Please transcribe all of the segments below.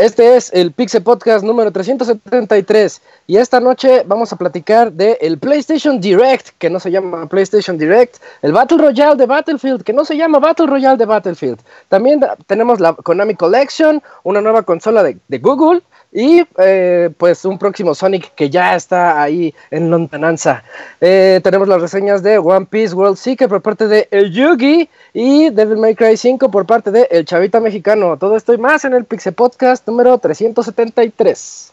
Este es el Pixel Podcast número 373 y esta noche vamos a platicar del el PlayStation Direct, que no se llama PlayStation Direct, el Battle Royale de Battlefield, que no se llama Battle Royale de Battlefield. También tenemos la Konami Collection, una nueva consola de, de Google y eh, pues un próximo Sonic que ya está ahí en lontananza. Eh, tenemos las reseñas de One Piece World Seeker por parte de El Yugi y Devil May Cry 5 por parte de El Chavita Mexicano. Todo esto y más en el Pixel Podcast número 373.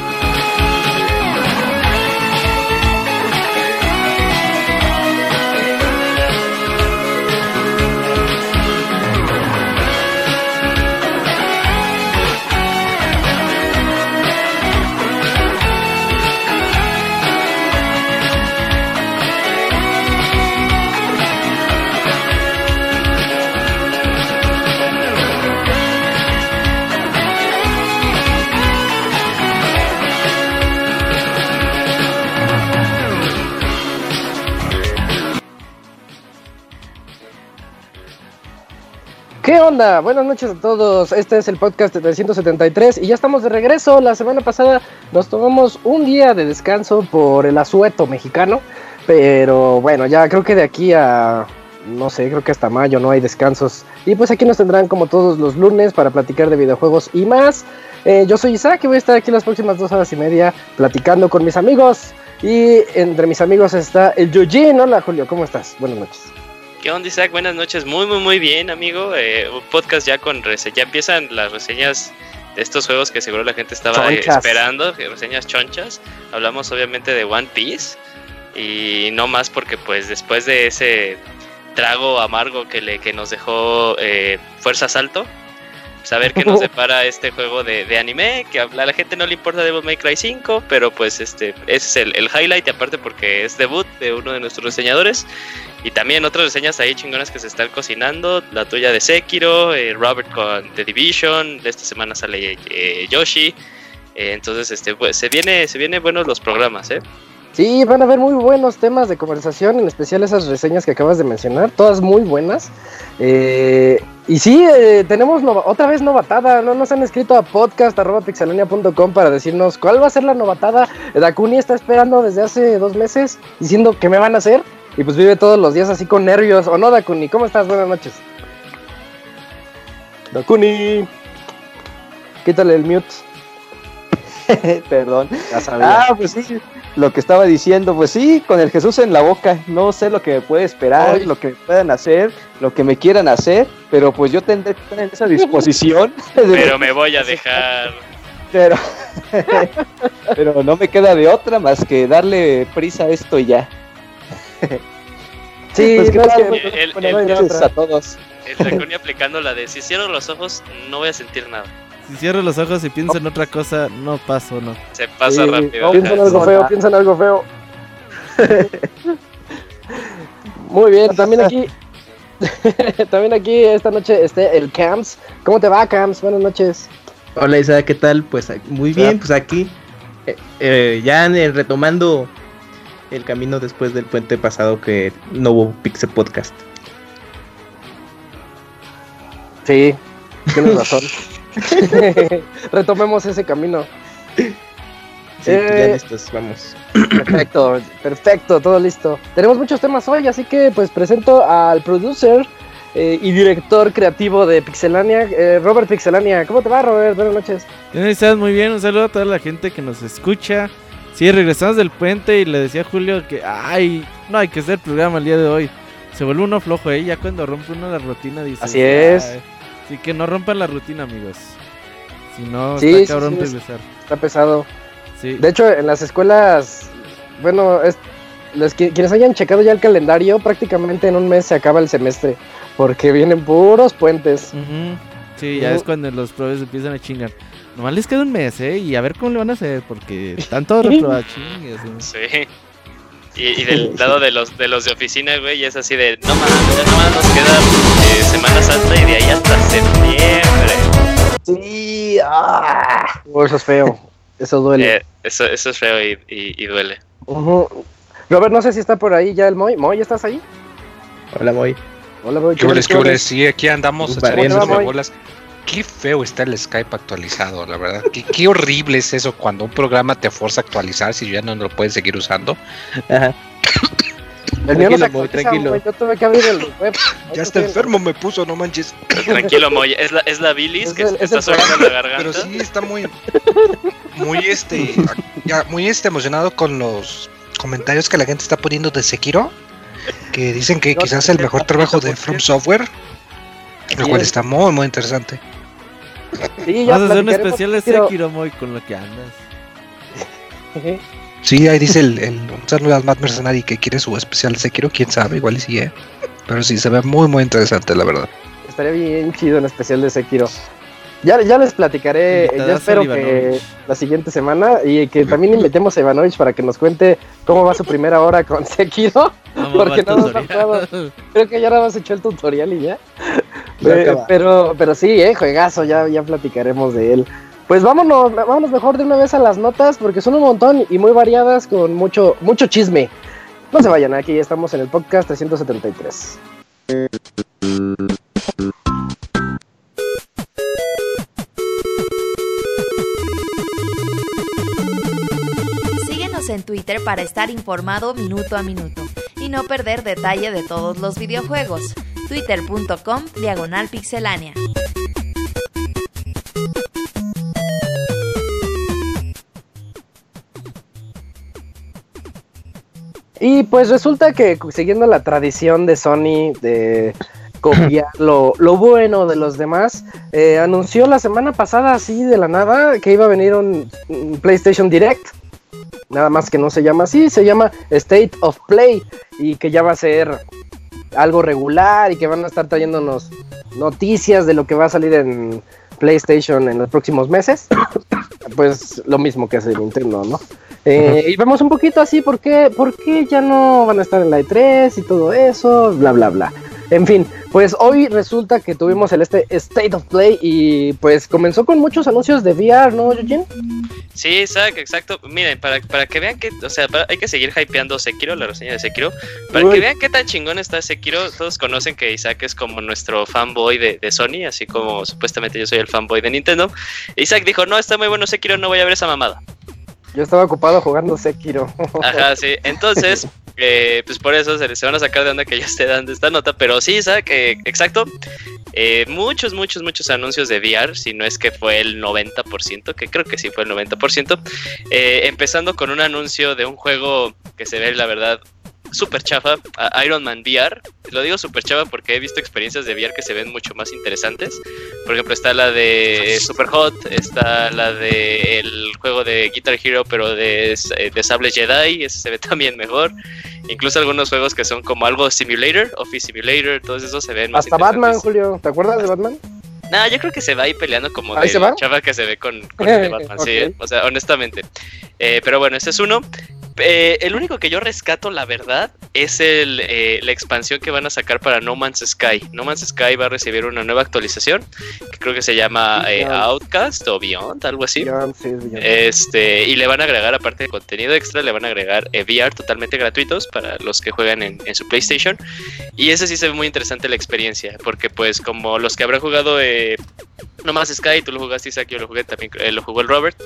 ¿Qué onda? Buenas noches a todos. Este es el podcast de 373 y ya estamos de regreso. La semana pasada nos tomamos un día de descanso por el asueto mexicano, pero bueno, ya creo que de aquí a no sé, creo que hasta mayo no hay descansos. Y pues aquí nos tendrán como todos los lunes para platicar de videojuegos y más. Eh, yo soy Isaac y voy a estar aquí las próximas dos horas y media platicando con mis amigos. Y entre mis amigos está el Yujin. Hola Julio, ¿cómo estás? Buenas noches. ¿Qué onda, Isaac? Buenas noches. Muy, muy, muy bien, amigo. Eh, un podcast ya con reseñas. Ya empiezan las reseñas de estos juegos que seguro la gente estaba esperando. Reseñas chonchas. Hablamos obviamente de One Piece. Y no más porque pues después de ese trago amargo que, le, que nos dejó eh, Fuerza Salto, saber qué nos depara este juego de, anime, que a la gente no le importa Devil May Cry 5, pero pues este ese es el, el highlight, aparte porque es debut de uno de nuestros reseñadores. Y también otras reseñas ahí chingonas que se están cocinando. La tuya de Sekiro, eh, Robert con The Division. De esta semana sale eh, Yoshi. Eh, entonces, este, pues, se viene, se vienen buenos los programas, ¿eh? Sí, van a haber muy buenos temas de conversación, en especial esas reseñas que acabas de mencionar, todas muy buenas. y sí, tenemos otra vez novatada, no nos han escrito a podcast.pixelania.com para decirnos cuál va a ser la novatada. Dakuni está esperando desde hace dos meses diciendo que me van a hacer. Y pues vive todos los días así con nervios. ¿O no, Dakuni? ¿Cómo estás? Buenas noches. Dakuni. Quítale el mute. Perdón. Ah, pues sí. Lo que estaba diciendo, pues sí, con el Jesús en la boca. No sé lo que me puede esperar, lo que me puedan hacer, lo que me quieran hacer. Pero pues yo tendré que tener esa disposición. pero me voy a dejar. Pero, pero no me queda de otra más que darle prisa a esto y ya. sí, pues, no, el, el, a todos. El aplicando la de si cierro los ojos no voy a sentir nada. Si cierro los ojos y pienso en otra cosa, no paso, no. Se pasa rápido. piensa en algo feo, piensa en algo feo. Muy bien, también aquí también aquí esta noche este el Camps. ¿Cómo te va, Camps? Buenas noches. Hola Isa, ¿qué tal? Pues muy bien, pues aquí eh, eh, ya retomando el camino después del puente pasado que no hubo Pixel Podcast. Sí, tienes razón. Retomemos ese camino. Sí, ya eh, listos, vamos. Perfecto, perfecto, todo listo. Tenemos muchos temas hoy, así que pues presento al producer eh, y director creativo de Pixelania, eh, Robert Pixelania. ¿Cómo te va, Robert? Buenas noches. Estás muy bien, un saludo a toda la gente que nos escucha. Sí, regresamos del puente y le decía a Julio que, ay, no hay que hacer programa el día de hoy. Se vuelve uno flojo, ¿eh? Ya cuando rompe uno la rutina, dice. Así es. Así que no rompan la rutina, amigos. Si no, está cabrón regresar. Está pesado. De hecho, en las escuelas, bueno, es, los quienes hayan checado ya el calendario, prácticamente en un mes se acaba el semestre, porque vienen puros puentes. Sí, ya es cuando los profes empiezan a chingar. Nomás les queda un mes, ¿eh? Y a ver cómo le van a hacer, porque están todos reprobados Sí. Y, del lado de los de los de oficina, güey, es así de, no mames, ya nomás nos queda Semana Santa y de ahí hasta septiembre. Sí, ah. Oh, eso es feo, eso duele. Eh, eso, eso es feo y, y, duele. Robert, no sé si está por ahí ya el Moy. Moy, ¿estás ahí? Hola, Moy. Hola, Moy. ¿Qué, qué, Sí, aquí andamos echando bolas qué feo está el Skype actualizado, la verdad. Qué, qué, horrible es eso cuando un programa te fuerza a actualizar si ya no lo puedes seguir usando. Ajá. El mío no Moy, tranquilo. yo tuve que abrir el web. ya está enfermo, me puso, no manches. Tranquilo, Moy. Es la, es la bilis que está subiendo la garganta. Pero sí está muy, muy este, ya, muy este emocionado con los comentarios que la gente está poniendo de Sekiro. Que dicen que quizás es el mejor trabajo de From Software. El cual está muy, muy interesante. Sí, Vas a hacer un especial de Sekiro, muy con lo que andas. Sí, ahí dice el, el un Mad Mercenary que quiere su especial de Sekiro, quién sabe, igual y sigue. ¿eh? Pero sí, se ve muy, muy interesante, la verdad. Estaría bien chido un especial de Sekiro. Ya, ya les platicaré, ya espero que la siguiente semana y que también invitemos a Ivanovich para que nos cuente cómo va su primera hora con Sekiro. porque no nos ha Creo que ya nada más hecho el tutorial y ya. pero, pero sí, eh, juegazo, ya, ya platicaremos de él. Pues vámonos, vámonos mejor de una vez a las notas porque son un montón y muy variadas con mucho, mucho chisme. No se vayan, aquí ya estamos en el podcast 373. Síguenos en Twitter para estar informado minuto a minuto y no perder detalle de todos los videojuegos twitter.com diagonal pixelánea. Y pues resulta que siguiendo la tradición de Sony de copiar lo, bueno de los demás, eh, anunció la semana pasada así de la nada que iba a venir un, PlayStation Direct. Nada más que no se llama así, se llama State of Play y que ya va a ser algo regular y que van a estar trayéndonos noticias de lo que va a salir en PlayStation en los próximos meses, pues lo mismo que hace Nintendo, ¿no? Eh, y vemos un poquito así, ¿por qué, ¿por qué ya no van a estar en la E3 y todo eso? Bla, bla, bla. En fin, pues hoy resulta que tuvimos el este State of Play y pues comenzó con muchos anuncios de VR, ¿no, Eugene? Sí, exacto, exacto. Miren, para, para que vean que, o sea, hay que seguir hypeando Sekiro, la reseña de Sekiro. Para que vean qué tan chingón está Sekiro, todos conocen que Isaac es como nuestro fanboy de, de, Sony, así como supuestamente yo soy el fanboy de Nintendo. Isaac dijo, no, está muy bueno Sekiro, no voy a ver esa mamada. Yo estaba ocupado jugando Sekiro. Ajá, sí. Entonces, eh, pues por eso se, van a sacar de onda que yo esté dando esta nota. Pero sí, ¿sabes? Que, exacto. Eh, muchos, muchos, muchos anuncios de VR, si no es que fue el 90%, que creo que sí fue el 90%. Eh, empezando con un anuncio de un juego que se ve, la verdad, super chafa, Iron Man VR. Lo digo super chafa porque he visto experiencias de VR que se ven mucho más interesantes. Por ejemplo, está la de Super Hot, está la de el juego de Guitar Hero, pero de, de Sable Jedi, ese se ve también mejor. Incluso algunos juegos que son como algo Simulator, Office Simulator, todos esos se ven más Hasta Batman, Julio, ¿te acuerdas de Batman? Nah, yo creo que se va ahí peleando como de chava que se ve con, el de Batman, sí, o sea, honestamente. Eh, pero bueno, ese es uno. Eh, el único que yo rescato, la verdad, es el, eh, la expansión que van a sacar para No Man's Sky. No Man's Sky va a recibir una nueva actualización que creo que se llama eh, Outcast o Beyond, algo así. este, y le van a agregar, aparte de contenido extra, le van a agregar VR totalmente gratuitos para los que juegan en, su PlayStation. Y ese sí se ve muy interesante la experiencia, porque pues como los que habrán jugado No Man's Sky, tú lo jugaste Isaac, yo lo jugué también, lo jugó el Robert.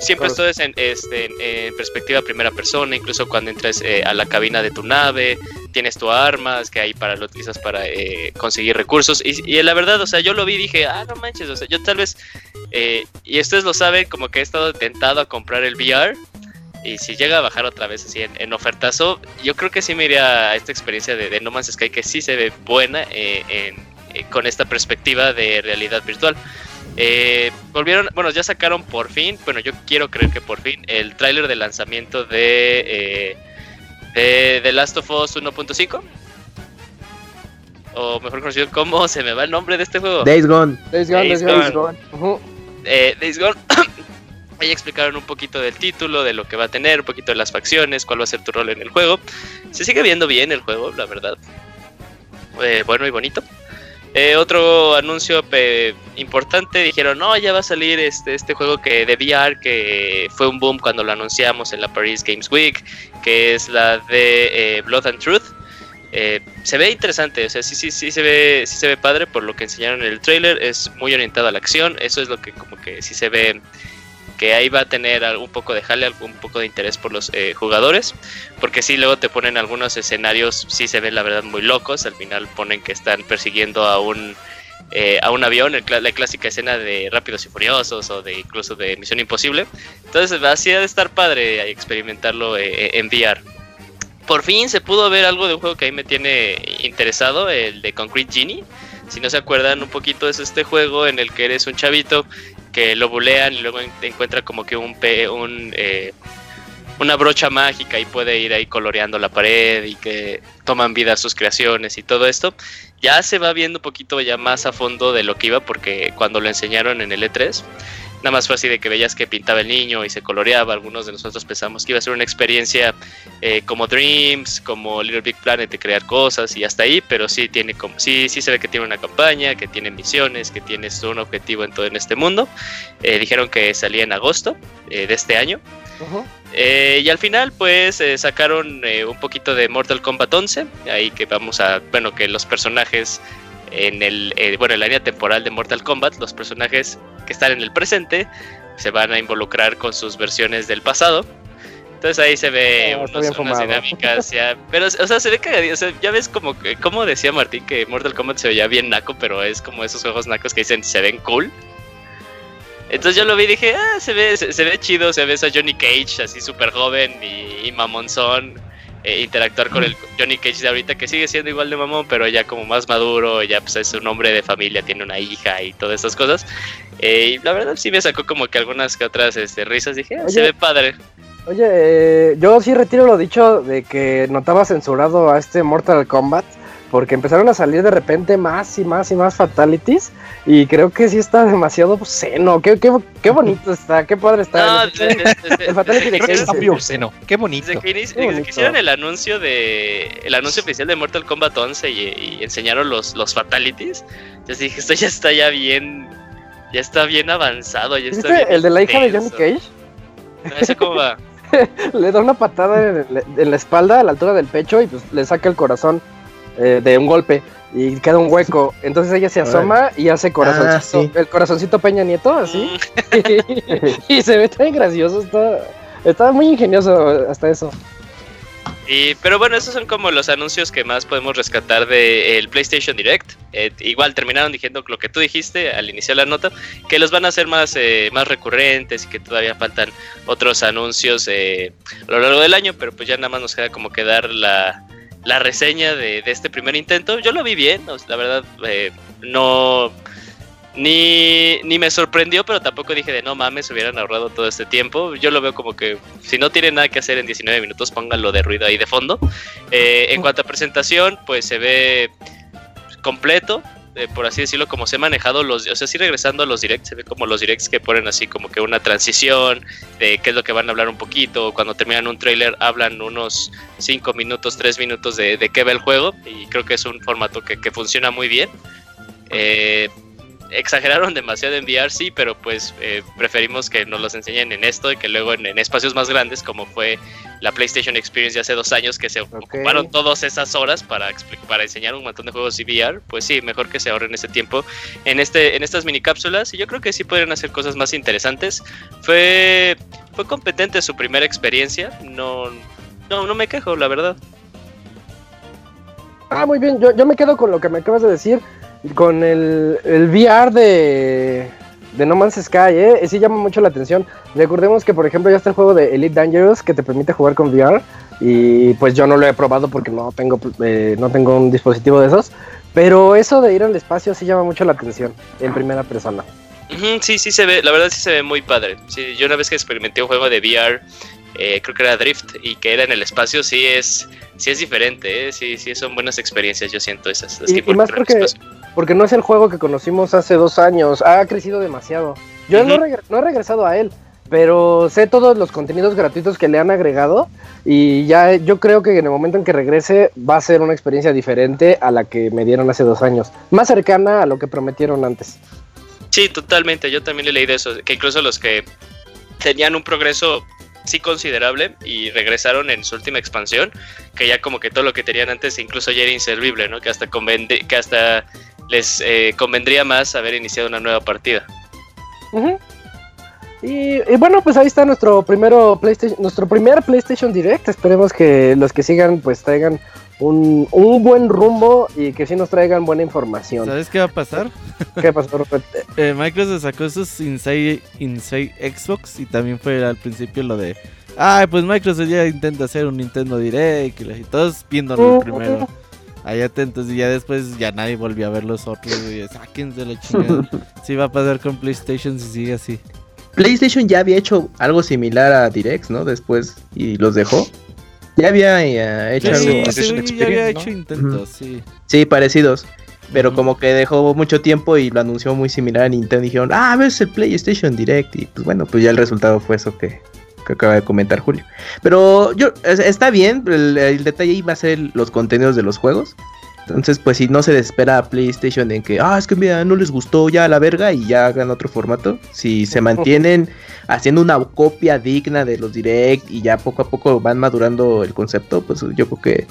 siempre esto es en, este, en perspectiva primera persona, incluso cuando entres eh, a la cabina de tu nave, tienes tu armas que hay para lo utilizas para eh, conseguir recursos. Y, la verdad, o sea, yo lo vi y dije, ah, no manches, o sea, yo tal vez, eh, y ustedes lo saben, como que he estado tentado a comprar el VR. Y si llega a bajar otra vez así en, ofertazo, yo creo que sí me iría a esta experiencia de, de No Man's Sky, que sí se ve buena con esta perspectiva de realidad virtual. Eh, volvieron, bueno, ya sacaron por fin, bueno, yo quiero creer que por fin, el tráiler de lanzamiento de, eh, de Last of Us 1.5. O mejor conocido como se me va el nombre de este juego. Days Gone. Days Gone, Days, Gone. Eh, Days Gone. Ahí explicaron un poquito del título, de lo que va a tener, un poquito de las facciones, cuál va a ser tu rol en el juego. Se sigue viendo bien el juego, la verdad. Eh, bueno y bonito. Eh, otro anuncio importante, dijeron, no, ya va a salir este, este juego que de VR, que fue un boom cuando lo anunciamos en la Paris Games Week, que es la de eh, Blood and Truth. se ve interesante, o sea, sí, sí, sí se ve, sí se ve padre por lo que enseñaron en el trailer, es muy orientado a la acción, eso es lo que como que sí se ve que ahí va a tener un poco de jale, un poco de interés por los eh, jugadores, porque si luego te ponen algunos escenarios, sí se ven la verdad muy locos, al final ponen que están persiguiendo a un eh, a un avión, la clásica escena de Rápidos y Furiosos o de incluso de Misión Imposible. Entonces así de estar padre experimentarlo eh, en VR. Por fin se pudo ver algo de un juego que ahí me tiene interesado, el de Concrete Genie. Si no se acuerdan un poquito es este juego en el que eres un chavito que lo bulean y luego encuentra como que un, un eh, una brocha mágica y puede ir ahí coloreando la pared y que toman vida sus creaciones y todo esto. Ya se va viendo un poquito ya más a fondo de lo que iba porque cuando lo enseñaron en el E3 Nada más fue así de que veías que pintaba el niño y se coloreaba. Algunos de nosotros pensamos que iba a ser una experiencia eh, como Dreams, como Little Big Planet de crear cosas y hasta ahí, pero sí tiene como, sí, sí se ve que tiene una campaña, que tiene misiones, que tiene un objetivo en todo en este mundo. Eh, dijeron que salía en agosto eh, de este año. y al final, pues sacaron un poquito de Mortal Kombat 11. Ahí que vamos a, bueno, que los personajes en el, eh, bueno, en la línea temporal de Mortal Kombat, los personajes que están en el presente se van a involucrar con sus versiones del pasado. Entonces ahí se ve unas dinámicas ya, pero o sea, se ve cagadito, o sea, ya ves como como decía Martín que Mortal Kombat se veía bien naco, pero es como esos juegos nacos que dicen se ven cool. Entonces yo lo vi y dije, ah, se ve, se, ve chido, se ve a Johnny Cage así súper joven y, y mamonzón eh, interactuar con el Johnny Cage de ahorita, que sigue siendo igual de mamón, pero ya como más maduro, ya pues es un hombre de familia, tiene una hija y todas estas cosas. Eh, y la verdad sí me sacó como que algunas que otras este, risas, dije, ah, se ve padre. Oye, eh, yo sí retiro lo dicho de que notaba censurado a este Mortal Kombat porque empezaron a salir de repente más y más y más fatalities y creo que sí está demasiado seno, qué, qué, qué bonito está, qué padre está. el, fatality de Cage seno, qué bonito. Desde que, hicieron el anuncio de el anuncio oficial de Mortal Kombat 11 y, enseñaron los, los fatalities, yo dije, esto ya está ya bien ya está bien avanzado, ya está el de la hija de Johnny Cage? ¿Ese cómo va? le da una patada en, en, la espalda a la altura del pecho y pues le saca el corazón eh, de un golpe y queda un hueco. Entonces ella se asoma y hace corazoncito, ah, el corazoncito Peña Nieto, así. Mm. y, se ve tan gracioso, está, está muy ingenioso hasta eso. Y, pero bueno, esos son como los anuncios que más podemos rescatar del PlayStation Direct. Eh, igual terminaron diciendo lo que tú dijiste al iniciar la nota, que los van a hacer más, eh, más recurrentes y que todavía faltan otros anuncios a lo largo del año, pero pues ya nada más nos queda como que dar la, la reseña de, este primer intento. Yo lo vi bien, la verdad, eh, no. Ni, ni, me sorprendió, pero tampoco dije de no mames, hubieran ahorrado todo este tiempo. Yo lo veo como que si no tienen nada que hacer en 19 minutos, pónganlo de ruido ahí de fondo. Eh, en cuanto a presentación, pues se ve completo. Por así decirlo, como se han manejado los, o sea, sí regresando a los directs, se ve como los directs que ponen así como que una transición de qué es lo que van a hablar un poquito, cuando terminan un trailer hablan unos 5 minutos, 3 minutos de, de, qué va el juego y creo que es un formato que, que funciona muy bien. Eh, exageraron demasiado en VR, sí, pero pues eh, preferimos que nos los enseñen en esto y que luego en, espacios más grandes, como fue la PlayStation Experience de hace dos años, que se ocuparon todas esas horas para, para enseñar un montón de juegos y VR, pues sí, mejor que se ahorren ese tiempo en, este, en estas mini cápsulas y yo creo que sí pueden hacer cosas más interesantes. Fue, fue competente su primera experiencia, no, no, no me quejo, la verdad. Ah, muy bien, yo, yo me quedo con lo que me acabas de decir con el, el VR de, de No Man's Sky, ¿eh? Sí llama mucho la atención. Recordemos que, por ejemplo, ya está el juego de Elite Dangerous que te permite jugar con VR. Y pues yo no lo he probado porque no tengo, eh, no tengo un dispositivo de esos. Pero eso de ir al espacio sí llama mucho la atención en primera persona. sí, sí se ve, la verdad sí se ve muy padre. Sí, yo una vez que experimenté un juego de VR, eh, creo que era Drift, y que era en el espacio, sí es, sí es diferente, ¿eh? sí, sí son buenas experiencias, yo siento esas. y, más porque, porque no es el juego que conocimos hace dos años, ha crecido demasiado. Yo no, no he regresado a él, pero sé todos los contenidos gratuitos que le han agregado y ya yo creo que en el momento en que regrese va a ser una experiencia diferente a la que me dieron hace dos años, más cercana a lo que prometieron antes. Sí, totalmente, yo también he leído eso, que incluso los que tenían un progreso sí considerable y regresaron en su última expansión, que ya como que todo lo que tenían antes incluso ya era inservible, ¿no? Que hasta, que hasta les eh, convendría más haber iniciado una nueva partida. Y, bueno, pues ahí está nuestro primero PlayStation, nuestro primer PlayStation Direct. Esperemos que los que sigan pues traigan un, buen rumbo y que sí nos traigan buena información. ¿Sabes qué va a pasar? ¿Qué pasó? eh, Microsoft sacó sus Inside, Inside Xbox y también fue al principio lo de, ay, pues Microsoft ya intenta hacer un Nintendo Direct y todos viéndolo primero. Ahí atentos y ya después ya nadie volvió a ver los otros y sáquense la chingada. sí va a pasar con PlayStation si sigue así. PlayStation ya había hecho algo similar a Direct, ¿no? Después y los dejó. Ya había eh, hecho algo. ya había hecho intentos, sí. Sí, parecidos. Pero como que dejó mucho tiempo y lo anunció muy similar a Nintendo. Dijeron, ah, ves el PlayStation Direct. Y pues bueno, pues ya el resultado fue eso que, acaba de comentar Julio. Pero yo está bien, el, el detalle ahí va a ser los contenidos de los juegos. Entonces, pues si no se espera a PlayStation en que, ah, es que mira, no les gustó ya la verga y ya hagan otro formato. Si se mantienen haciendo una copia digna de los Direct y ya poco a poco van madurando el concepto, pues yo creo que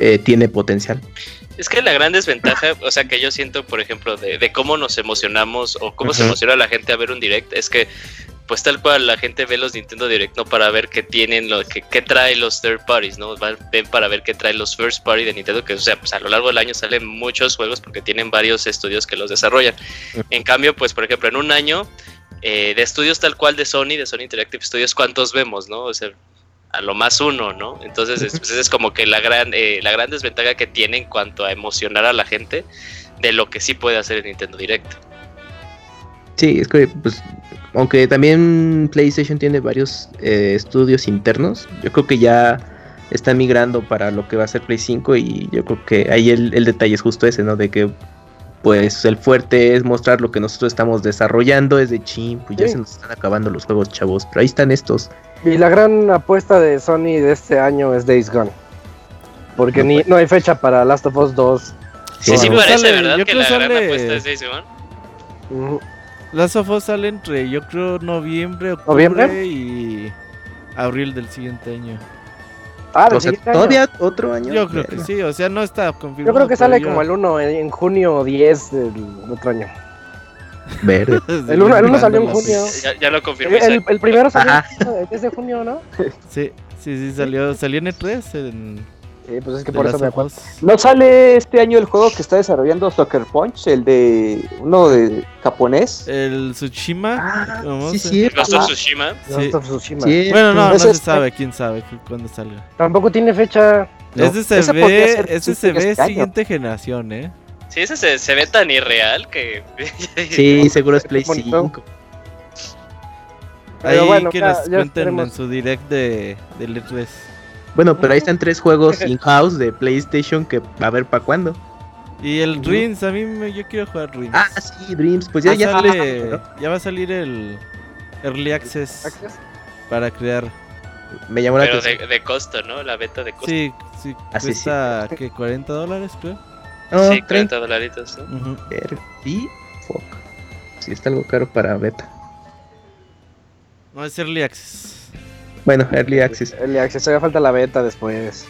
eh, tiene potencial. Es que la gran desventaja, o sea, que yo siento, por ejemplo, de, cómo nos emocionamos o cómo se emociona la gente a ver un direct, es que pues tal cual la gente ve los Nintendo Direct no para ver qué tienen, lo que qué trae los third parties, ¿no? Ven para ver qué trae los first party de Nintendo, que o sea, pues a lo largo del año salen muchos juegos porque tienen varios estudios que los desarrollan. En cambio, pues por ejemplo, en un año eh, de estudios tal cual de Sony, de Sony Interactive Studios, ¿cuántos vemos, no? O sea, a lo más uno, ¿no? Entonces es, pues, es como que la gran, eh, la gran desventaja que tiene en cuanto a emocionar a la gente de lo que sí puede hacer el Nintendo Direct. Sí, es que pues aunque también PlayStation tiene varios eh, estudios internos, yo creo que ya está migrando para lo que va a ser Play 5 y yo creo que ahí el, detalle es justo ese, ¿no? De que pues el fuerte es mostrar lo que nosotros estamos desarrollando, es de ching, pues ya se nos están acabando los juegos chavos, pero ahí están estos. Y la gran apuesta de Sony de este año es Days Gone. Porque no, ni, no hay fecha para Last of Us 2. Sí, sí, parece, ¿verdad? Que la gran apuesta es Days Gone. Las of sale entre, yo creo, noviembre, octubre y abril del siguiente año. Ah, del siguiente ¿Todavía otro año? Yo creo que sí, o sea, no está confirmado. Yo creo que sale como el 1, en junio 10 del otro año. Verde. el 1 salió en junio. Ya, lo confirmé. El, el, primero salió desde junio, ¿no? Sí, sí, sí, salió, salió en E3 en Sí, pues es que por eso me acuerdo. ¿No sale este año el juego que está desarrollando Soccer Punch? El de uno de japonés. El Tsushima. Ah, sí, sí. Ghost of Tsushima. Sí. Bueno, no, no se sabe, quién sabe cuándo salió. Tampoco tiene fecha. ese se ve, ese se ve este siguiente generación, ¿eh? Sí, ese se, se ve tan irreal que. sí, seguro es Play 5. Ahí bueno, que nos cuenten en su direct de, de E3. Bueno, pero ahí están tres juegos in-house de PlayStation que a ver para cuándo. Y el Dreams, a mí me, yo quiero jugar Dreams. Ah, sí, Dreams, pues ya, ya, sale, ya va a salir el Early Access, para crear. Me llamó la Pero de, de, costo, ¿no? La beta de costo. Sí, sí, Así cuesta, sí. ¿qué? ¿40 dólares, creo? No, sí, 30 dolaritos, ¿no? Sí, fuck. Sí, está algo caro para beta. No, es Early Access. Bueno, Early Access. Early Access, todavía falta la beta después.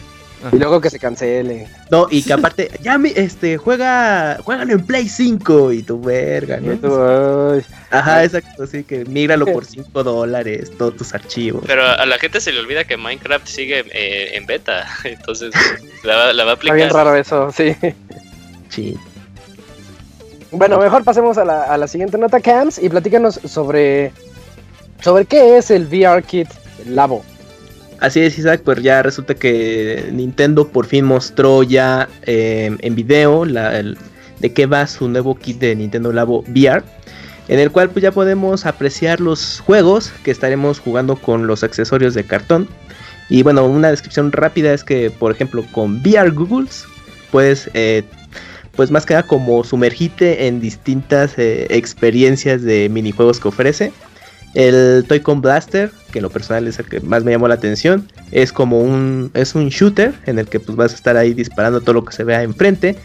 Y luego que se cancele. No, y que aparte, ya me, este, juega, juegan en Play 5 y tu verga, ¿no? Ajá, exacto, sí, que míralo por 5 dólares, todos tus archivos. Pero a la gente se le olvida que Minecraft sigue eh, en beta, entonces la, va, la va a aplicar. Está bien raro eso, sí. Sí. Bueno, mejor pasemos a la, a la siguiente nota, Cams, y platícanos sobre, sobre qué es el VR Kit Labo. Así es, Isaac, pues ya resulta que Nintendo por fin mostró ya em, en video la, de qué va su nuevo kit de Nintendo Labo VR. en el cual pues ya podemos apreciar los juegos que estaremos jugando con los accesorios de cartón. Y bueno, una descripción rápida es que, por ejemplo, con VR Googles puedes, eh, pues más que nada como sumergirte en distintas eh, experiencias de minijuegos que ofrece. El Toy-Con Blaster, que en lo personal es el que más me llamó la atención, es como un, es un shooter en el que pues vas a estar ahí disparando todo lo que se vea enfrente.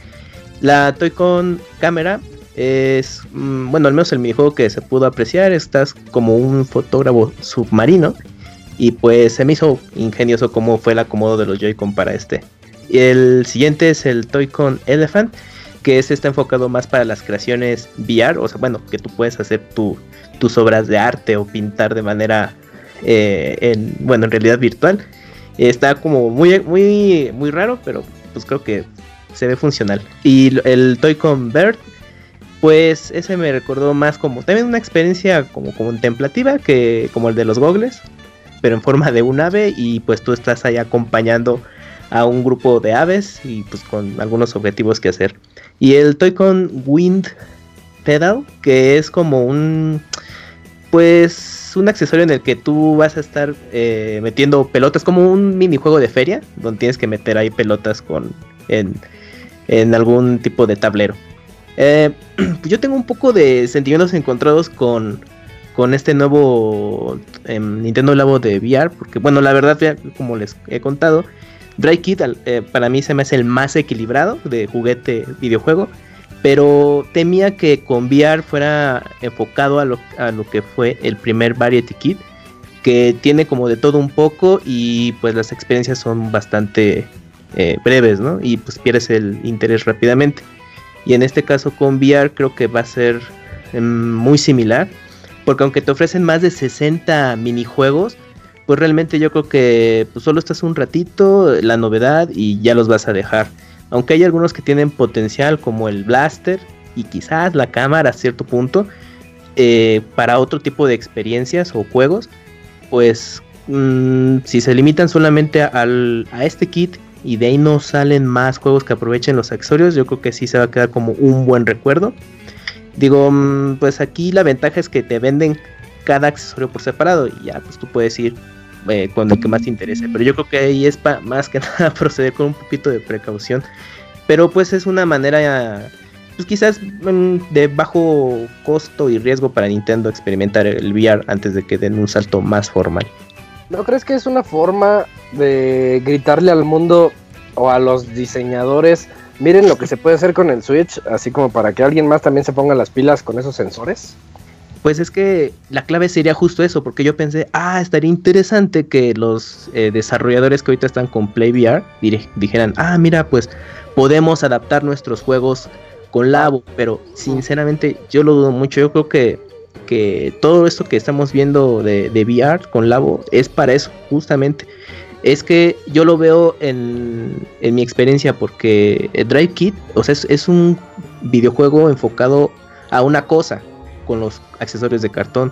La Toy-Con Cámara es, mm, bueno, al menos el minijuego que se pudo apreciar, estás como un fotógrafo submarino y pues se me hizo ingenioso cómo fue el acomodo de los Joy-Con para este. Y el siguiente es el Toy-Con Elephant, que este está enfocado más para las creaciones VR, o sea, bueno, que tú puedes hacer tus obras de arte o pintar de manera, eh, en, bueno, en realidad virtual. Está como muy, muy, muy raro, pero pues creo que se ve funcional. Y el Toy-Con Bird pues ese me recordó más como también una experiencia como contemplativa que como el de los gogles, pero en forma de un ave y pues tú estás ahí acompañando a un grupo de aves y pues con algunos objetivos que hacer. Y el Toy-Con Wind Pedal, que es como un pues un accesorio en el que tú vas a estar eh, metiendo pelotas, como un minijuego de feria, donde tienes que meter ahí pelotas con en, en algún tipo de tablero. Eh, pues yo tengo un poco de sentimientos encontrados con, con este nuevo em, Nintendo Labo de VR, porque bueno, la verdad, como les he contado, Dry Kit eh, para mí se me hace el más equilibrado de juguete videojuego, pero temía que con VR fuera enfocado a lo, a lo que fue el primer Variety Kit, que tiene como de todo un poco y pues las experiencias son bastante eh, breves, ¿no? Y pues pierdes el interés rápidamente. Y en este caso con VR creo que va a ser em, muy similar. Porque aunque te ofrecen más de 60 minijuegos, pues realmente yo creo que pues, solo estás un ratito, la novedad y ya los vas a dejar. Aunque hay algunos que tienen potencial como el blaster y quizás la cámara a cierto punto eh, para otro tipo de experiencias o juegos, pues mm, si se limitan solamente al, a este kit y de ahí no salen más juegos que aprovechen los accesorios, yo creo que sí se va a quedar como un buen recuerdo. Digo, mm, pues aquí la ventaja es que te venden cada accesorio por separado y ya pues tú puedes ir eh, con el que más te interese. Pero yo creo que ahí es más que nada proceder con un poquito de precaución. Pero pues es una manera, pues quizás mm, de bajo costo y riesgo para Nintendo experimentar el VR antes de que den un salto más formal. ¿No crees que es una forma de gritarle al mundo o a los diseñadores, miren lo que se puede hacer con el Switch, así como para que alguien más también se ponga las pilas con esos sensores? Pues es que la clave sería justo eso, porque yo pensé, ah, estaría interesante que los eh, desarrolladores que ahorita están con PlayVR dijeran, ah, mira, pues podemos adaptar nuestros juegos con Labo, pero sinceramente yo lo dudo mucho, yo creo que que todo esto que estamos viendo de, VR con Labo es para eso, justamente. Es que yo lo veo en, en mi experiencia porque Drive Kit, o sea, es, un videojuego enfocado a una cosa con los accesorios de cartón.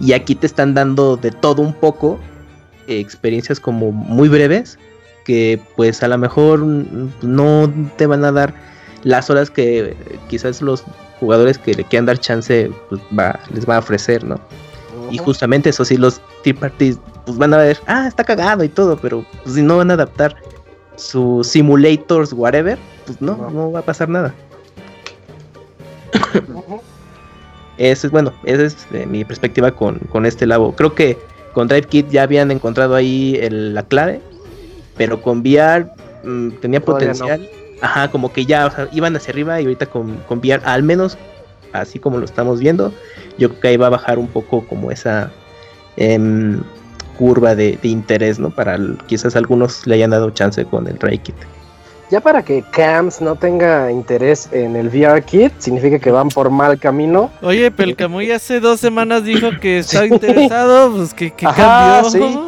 Y aquí te están dando de todo un poco experiencias como muy breves que pues a lo mejor no te van a dar las horas que quizás los jugadores que le quieran dar chance pues, va, les va a ofrecer, ¿no? Y justamente eso sí, los Team Parties pues van a ver, ah, está cagado y todo, pero pues, si no van a adaptar sus simulators, whatever, pues no, no, va a pasar nada. Eso es bueno, esa es eh, mi perspectiva con, este labo. Creo que con Drive Kit ya habían encontrado ahí la clave, pero con VR mm, tenía potencial. Ajá, como que ya iban hacia arriba y ahorita con, con VR, al menos así como lo estamos viendo, yo creo que ahí va a bajar un poco como esa em, curva de, interés, ¿no? Para quizás algunos le hayan dado chance con el Ray Kit. Ya para que Cams no tenga interés en el VR Kit, significa que van por mal camino. Oye, pero el Camuy hace dos semanas dijo que estaba interesado, pues que, cambió. Sí.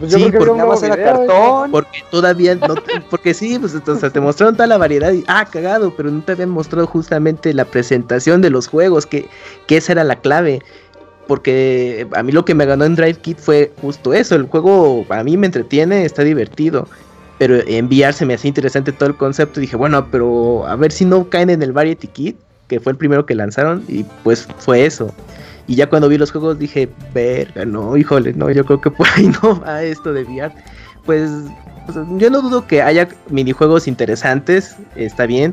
Pues sí, porque nada más era cartón. Porque todavía no. porque sí, pues te mostraron toda la variedad y. Ah, cagado, pero no te habían mostrado justamente la presentación de los juegos, que, que esa era la clave. Porque a mí lo que me ganó en Drive Kit fue justo eso. El juego a mí me entretiene, está divertido. Pero enviarse me hacía interesante todo el concepto. Dije, bueno, pero a ver si no caen en el Variety Kit que fue el primero que lanzaron y pues fue eso. Y ya cuando vi los juegos dije, verga, no, híjole, no, yo creo que por ahí no va esto de VR. Pues, pues, yo no dudo que haya minijuegos interesantes, está bien,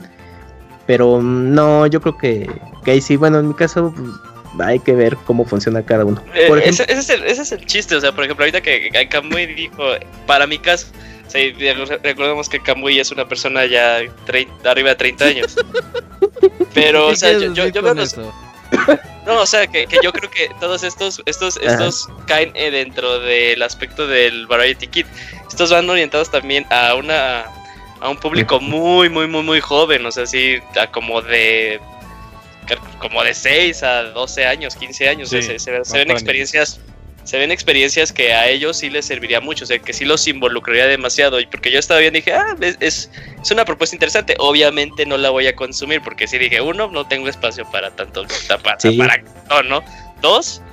pero no, yo creo que, que ahí sí, bueno, en mi caso, pues, hay que ver cómo funciona cada uno. Eh, ese, es el, chiste, o sea, por ejemplo, ahorita que, que Kamui dijo, para mi caso, sí, recordemos que Kamui es una persona ya arriba de 30 años. Pero, o sea, yo, yo, veo No, o sea, que, yo creo que todos estos, estos, estos caen eh, dentro del aspecto del Variety Kit. Estos van orientados también a una a un público muy, muy, muy, muy joven, o sea, así, como de como de 6 a 12 años, 15 años. se, ven experiencias se ven experiencias que a ellos sí les serviría mucho, o sea, que sí los involucraría demasiado. Y porque yo estaba bien, dije, ah, es, es una propuesta interesante. Obviamente no la voy a consumir, porque sí dije, uno, no tengo espacio para tanto, para, no, ¿no? Dos,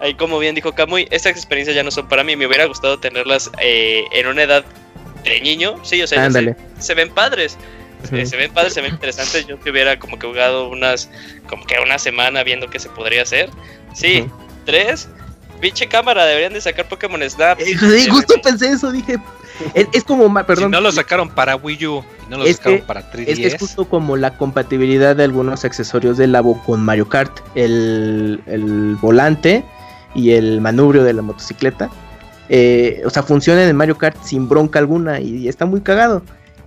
ahí como bien dijo Camuy, estas experiencias ya no son para mí. Me hubiera gustado tenerlas eh, en una edad de niño, sí, o sea, se, ven padres. Eh, se ven padres, se ven interesantes. Yo que hubiera como que jugado unas, como que una semana viendo qué se podría hacer. Sí, tres, Pinche cámara, deberían de sacar Pokémon Snap. Eh, justo pensé eso, dije. Es, como, perdón. Si no lo sacaron para Wii U no lo sacaron para 3DS. Es, es, justo como la compatibilidad de algunos accesorios del Labo con Mario Kart. El, el volante y el manubrio de la motocicleta. Eh, o sea, funcionan en Mario Kart sin bronca alguna y, está muy cagado.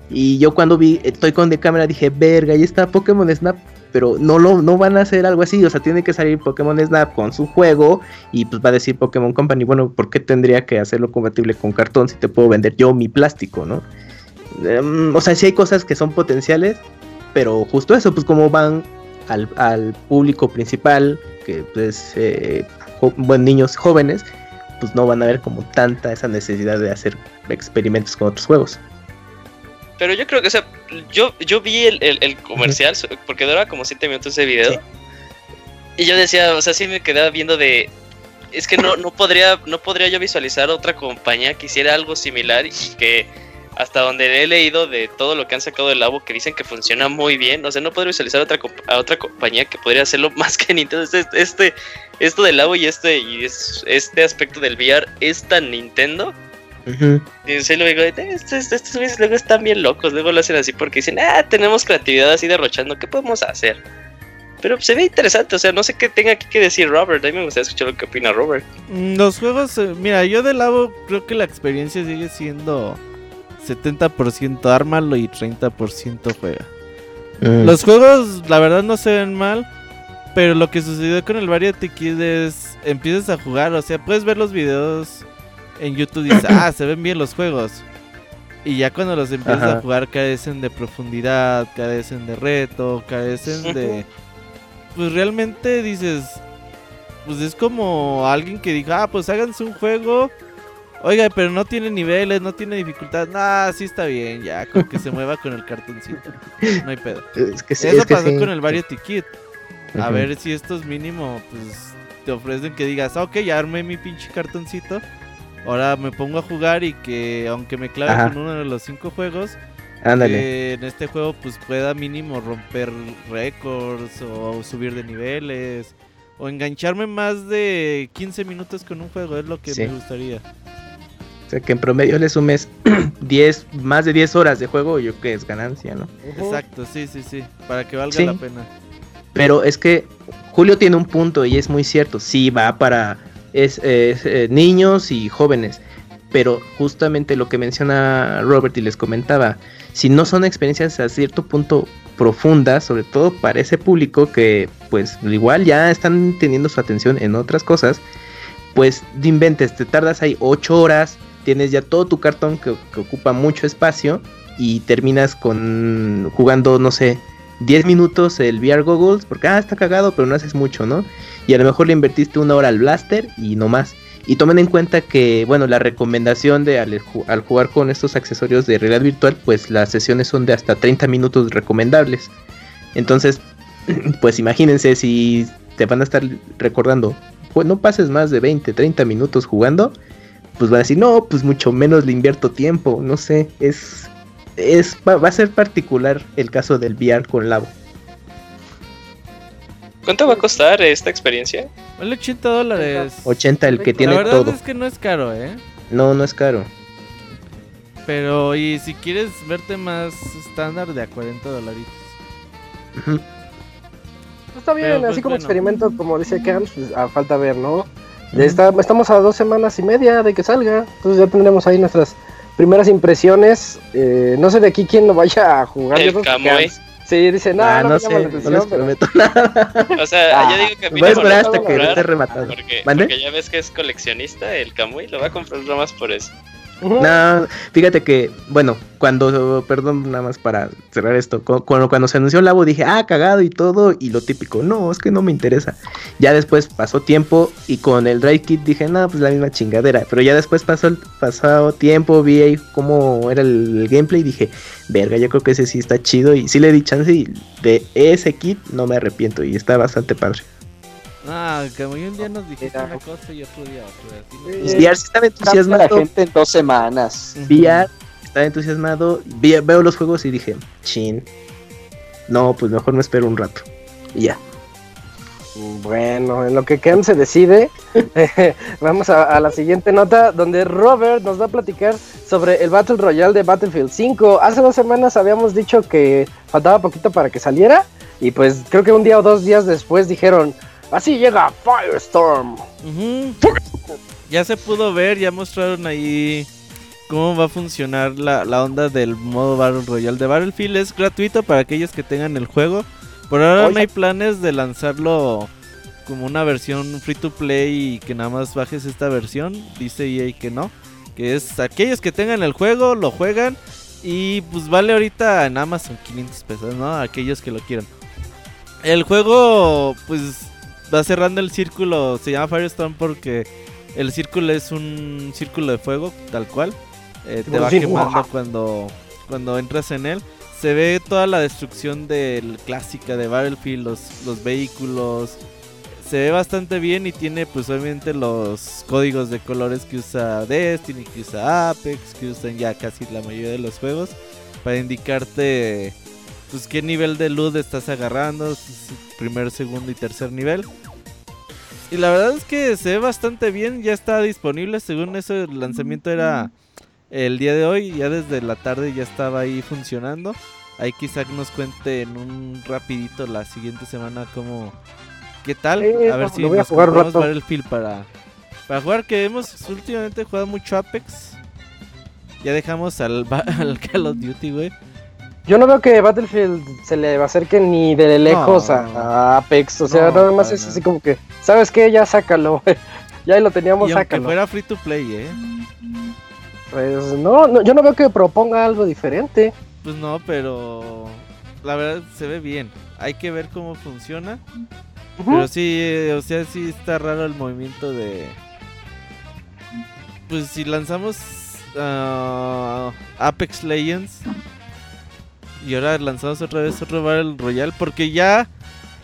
Y yo cuando vi estoy con de cámara dije, verga, ahí está Pokémon Snap pero no lo no van a hacer algo así, o sea, tiene que salir Pokémon Snap con su juego y pues va a decir Pokémon Company, bueno, ¿por qué tendría que hacerlo compatible con cartón si te puedo vender yo mi plástico, no? Em, o sea, sí hay cosas que son potenciales, pero justo eso, pues como van al, público principal, que pues eh, buen, niños jóvenes, pues no van a ver como tanta esa necesidad de hacer experimentos con otros juegos. Pero yo creo que, o sea, yo, yo vi el, el, comercial, porque dura como 7 minutos de video. Y yo decía, o sea, sí me quedaba viendo de. Es que no, no, podría, no podría yo visualizar otra compañía que hiciera algo similar y que hasta donde he leído de todo lo que han sacado del Labo que dicen que funciona muy bien, o sea, no podría visualizar otra a otra compañía que podría hacerlo más que Nintendo. Este, este esto del Labo y este y este aspecto del VR es tan Nintendo y se luego, estos, estos luego están bien locos, luego lo hacen así porque dicen, ah, tenemos creatividad así derrochando, ¿qué podemos hacer? Pero se ve interesante, o sea, no sé qué tenga aquí que decir Robert, a mí me gustaría escuchar lo que opina Robert. Los juegos, eh, mira, yo de lado creo que la experiencia sigue siendo 70% ármalo y 30% juega. Mm. Los juegos, la verdad, no se ven mal. Pero lo que sucedió con el Variety Kid es. Empiezas a jugar, o sea, puedes ver los videos en YouTube dice, ah, se ven bien los juegos. Y ya cuando los empiezas a jugar carecen de profundidad, carecen de reto, carecen de... Pues realmente dices, pues es como alguien que diga, ah, pues háganse un juego. Oiga, pero no tiene niveles, no tiene dificultad. Nah, sí está bien, ya, con que se mueva con el cartoncito. No hay pedo. Es que Eso pasó con el Variety Kit. A ver si esto es mínimo, pues te ofrecen que digas, ok, ya armé mi pinche cartoncito ahora me pongo a jugar y que aunque me clave con uno de los cinco juegos, en este juego pues pueda mínimo romper récords o subir de niveles o engancharme más de 15 minutos con un juego, es lo que me gustaría. O sea, que en promedio le sumes 10, más de 10 horas de juego, yo que es ganancia, ¿no? Exacto, sí, sí, sí, para que valga la pena. Pero es que Julio tiene un punto y es muy cierto, sí va para es, eh, niños y jóvenes. Pero justamente lo que menciona Robert y les comentaba, si no son experiencias a cierto punto profundas, sobre todo para ese público que pues igual ya están teniendo su atención en otras cosas, pues de inventes, te tardas ahí 8 horas, tienes ya todo tu cartón que, que ocupa mucho espacio y terminas con jugando, no sé, 10 minutos el VR Goggles, porque ah, está cagado, pero no haces mucho, ¿no? Y a lo mejor le invertiste una hora al blaster y no más. Y tomen en cuenta que, bueno, la recomendación de al, jugar con estos accesorios de realidad virtual, pues las sesiones son de hasta 30 minutos recomendables. Entonces, pues imagínense si te van a estar recordando, pues no pases más de 20, 30 minutos jugando, pues van a decir, no, pues mucho menos le invierto tiempo, no sé, es es va, a ser particular el caso del VR con Labo. ¿Cuánto va a costar esta experiencia? Vale 80 dólares. 80 el que tiene La verdad todo. es que no es caro, ¿eh? No, no es caro. Pero, y si quieres verte más estándar, de a 40 dolaritos. Ujú. Está bien, Pero, pues, así como bueno. experimento, como dice Camps, pues, a falta ver, ¿no? Está- estamos a dos semanas y media de que salga, entonces ya tendremos ahí nuestras primeras impresiones. Eh, no sé de aquí quién lo vaya a jugar. El yo creo que. Sí, dice, no, Ah, no, no me llama la sé, no les pero- prometo nada. O sea, Ah, yo digo que Voy a esperar hasta a que esté rematado. Porque, porque ya ves que es coleccionista el Kamui, lo va a comprar nomás por eso. No, fíjate que, bueno, cuando, perdón, nada más para cerrar esto, cu- cuando, cuando se anunció Labo dije, ah, cagado y todo, y lo típico, no, es que no me interesa. Ya después pasó tiempo y con el Dry Kit dije, no, pues la misma chingadera, pero ya después pasó el pasado tiempo, vi ahí cómo era el, el gameplay y dije, verga, yo creo que ese sí está chido y sí le di chance y de ese kit no me arrepiento y está bastante padre. Ah, como un día nos dijiste Mira. una cosa y otro día otra. así VR sí estaba la entusiasmado, gente en dos semanas. VR estaba entusiasmado, vi- veo los juegos y dije, chin, no, pues mejor me espero un rato. Y ya. Bueno, en lo que Cam se decide, vamos a, a la siguiente nota donde Robert nos va a platicar sobre el Battle Royale de Battlefield 5. Hace dos semanas habíamos dicho que faltaba poquito para que saliera y pues creo que un día o dos días después dijeron, así llega Firestorm. Ujú. Ya se pudo ver, ya mostraron ahí cómo va a funcionar la, la onda del modo Battle Royale de Battlefield. Es gratuito para aquellos que tengan el juego. Por ahora Oye. no hay planes de lanzarlo como una versión free to play y que nada más bajes esta versión. Dice EA que no. Que es aquellos que tengan el juego, lo juegan. Y pues vale ahorita en Amazon 500 pesos, ¿no? Aquellos que lo quieran. El juego, pues va cerrando el círculo. Se llama Firestorm porque el círculo es un círculo de fuego, tal cual. Eh, te va quemando cuando, cuando entras en él. Se ve toda la destrucción del clásica de Battlefield, los, los vehículos. Se ve bastante bien y tiene pues obviamente los códigos de colores que usa Destiny, que usa Apex, que usan ya casi la mayoría de los juegos. Para indicarte pues qué nivel de loot estás agarrando, primer, segundo y tercer nivel. Y la verdad es que se ve bastante bien, ya está disponible, según eso el lanzamiento era el día de hoy, ya desde la tarde ya estaba ahí funcionando. Ahí quizá nos cuente en un rapidito la siguiente semana cómo qué tal, a ver lo si nos jugar un compramos rato. Battlefield para para jugar que hemos últimamente jugado mucho Apex. Ya dejamos al, al Call of Duty, güey. Yo no veo que Battlefield se le acerque ni de lejos No. a, a Apex, o sea, No, nada más es así como que, ¿sabes qué? Ya sácalo, ya ahí lo teníamos, Y aunque sácalo. fuera free to play, eh. Pues no, no, yo no veo que proponga algo diferente. Pues no, pero la verdad se ve bien. Hay que ver cómo funciona. Pero sí, eh, o sea, sí está raro el movimiento de... Pues si lanzamos ah, Apex Legends y ahora lanzamos otra vez otro Battle Royale, porque ya,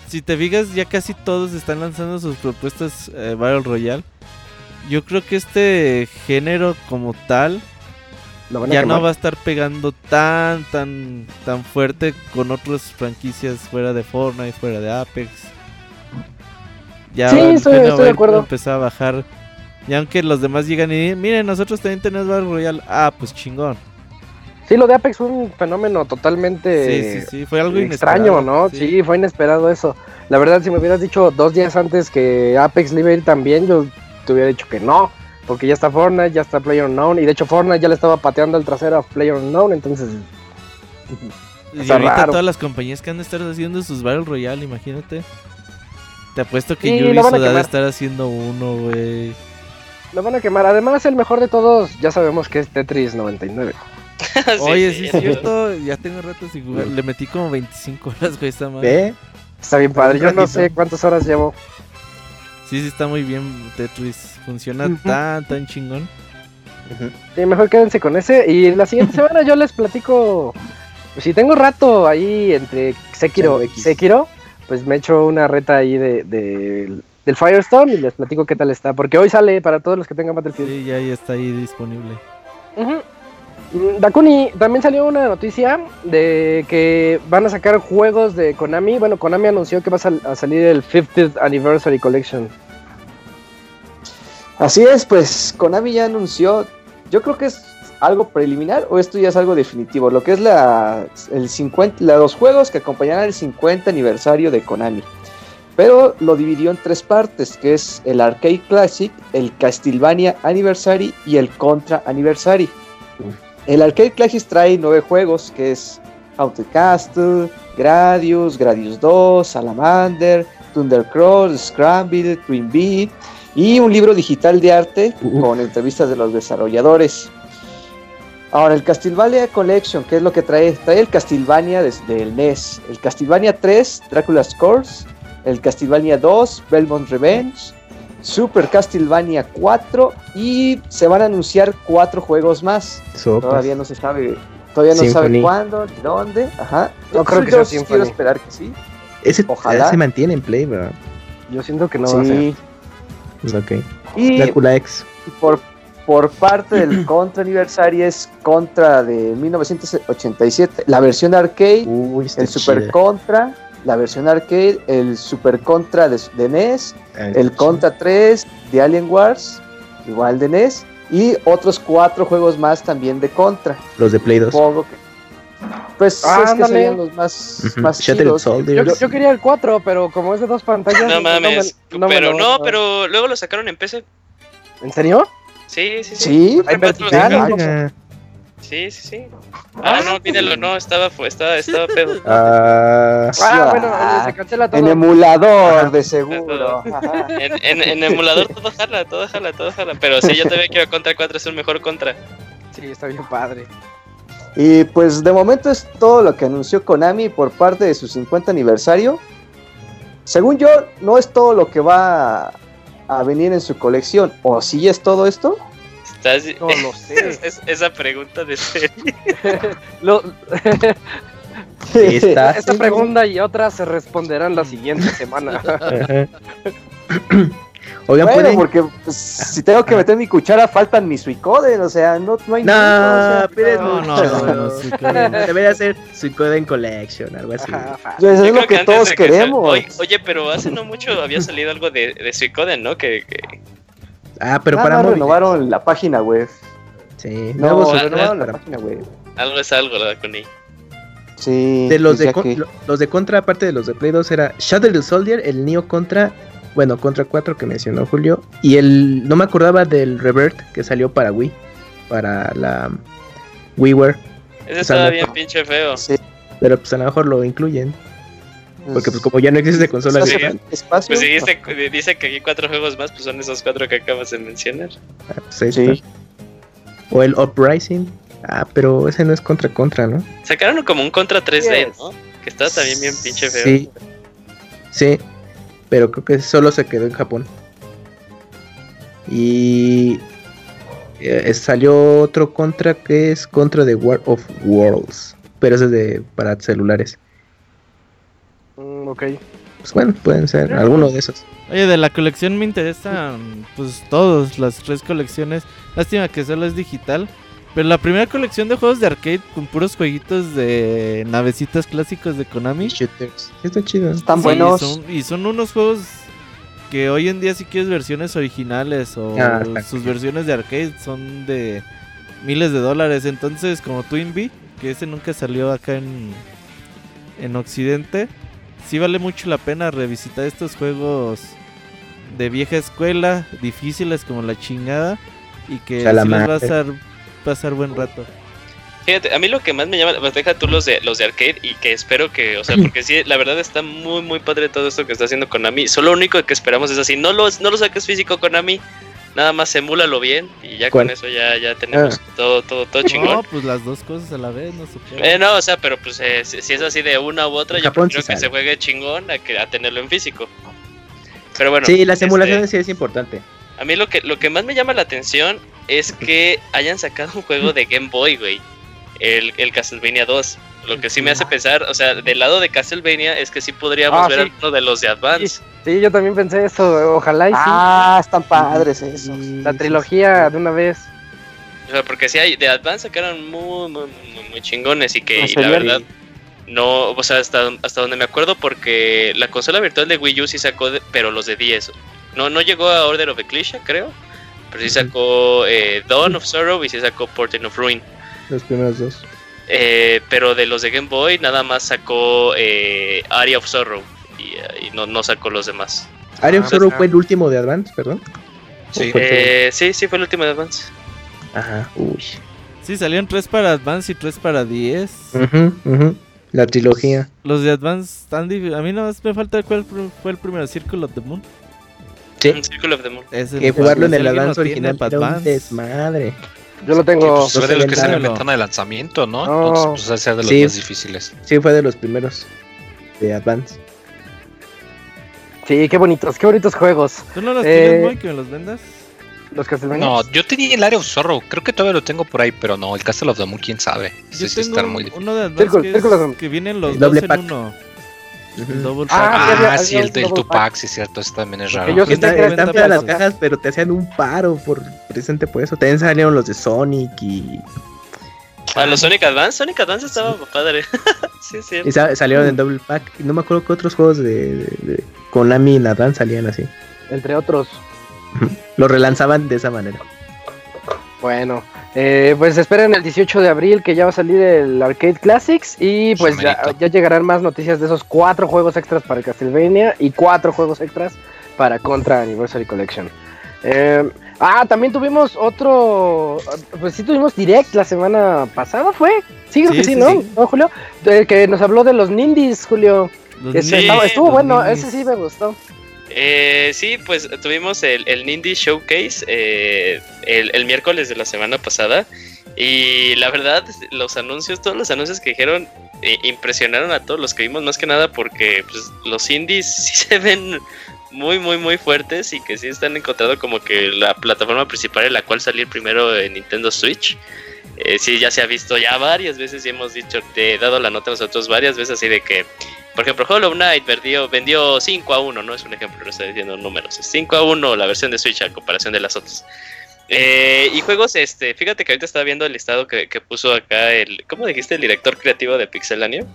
si te fijas, ya casi todos están lanzando sus propuestas eh, Battle Royale. Yo creo que este género como tal ya quemar. no va a estar pegando tan, tan, tan fuerte con otras franquicias fuera de Fortnite, fuera de Apex. Ya Sí, estoy- estoy va acuerdo. empezar a bajar. Y aunque los demás llegan y miren, nosotros también tenemos Battle Royale. Ah, pues chingón. Sí, lo de Apex fue un fenómeno totalmente sí, sí, sí, fue algo extraño. ¿no? Sí. fue inesperado eso. La verdad, si me hubieras dicho dos días antes que Apex le iba a ir también, yo te hubiera dicho que no. Porque ya está Fortnite, ya está PlayerUnknown. Y de hecho Fortnite ya le estaba pateando el trasero a PlayerUnknown, entonces... Y ahorita raro. todas las compañías que han de estar haciendo sus Battle Royale, imagínate. Te apuesto que Ubisoft ha de estar haciendo uno, güey. Lo van a quemar. Además, el mejor de todos, ya sabemos que es Tetris 99. Oye, sí, es cierto, ya tengo rato sin jugar. Le metí como 25 horas, güey, esta madre. ¿Ve? Está bien padre. Yo no sé cuántas horas llevo. Sí, sí, está muy bien Tetris. Funciona tan, tan chingón. Sí, mejor quédense con ese. Y la siguiente semana yo les platico. pues, si tengo rato ahí entre Sekiro y. Sekiro, pues me echo una reta ahí de, de- del Firestorm y les platico qué tal está. Porque hoy sale para todos los que tengan Battlefield. Sí, ya, ya está ahí disponible. Mm, Dakuni, también salió una noticia de que van a sacar juegos de Konami. Bueno, Konami anunció que va a, salir el 50th Anniversary Collection. Así es, pues Konami ya anunció, yo creo que es algo preliminar o esto ya es algo definitivo, lo que es la, el 50, los juegos que acompañarán el 50 aniversario de Konami. Pero lo dividió en tres partes, que es el Arcade Classic, el Castlevania Anniversary y el Contra Anniversary. El Arcade Classic trae nueve juegos, que es Haunted Castle, Gradius, Gradius 2, Salamander, Thundercross, Scramble, Twin Beat y un libro digital de arte con entrevistas de los desarrolladores. Ahora, el Castlevania Collection, ¿qué es lo que trae? Trae el Castlevania desde el NES, el Castlevania 3, Dracula's Curse, el Castlevania 2, Belmont Revenge, Super Castlevania 4 y se van a anunciar cuatro juegos más. Todavía no se sabe, todavía no se sabe cuándo ni dónde. Ajá. No creo que sea quiero esperar que sí. Ese Ojalá se mantiene en play, ¿verdad? Yo siento que no va a ser. Ok. Y X. Por, por parte del Contra Aniversario es Contra de 1987, la versión arcade, el Super Contra la versión arcade, el Super Contra de, NES, ah, el Contra 3 de Alien Wars, igual de NES, y otros cuatro juegos más también de Contra. Los de Play 2. pues ah, es que serían los más, más chidos. Yo, quería el 4, pero como es de dos pantallas. No mames. pero no, pero luego lo sacaron en PC. ¿En serio? Sí, sí, sí. Sí, Sí, sí, sí. Ah, no, olvídalo, no, estaba, estaba, estaba pedo. Ah, ah bueno, se cancela todo. En emulador, de seguro. en, en, emulador todo jala, todo jala, todo jala. Pero sí, yo también quiero Contra 4, es un mejor Contra. Sí, está bien padre. Y pues de momento es todo lo que anunció Konami por parte de su 50 aniversario. Según yo, no es todo lo que va a venir en su colección. ¿O sí es todo esto? No lo sé. esa pregunta de serie. Esta pregunta y otras se responderán la siguiente semana. Oigan, bueno, porque pues, si tengo que meter mi cuchara, faltan mis Suicoden, o sea, no, no hay no, no, no, no, Debería ser Suicoden Collection, algo así. Pues, es lo que, todos queremos. Oye, pero hace no mucho había salido algo de, de Suicoden, ¿no? Que, que, Ah, pero ah, para no renovaron la página web. Sí, no, renovaron la página web. Algo es algo, ¿verdad, Connie? Sí. De los de, los de Contra, aparte de los de Play 2, era Shadow the Soldier, el Neo Contra, bueno, Contra 4 que mencionó Julio, y el, no me acordaba del Revert que salió para Wii, para la WiiWare. Ese estaba bien pinche feo. Sí. Pero pues a lo mejor lo incluyen. Porque pues como ya no existe consola sí, espacio, pues si dice, dice, que hay cuatro juegos más, pues son esos cuatro que acabas de mencionar. Ah, pues sí. O el Uprising. Ah, pero ese no es contra contra, ¿no? Sacaron como un contra 3D, ¿no? Que estaba también bien pinche feo. Sí. Sí. Pero creo que solo se quedó en Japón. Y eh, salió otro contra que es contra de War of Worlds. Pero ese es de para celulares. Ok. Pues bueno, pueden ser algunos de esos. Oye, de la colección me interesan pues todos, las tres colecciones. Lástima que solo es digital. Pero la primera colección de juegos de arcade con puros jueguitos de navecitas clásicos de Konami. Shooters. Está chido. Están buenos. Y son, unos juegos que hoy en día si quieres versiones originales o ah, sus versiones de arcade son de miles de dólares. Entonces como Twin Bee, que ese nunca salió acá en, en Occidente sí vale mucho la pena revisitar estos juegos de vieja escuela, difíciles como la chingada, y que sí les va a pasar buen rato. Fíjate, a mí lo que más me llama, pues deja tú los de los de arcade y que espero que, o sea, porque sí, la verdad está muy muy padre todo esto que está haciendo Konami. Solo lo único que esperamos es así, no lo, no lo saques físico Konami, nada más emúlalo bien y ya con eso ya, ya tenemos ah. todo, todo, todo chingón. No, pues las dos cosas a la vez, no sé eh, no, o sea, pero pues eh, si, es así de una u otra, yo prefiero que se juegue chingón a, que, a tenerlo en físico. Pero bueno. Sí, las este, emulaciones sí es importante. A mí lo que, lo que más me llama la atención es que hayan sacado un juego de Game Boy, güey. El, el Castlevania 2. Lo que sí me hace pensar, o sea, del lado de Castlevania es que sí podríamos ah, ver uno de los de Advance. Sí, yo también pensé eso, ojalá y sí. Ah, están padres esos. La trilogía de una vez. O sea, porque si hay de Advance sacaron muy, muy, muy, chingones y que la verdad no, o sea, hasta, hasta donde me acuerdo porque la consola virtual de Wii U sí sacó, pero los de 10. No, no llegó a Order of Ecclesia, creo, pero sí sacó eh, Dawn of Sorrow y sí sacó Portent of Ruin. Los primeros dos. Eh, pero de los de Game Boy nada más sacó eh, Area of Sorrow y, y no, no, sacó los demás. ¿Area of ah, Sorrow fue el último de Advance, perdón? Sí. Eh, sí, sí, fue el último de Advance. Ajá, uy. Sí, salieron tres para Advance y tres para 10. La trilogía. Los de Advance están difíciles. A mí nada más me falta cuál fue el primero, Circle of the Moon. Sí. Circle of the Moon. que jugarlo en el Advance original para un desmadre. Yo lo tengo. Pues, fue de los que están en ventana de lanzamiento, ¿no? Entonces, pues, ser de los más difíciles. Sí, fue de los primeros de Advance. Sí, qué bonitos, qué bonitos juegos. ¿Tú no los tienes, eh, que me los vendas? Los Castlevania. No, yo tenía el Area of Zorro, creo que todavía lo tengo por ahí, pero no, el Castle of the Moon, quién sabe. Yo sí, tengo muy uno de Advance que, es, que, vienen los dos en uno. El ah, ah sí, el, el Tupac, sí, cierto, eso también es raro. Que está, están feas las cajas, pero te hacían un paro por presente por eso. También salieron los de Sonic y. Ah, los Sonic Advance, Sonic Advance estaba padre. sí, es cierto. Y salieron en Double Pack. No me acuerdo qué otros juegos de, de, de Konami en Advance salían así. Entre otros. Lo relanzaban de esa manera. Bueno, eh, pues esperen el 18 de abril que ya va a salir el Arcade Classics y pues ya, llegarán más noticias de esos cuatro juegos extras para Castlevania y cuatro juegos extras para Contra Anniversary Collection. Eh, ah, también tuvimos otro, pues sí tuvimos Direct la semana pasada, ¿fue? Sí, que sí, ¿no? Julio? que nos habló de los Nindies, Julio. estuvo bueno, ese sí me gustó. Eh, sí, pues tuvimos el, el Nindy Showcase eh, el, miércoles de la semana pasada. Y la verdad, los anuncios, todos los anuncios que dijeron, eh, impresionaron a todos los que vimos, más que nada porque pues, los indies sí se ven muy, muy, muy fuertes y que sí están encontrando como que la plataforma principal en la cual salir primero en Nintendo Switch. Eh, sí, ya se ha visto ya varias veces y hemos dicho, te he dado la nota a nosotros varias veces así de que por ejemplo, Hollow Knight vendió, vendió 5 a 1, no es un ejemplo, no estoy diciendo números, es 5 a 1 la versión de Switch a comparación de las otras. Eh, y juegos, este, fíjate que ahorita estaba viendo el listado que, puso acá el, ¿cómo dijiste? El director creativo de Pixelania.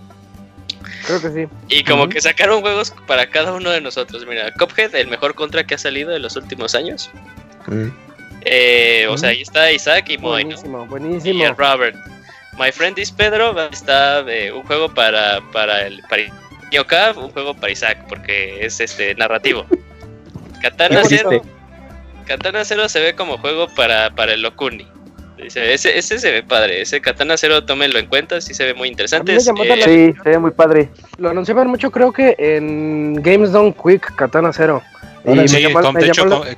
Creo que sí. Y como que sacaron juegos para cada uno de nosotros. Mira, Cuphead, el mejor contra que ha salido en los últimos años. Mm. Eh, o sea, ahí está Isaac y Moy, buenísimo, Buenísimo, Y Robert. My Friend is Pedro está eh, un juego para, para el para Un juego para Isaac, porque es este narrativo. Katana Zero. Katana Zero se ve como juego para, para el Okuni. Ese, ese, se ve padre, ese Katana Zero tómenlo en cuenta, sí se ve muy interesante. sí, se ve muy padre. Lo anunciaban mucho creo que en Games Done Quick, Katana Zero. Y sí, de hecho, eh,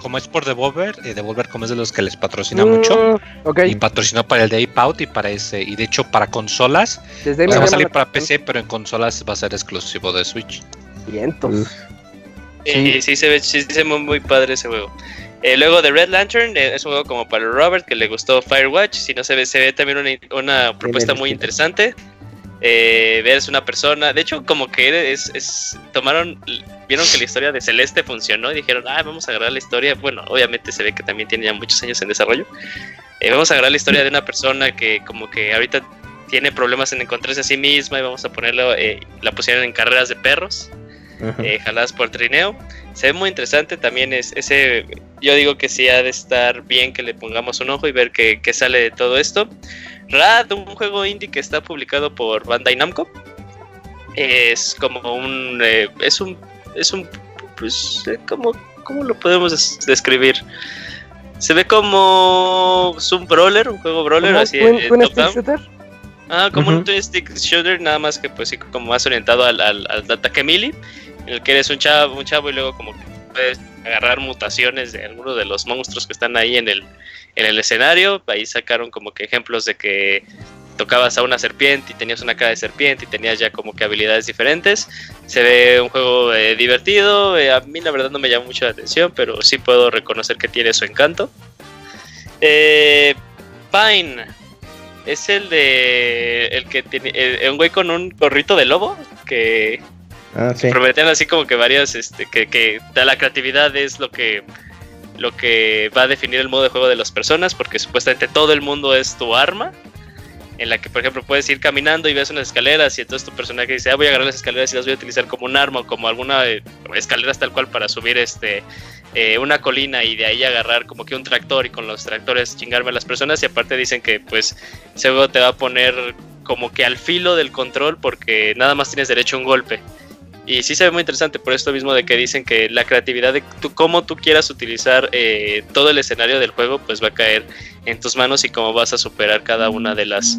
como es por Devolver, eh, Devolver como es de los que les patrocina mm, mucho, y patrocinó para el de Out y para ese, y de hecho para consolas, va a salir para PC, pero en consolas va a ser exclusivo de Switch. Vientos. Sí. sí, se ve, sí, se ve muy padre ese juego. Eh, luego de Red Lantern es un juego como para Robert que le gustó Firewatch. Si no se ve, se ve también una, una propuesta muy interesante eh, ves una persona, de hecho como que es, es, tomaron, vieron que la historia de Celeste funcionó y dijeron, ah, vamos a agarrar la historia, bueno, obviamente se ve que también tiene ya muchos años en desarrollo, eh, vamos a agarrar la historia de una persona que como que ahorita tiene problemas en encontrarse a sí misma y vamos a ponerlo, eh, la pusieron en carreras de perros, eh, jaladas por trineo, se ve muy interesante también es ese, yo digo que sí ha de estar bien que le pongamos un ojo y ver qué sale de todo esto. Rad, un juego indie que está publicado por Bandai Namco. Es como un. Eh, es un. Es un. Pues. Eh, ¿cómo, ¿Cómo lo podemos describir? Se ve como. Es un brawler, un juego brawler así. Un, un stick shooter? Ah, como un twin stick shooter, nada más que pues sí, como más orientado al, al, al ataque melee, en el que eres un chavo, un chavo y luego como que puedes agarrar mutaciones de algunos de los monstruos que están ahí en el, en el escenario. Ahí sacaron como que ejemplos de que tocabas a una serpiente y tenías una cara de serpiente y tenías ya como que habilidades diferentes. Se ve un juego eh, divertido. Eh, a mí la verdad no me llama mucho la atención, pero sí puedo reconocer que tiene su encanto. Eh, Pine es el de el que tiene un güey con un gorrito de lobo que ah, prometen así como que varias este que, que la creatividad es lo que lo que va a definir el modo de juego de las personas, porque supuestamente todo el mundo es tu arma en la que, por ejemplo, puedes ir caminando y ves unas escaleras y entonces tu personaje dice, ah, voy a agarrar las escaleras y las voy a utilizar como un arma o como alguna eh, escaleras tal cual para subir este eh, una colina y de ahí agarrar como que un tractor y con los tractores chingarme a las personas y aparte dicen que pues ese juego te va a poner como que al filo del control porque nada más tienes derecho a un golpe. Y sí se ve muy interesante por esto mismo de que dicen que la creatividad de tú, cómo tú quieras utilizar eh, todo el escenario del juego, pues va a caer en tus manos y cómo vas a superar cada una de las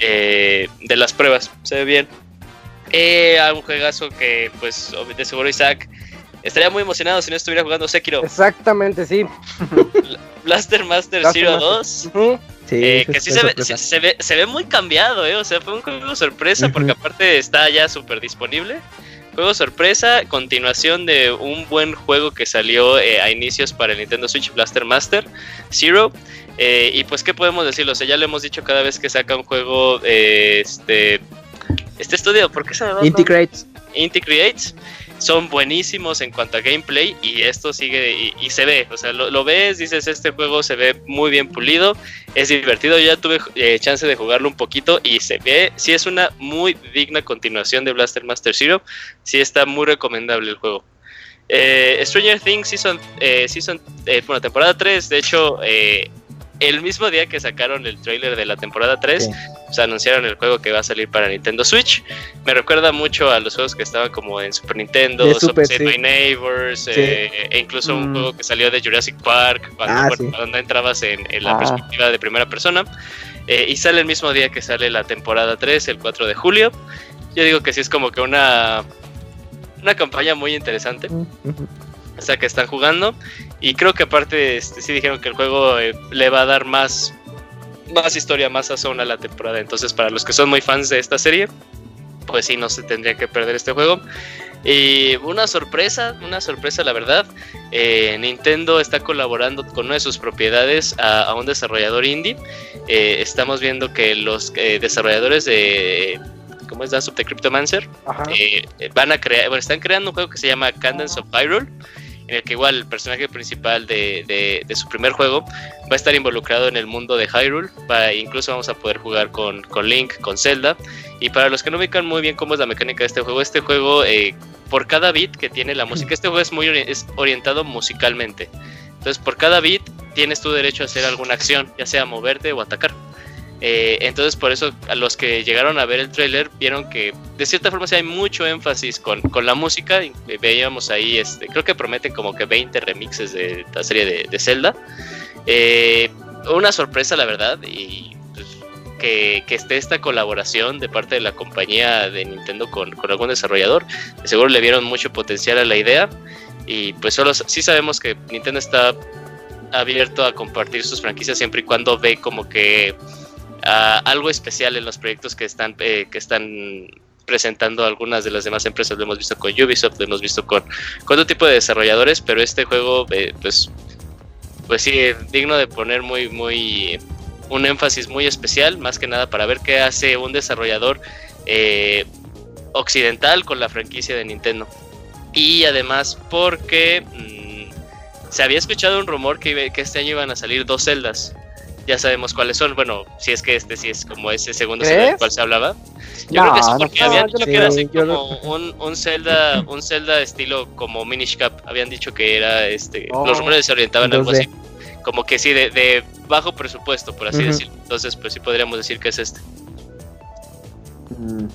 eh, de las pruebas. Se ve bien. Eh, un juegazo que, pues, de seguro Isaac estaría muy emocionado si no estuviera jugando Sekiro. Exactamente, sí. Blaster Master Zero 2. Eh, que sí se ve, se, ve, se ve, muy cambiado, ¿eh? O sea, fue un juego sorpresa porque aparte está ya súper disponible. Juego sorpresa, continuación de un buen juego que salió eh, a inicios para el Nintendo Switch Blaster Master Zero. Eh, y pues, ¿qué podemos decirlo? O sea, ya le hemos dicho cada vez que saca un juego, eh, este, este estudio, ¿por qué se llama? Inti Creates. Inti Creates son buenísimos en cuanto a gameplay y esto sigue y, se ve, o sea, lo, ves, dices, este juego se ve muy bien pulido, es divertido, yo ya tuve eh, chance de jugarlo un poquito y se ve, sí es una muy digna continuación de Blaster Master Zero, sí está muy recomendable el juego. Eh, Stranger Things Season, eh, season bueno, temporada 3, de hecho, el mismo día que sacaron el trailer de la temporada 3, se anunciaron el juego que va a salir para Nintendo Switch. Me recuerda mucho a los juegos que estaban como en Super Nintendo, Super, My Neighbors, eh, e incluso un mm. juego que salió de Jurassic Park, cuando, ah, entrabas en, la ah. perspectiva de primera persona. Eh, y sale el mismo día que sale la temporada 3, el 4 de julio. Yo digo que sí es como que una, una campaña muy interesante. Mm, o sea, que están jugando. Y creo que aparte este, sí dijeron que el juego eh, le va a dar más, más historia, más sazón a la temporada. Entonces, para los que son muy fans de esta serie, pues sí, no se tendría que perder este juego. Y una sorpresa, una sorpresa la verdad. Eh, Nintendo está colaborando con una de sus propiedades a, un desarrollador indie. Eh, estamos viendo que los desarrolladores de ¿cómo es Dance of the Cryptomancer? van a crear, bueno, están creando un juego que se llama Candence of Hyrule en el que igual el personaje principal de, de, su primer juego va a estar involucrado en el mundo de Hyrule, incluso vamos a poder jugar con, con, Link, con Zelda, y para los que no ubican muy bien cómo es la mecánica de este juego, este juego, eh, por cada bit que tiene la música, este juego es muy es orientado musicalmente, entonces por cada bit tienes tu derecho a hacer alguna acción, ya sea moverte o atacar. Eh, entonces por eso a los que llegaron a ver el tráiler vieron que de cierta forma sí hay mucho énfasis con, con la música. Veíamos ahí, este, creo que prometen como que 20 remixes de la serie de, Zelda. Eh, una sorpresa la verdad y pues, que, que, esté esta colaboración de parte de la compañía de Nintendo con, con algún desarrollador. seguro le vieron mucho potencial a la idea y pues solo sí sabemos que Nintendo está abierto a compartir sus franquicias siempre y cuando ve como que algo especial en los proyectos que están, eh, que están presentando algunas de las demás empresas. Lo hemos visto con Ubisoft, lo hemos visto con, con otro tipo de desarrolladores, pero este juego, eh, pues, pues sí, digno de poner muy, muy, un énfasis muy especial, más que nada para ver qué hace un desarrollador eh, occidental con la franquicia de Nintendo. Y además porque mm, se había escuchado un rumor que, que este año iban a salir dos celdas ya sabemos cuáles son. Bueno, si es que este sí es como ese segundo Zelda del cual se hablaba. Yo creo que sí, porque habían dicho que era así como un, un Zelda, un Zelda estilo como Minish Cap. Habían dicho que era este. los oh. rumores se orientaban algo así. Como que sí, de, bajo presupuesto, por así decirlo. Entonces, pues sí podríamos decir que es este. Mm.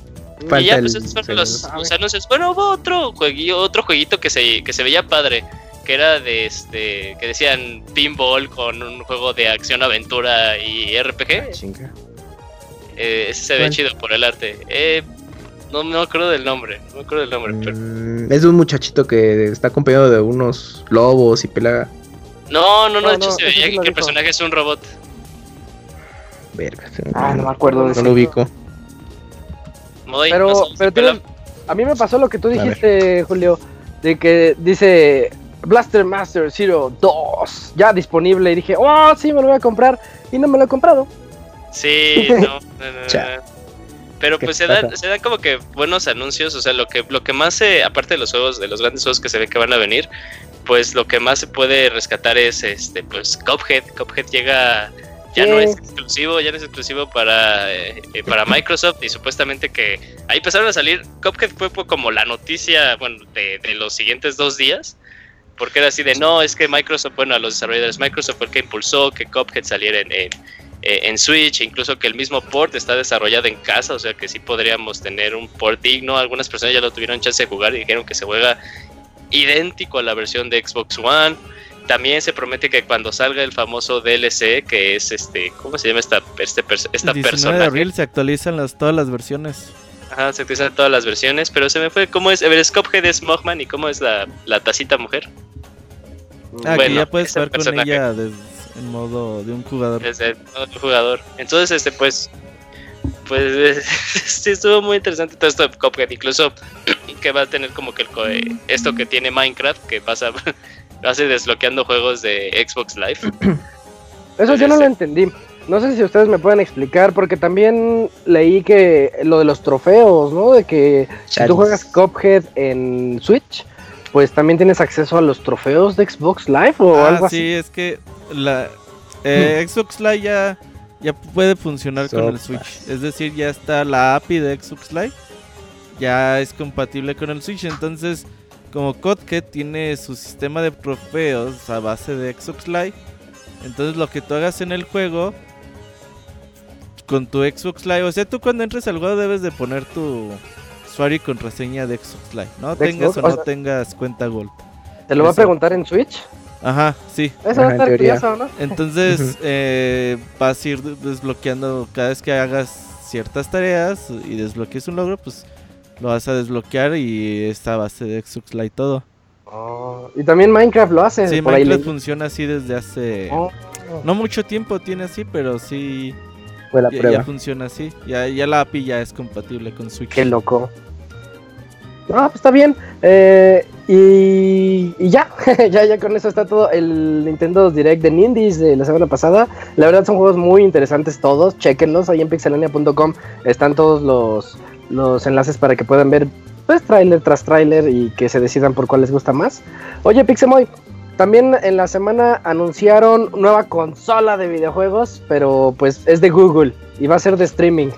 y ya, pues estos fueron los, los, anuncios. Bueno, hubo otro jueguito, otro jueguito que se, que se veía padre que era de este que decían pinball con un juego de acción aventura y RPG ah, eh, ese se ve chido por el arte. Eh, no, me acuerdo del nombre no me acuerdo del nombre mm, es de un muchachito que está acompañado de unos lobos y pelea no no no, de hecho se veía que el personaje es un robot. Verga, ah no me acuerdo de no lo ubico. Pero, pero a mí me pasó lo que tú dijiste Julio de que dice Blaster Master Zero 2 ya disponible. Y dije, oh, sí, me lo voy a comprar y no me lo he comprado. Sí, no, no, no, Pero pues se dan, se dan como que buenos anuncios, o sea, lo que, lo que más, aparte de los juegos, de los grandes juegos que se ve que van a venir, pues lo que más se puede rescatar es este pues Cuphead. Cuphead llega ya no es exclusivo, ya no es exclusivo para, eh, para Microsoft. Y supuestamente que ahí empezaron a salir, Cuphead fue como la noticia, bueno, de, los siguientes dos días, porque era así de, no, es que Microsoft, bueno, a los desarrolladores, Microsoft fue el que impulsó que Cuphead saliera en, en, en Switch, incluso que el mismo port está desarrollado en casa, o sea que sí podríamos tener un port digno, algunas personas ya lo tuvieron chance de jugar y dijeron que se juega idéntico a la versión de Xbox One. También se promete que cuando salga el famoso DLC, que es este, ¿cómo se llama esta, este, esta persona? de abril se actualizan las, todas las versiones. Ajá, se actualizan todas las versiones, pero se me fue, ¿cómo es? A ver, Scophead es Mogman y ¿cómo es la, la tacita mujer? Ah, que ya puedes jugar con ella en modo de un jugador. Desde el modo de un jugador. Entonces, este, pues, pues sí estuvo muy interesante todo esto de Cuphead, incluso que va a tener como que el, esto que tiene Minecraft, que pasa hace desbloqueando juegos de Xbox Live. Eso yo no lo entendí. No sé si ustedes me pueden explicar, porque también leí que lo de los trofeos, ¿no? De que si tú juegas Cuphead en Switch, pues también tienes acceso a los trofeos de Xbox Live o ah, algo así. Sí, es que la eh, Xbox Live ya, ya puede funcionar con el Switch. Es decir, ya está la API de Xbox Live, ya es compatible con el Switch. Entonces, como Codket tiene su sistema de trofeos a base de Xbox Live, entonces lo que tú hagas en el juego con tu Xbox Live, o sea, tú cuando entres al juego debes de poner tu usuario y contraseña de Xbox Live, no tengas o no tengas cuenta Gold. ¿Te lo va a preguntar en Switch? Ajá, sí. Eso va a estar curioso, ¿no? Entonces eh, vas a ir desbloqueando cada vez que hagas ciertas tareas y desbloquees un logro, pues lo vas a desbloquear y esta base de Xbox Live todo. Oh, y también Minecraft lo hace. Sí, Minecraft funciona así desde hace... Oh. No mucho tiempo tiene así, pero sí... Fue la prueba. ya funciona así. Ya, ya la API ya es compatible con Switch. Qué loco. Ah, pues está bien. Eh, y, y, ya, ya, ya con eso está todo el Nintendo Direct de Nindies de la semana pasada. La verdad son juegos muy interesantes todos. Chequenlos ahí en pixelania.com. Están todos los los enlaces para que puedan ver pues tráiler tras tráiler y que se decidan por cuál les gusta más. Oye, Pixemoy, también en la semana anunciaron nueva consola de videojuegos, pero pues es de Google y va a ser de streaming.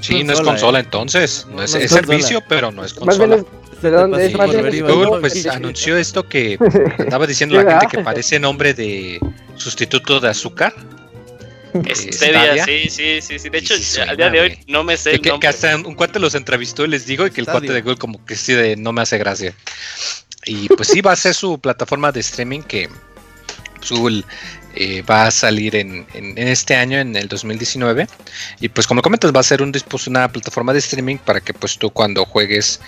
Sí, no es consola eh. entonces, no es, servicio, pero no es consola. Más bien Google pues anunció esto que estaba diciendo la gente que parece nombre de sustituto de azúcar. Stadia, sí, sí, sí, sí. De hecho, al día de hoy no me sé. Que, hasta un cuate los entrevistó y les digo y que el cuate de Google como que sí de no me hace gracia. Y pues sí, va a ser su plataforma de streaming que pues, Google eh, va a salir en, este año, en el 2019. Y pues como comentas, va a ser un, una plataforma de streaming para que pues tú cuando juegues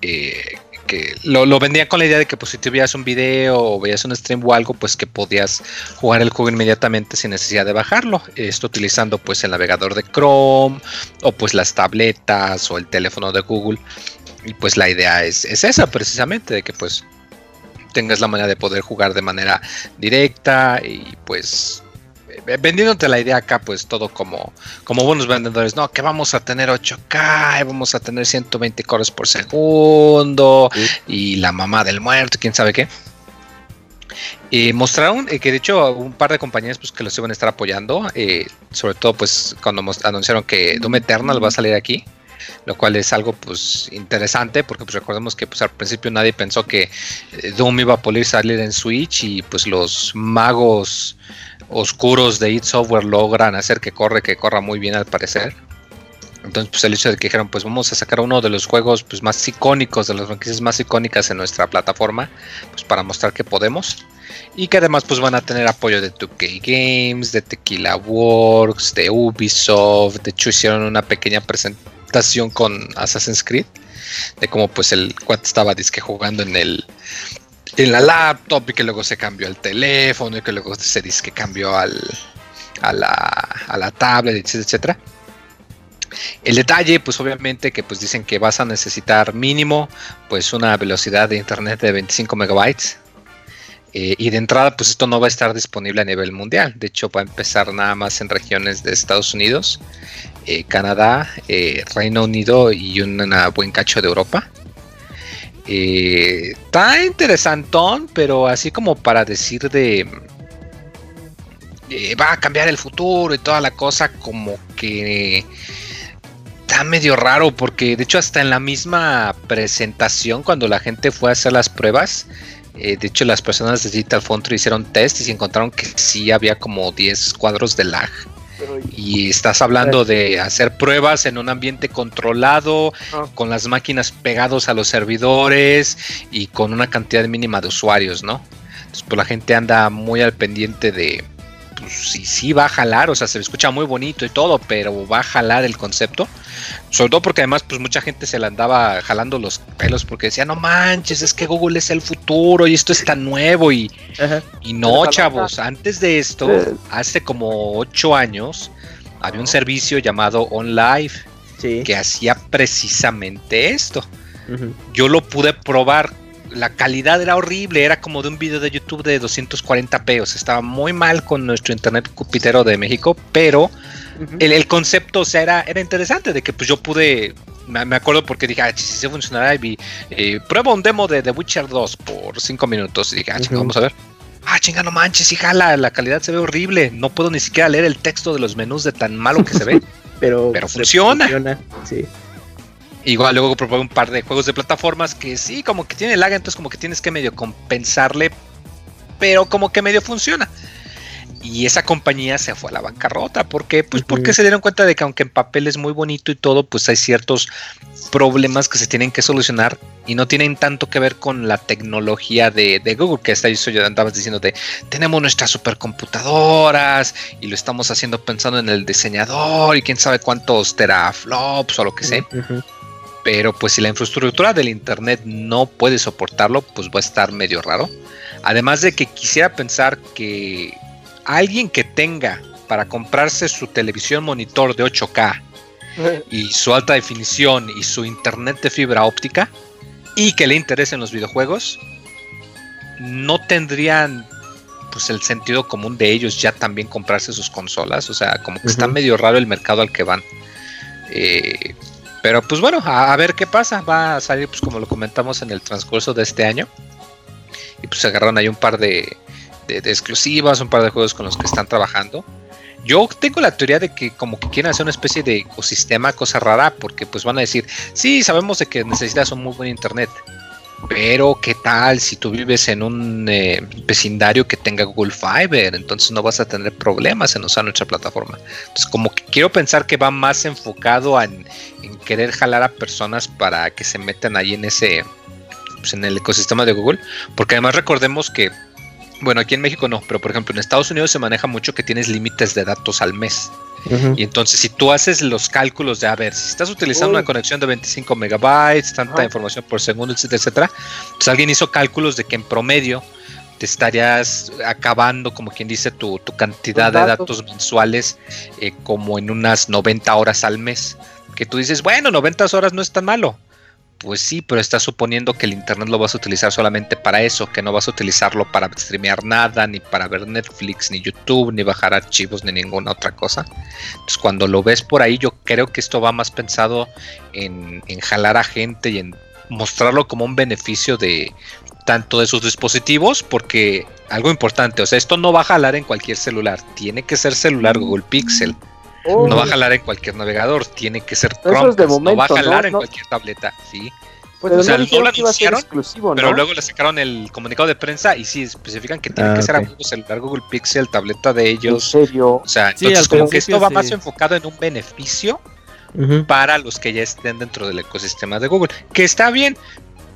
eh, que lo, lo, vendía con la idea de que pues si tuvieras un video o veías un stream o algo, pues que podías jugar el juego inmediatamente sin necesidad de bajarlo. Esto utilizando pues el navegador de Chrome o pues las tabletas o el teléfono de Google. Y pues la idea es, es esa precisamente, de que pues tengas la manera de poder jugar de manera directa y pues vendiéndote la idea acá, pues todo como, como buenos vendedores, no, que vamos a tener 8K, vamos a tener 120 cores por segundo, y la mamá del muerto, quién sabe qué. Y mostraron eh, que de hecho un par de compañías pues que los iban a estar apoyando, eh, sobre todo pues cuando anunciaron que Doom Eternal va a salir aquí, lo cual es algo pues interesante porque pues recordemos que pues al principio nadie pensó que eh, Doom iba a poder salir en Switch y pues los magos oscuros de id Software logran hacer que corre, que corra muy bien al parecer. Entonces, pues el hecho de que dijeron, pues vamos a sacar uno de los juegos pues, más icónicos, de las franquicias más icónicas en nuestra plataforma, pues para mostrar que podemos. Y que además pues van a tener apoyo de 2K Games, de Tequila Works, de Ubisoft. De hecho hicieron una pequeña presentación con Assassin's Creed. De cómo pues el cuate estaba disque jugando en el en la laptop y que luego se cambió al teléfono y que luego se dice que cambió al, a, la, a la tablet, etcétera, etcétera. El detalle, pues obviamente que pues dicen que vas a necesitar mínimo pues una velocidad de internet de 25 megabytes. Eh, y de entrada, pues esto no va a estar disponible a nivel mundial. De hecho, va a empezar nada más en regiones de Estados Unidos, eh, Canadá, eh, Reino Unido y un buen cacho de Europa. Está interesantón, pero así como para decir de va a cambiar el futuro y toda la cosa, como que está medio raro porque de hecho hasta en la misma presentación cuando la gente fue a hacer las pruebas, eh, de hecho las personas de Digital Foundry hicieron test y se encontraron que sí había como 10 cuadros de lag. Y estás hablando de hacer pruebas en un ambiente controlado, ah. con las máquinas pegados a los servidores y con una cantidad mínima de usuarios, ¿no? Entonces, pues la gente anda muy al pendiente de, pues sí, sí va a jalar, o sea, se escucha muy bonito y todo, pero va a jalar el concepto. Sobre todo porque además, pues mucha gente se le andaba jalando los pelos porque decía, no manches, es que Google es el futuro y esto está nuevo y, y no, chavos, antes de esto, hace como ocho años, había un servicio llamado OnLive que hacía precisamente esto. Yo lo pude probar la calidad era horrible, era como de un video de YouTube de 240p, o sea, estaba muy mal con nuestro internet cupitero de México, pero el, concepto, o sea, era, era interesante, de que pues yo pude, me, acuerdo porque dije, ah, si se funcionará, y vi, eh, prueba un demo de The Witcher 2 por 5 minutos, y dije, ah, vamos a ver. Ah, chinga, no manches, hija, la, la calidad se ve horrible, no puedo ni siquiera leer el texto de los menús de tan malo que se ve. pero, pero funciona. funciona. Sí. Igual luego propongo un par de juegos de plataformas que sí, como que tiene lag, entonces como que tienes que medio compensarle, pero como que medio funciona. Y esa compañía se fue a la bancarrota. ¿Por qué? Pues porque se dieron cuenta de que aunque en papel es muy bonito y todo, pues hay ciertos problemas que se tienen que solucionar y no tienen tanto que ver con la tecnología de, Google, que eso yo andabas diciendo de tenemos nuestras supercomputadoras y lo estamos haciendo pensando en el diseñador y quién sabe cuántos teraflops o lo que sea. Pero pues si la infraestructura del Internet no puede soportarlo, pues va a estar medio raro. Además de que quisiera pensar que alguien que tenga para comprarse su televisión monitor de 8K y su alta definición y su internet de fibra óptica y que le interesen los videojuegos, no tendrían pues el sentido común de ellos ya también comprarse sus consolas. O sea, como que está medio raro el mercado al que van. Eh, pero pues bueno, a, ver qué pasa. Va a salir, pues como lo comentamos en el transcurso de este año. Y pues agarraron ahí un par de, exclusivas, un par de juegos con los que están trabajando. Yo tengo la teoría de que como que quieren hacer una especie de ecosistema, cosa rara, porque pues van a decir, sí, sabemos de que necesitas un muy buen internet, pero qué tal si tú vives en un eh, vecindario que tenga Google Fiber, entonces no vas a tener problemas en usar nuestra plataforma. Entonces como que quiero pensar que va más enfocado en, querer jalar a personas para que se metan ahí en ese, pues, en el ecosistema de Google, porque además recordemos que bueno, aquí en México no, pero por ejemplo en Estados Unidos se maneja mucho que tienes límites de datos al mes. Y entonces si tú haces los cálculos de, a ver, si estás utilizando una conexión de 25 megabytes, tanta información por segundo, etcétera, etcétera, pues alguien hizo cálculos de que en promedio te estarías acabando, como quien dice, tu, cantidad de datos mensuales eh, como en unas 90 horas al mes. Que tú dices, bueno, 90 horas no es tan malo. Pues sí, pero estás suponiendo que el internet lo vas a utilizar solamente para eso, que no vas a utilizarlo para streamear nada, ni para ver Netflix, ni YouTube, ni bajar archivos, ni ninguna otra cosa. Entonces, cuando lo ves por ahí, yo creo que esto va más pensado en, jalar a gente y en mostrarlo como un beneficio de tanto de sus dispositivos, porque algo importante, o sea, esto no va a jalar en cualquier celular, tiene que ser celular Google Pixel no va a jalar en cualquier navegador, tiene que ser Chromecast, no va a jalar en cualquier tableta, sí. Pues o sea, no lo anunciaron, pero luego le sacaron el comunicado de prensa y sí especifican que tiene ah, que ser a Google celular, Google Pixel, tableta de ellos. ¿En serio? O sea, entonces como que esto va más enfocado en un beneficio para los que ya estén dentro del ecosistema de Google, que está bien,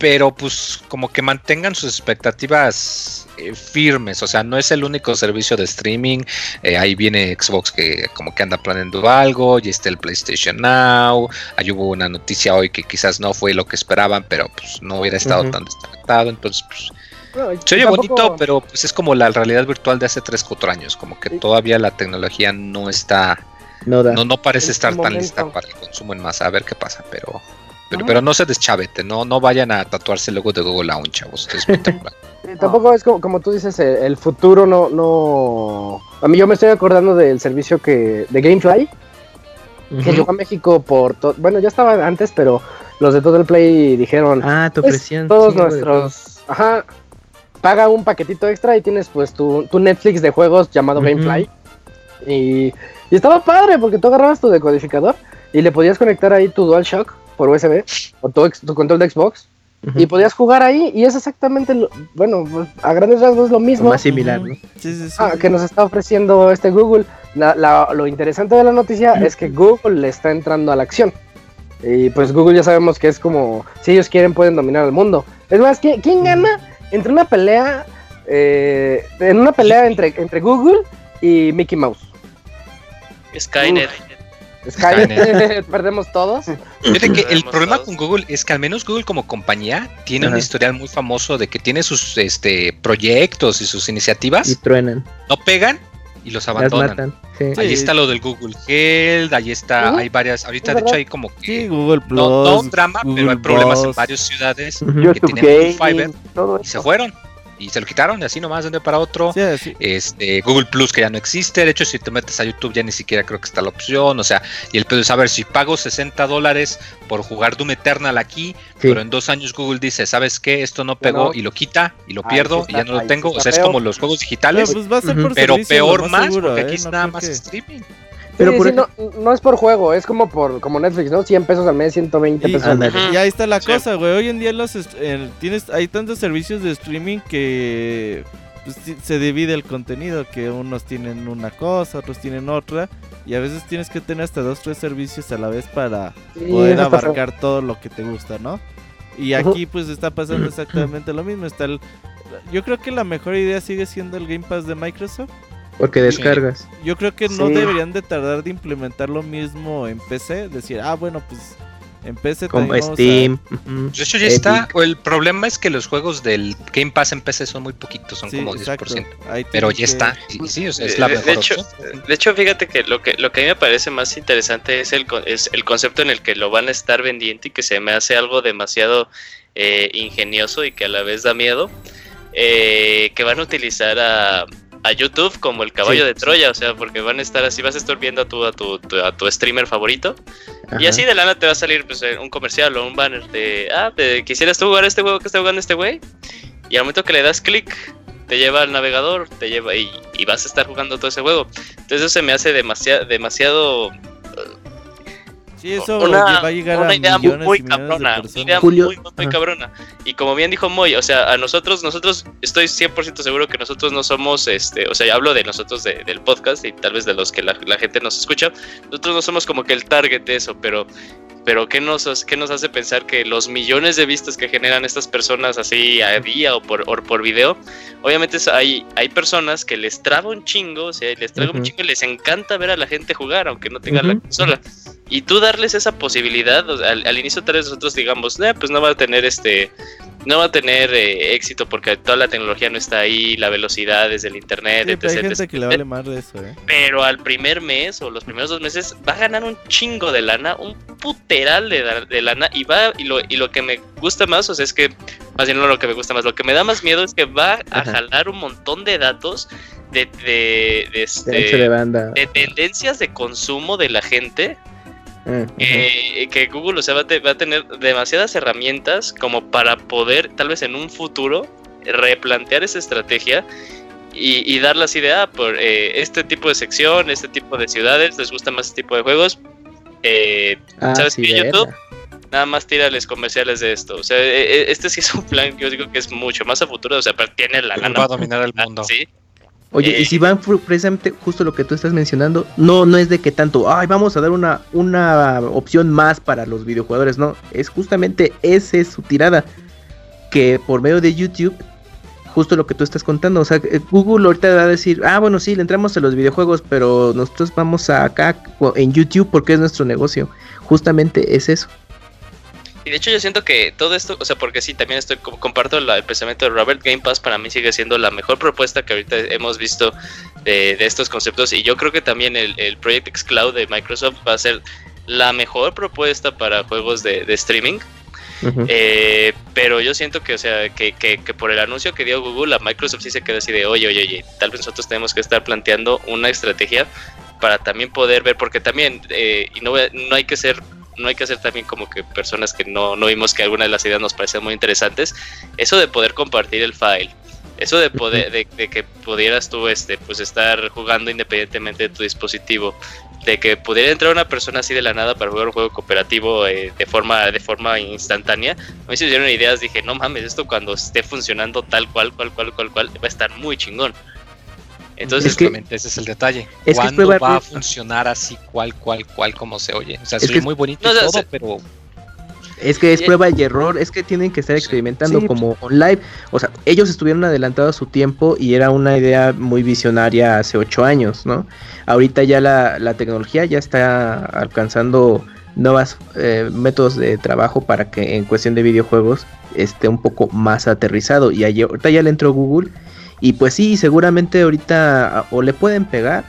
pero pues como que mantengan sus expectativas eh, firmes, o sea, no es el único servicio de streaming, eh, ahí viene Xbox que como que anda planeando algo, y está el PlayStation Now, ahí hubo una noticia hoy que quizás no fue lo que esperaban, pero pues no hubiera estado tan desconectado, entonces pues... se oye bonito, pero pues es como la realidad virtual de hace 3, 4 años, como que todavía la tecnología no está, no, no, parece estar tan lista para el consumo en masa, a ver qué pasa, pero pero, no se deschavete, no, no vayan a tatuarse el logo de Google Launch, chavos. Es tampoco es como, tú dices, el, futuro no, no. A mí yo me estoy acordando del servicio que de GameFly, que llegó a México por. Bueno, ya estaba antes, pero los de todo el Play dijeron, ah, pues, ofrecían todos nuestros, ajá, paga un paquetito extra y tienes pues tu, tu Netflix de juegos llamado Gamefly. Y, y, estaba padre porque tú agarrabas tu decodificador y le podías conectar ahí tu DualShock por USB o tu, tu control de Xbox y podías jugar ahí y es exactamente, lo, bueno, pues, a grandes rasgos es lo mismo. Más similar, ¿no? Sí, sí, sí. Ah, que nos está ofreciendo este Google. La, la, lo interesante de la noticia es que Google le está entrando a la acción. Y pues Google ya sabemos que es como, si ellos quieren pueden dominar el mundo. Es más, ¿quién, quién gana entre una pelea, eh, en una pelea entre, entre Google y Mickey Mouse? Skynet. Skynet, perdemos todos. Fíjate que el problema con Google es que al menos Google como compañía tiene un historial muy famoso de que tiene sus este proyectos y sus iniciativas. Y truenan. No pegan y los abandonan. Sí. Ahí está lo del Google Health, ahí está, uh -huh. hay varias, ahorita de hecho hay como que sí, Google Plus, no, no un drama, Google pero hay problemas Plus. en varias ciudades uh -huh. que tienen Fiber y se fueron y se lo quitaron así nomás de un día para otro. Sí, sí. Este, Google Plus que ya no existe. De hecho, si te metes a YouTube ya ni siquiera creo que está la opción. O sea, y el pedo es saber si pago 60 dólares por jugar Doom Eternal aquí, pero en dos años Google dice, ¿sabes qué? Esto no pegó no. y lo quita y lo pierdo está, y ya no lo tengo. O sea, es como los juegos digitales, pues pero peor más, seguro, porque aquí ¿eh? es nada más que... streaming. Pero sí, por sí, no, no, es por juego, es como por como Netflix, ¿no? 100 pesos al mes, 120 y, pesos al mes. Y ahí está la sí. cosa, güey. Hoy en día los eh, tienes hay tantos servicios de streaming que pues, se divide el contenido, que unos tienen una cosa, otros tienen otra, y a veces tienes que tener hasta dos, tres servicios a la vez para sí, poder abarcar todo lo que te gusta, ¿no? Y aquí pues está pasando exactamente lo mismo. Está el, yo creo que la mejor idea sigue siendo el Game Pass de Microsoft. Porque descargas. Yo creo que no sí. deberían de tardar de implementar lo mismo en PC. Decir, ah, bueno, pues en PC Como Steam. A... De hecho ya Epic. está. O el problema es que los juegos del Game Pass en PC son muy poquitos, son sí, como 10%. Pero ya que... está. Y, sí, o sea, es la de, mejor de hecho, opción. de hecho, fíjate que lo que lo que a mí me parece más interesante es el, es el concepto en el que lo van a estar vendiendo y que se me hace algo demasiado eh, ingenioso y que a la vez da miedo. Eh, que van a utilizar a a YouTube como el caballo sí, de Troya, o sea, porque van a estar así, vas a estar viendo a tu, a tu, a tu streamer favorito Ajá. y así de lana te va a salir pues, un comercial o un banner de, ah, te, quisieras tú jugar este juego que está jugando este güey y al momento que le das clic te lleva al navegador, te lleva y, y, vas a estar jugando todo ese juego. Entonces eso se me hace demasiado, demasiado Sí, eso una, va a llegar una a idea muy, muy cabrona, una idea Julio, muy, muy, muy cabrona. Y como bien dijo Moy, o sea, a nosotros, nosotros, estoy 100% seguro que nosotros no somos, este, o sea, ya hablo de nosotros de, del podcast y tal vez de los que la, la, gente nos escucha, nosotros no somos como que el target de eso, pero pero ¿qué nos, ¿qué nos hace pensar que los millones de vistas que generan estas personas así a día o por, o por video, obviamente hay, hay personas que les traba un chingo, o sea, les traga uh -huh. un chingo y les encanta ver a la gente jugar, aunque no tengan uh -huh. la consola. Y tú darles esa posibilidad, o sea, al, al, inicio tal vez nosotros digamos, eh, pues no va a tener este, no va a tener eh, éxito porque toda la tecnología no está ahí, la velocidad desde el internet, sí, etc, Hay gente etc, que le vale más de eso, ¿eh? Pero al primer mes o los primeros dos meses va a ganar un chingo de lana, un puteral de, de lana y va y lo, y lo que me gusta más, o sea, es que más bien no lo que me gusta más, lo que me da más miedo es que va a Ajá. jalar un montón de datos de, de, de, este, de, banda. de tendencias de consumo de la gente Uh -huh. eh, que Google o sea, va, te, va, a tener demasiadas herramientas como para poder, tal vez en un futuro, replantear esa estrategia y, y darle así de, ah, por eh, este tipo de sección, este tipo de ciudades, les gusta más este tipo de juegos. Eh, ah, ¿Sabes sí, que YouTube? Nada más tírales comerciales de esto. O sea, e, e, este sí es un plan que yo digo que es mucho más a futuro. O sea, pero tiene la lana. Va a dominar el mundo. Sí. Oye, eh, y si van precisamente justo lo que tú estás mencionando, no, no es de que tanto, ay, vamos a dar una, una opción más para los videojuegos, no, es justamente esa es su tirada, que por medio de YouTube, justo lo que tú estás contando, o sea, eh, Google ahorita va a decir, ah, bueno, sí, le entramos a los videojuegos, pero nosotros vamos a acá en YouTube porque es nuestro negocio, justamente es eso. Y de hecho yo siento que todo esto, o sea, porque sí, también estoy comparto la, el pensamiento de Robert Game Pass, para mí sigue siendo la mejor propuesta que ahorita hemos visto de, de estos conceptos y yo creo que también el, el, Project X Cloud de Microsoft va a ser la mejor propuesta para juegos de, de streaming. Uh -huh. eh, pero yo siento que, o sea, que, que, que, por el anuncio que dio Google, a Microsoft sí se queda así de, oye, oye, oye, tal vez nosotros tenemos que estar planteando una estrategia para también poder ver, porque también, eh, y no, no hay que ser no hay que ser también como que personas que no, no vimos que alguna de las ideas nos parecían muy interesantes. Eso de poder compartir el file, eso de poder, de, que pudieras tú este, pues estar jugando independientemente de tu dispositivo, de que pudiera entrar una persona así de la nada para jugar un juego cooperativo eh, de forma de forma instantánea. A mí se me dieron ideas, dije, no mames, esto cuando esté funcionando tal cual, cual, cual, cual, cual, va a estar muy chingón. Entonces, ese es el detalle. Es ¿Cuándo va a funcionar así cual, cual, cual como se oye? O sea, es muy bonito todo, pero es que es prueba y error, es que tienen que estar experimentando como online. O sea, ellos estuvieron adelantados a su tiempo y era una idea muy visionaria hace ocho años, ¿no? Ahorita ya la, la tecnología ya está alcanzando nuevos eh, métodos de trabajo para que en cuestión de videojuegos esté un poco más aterrizado. Y ahorita ya le entró Google y pues sí, seguramente ahorita o le pueden pegar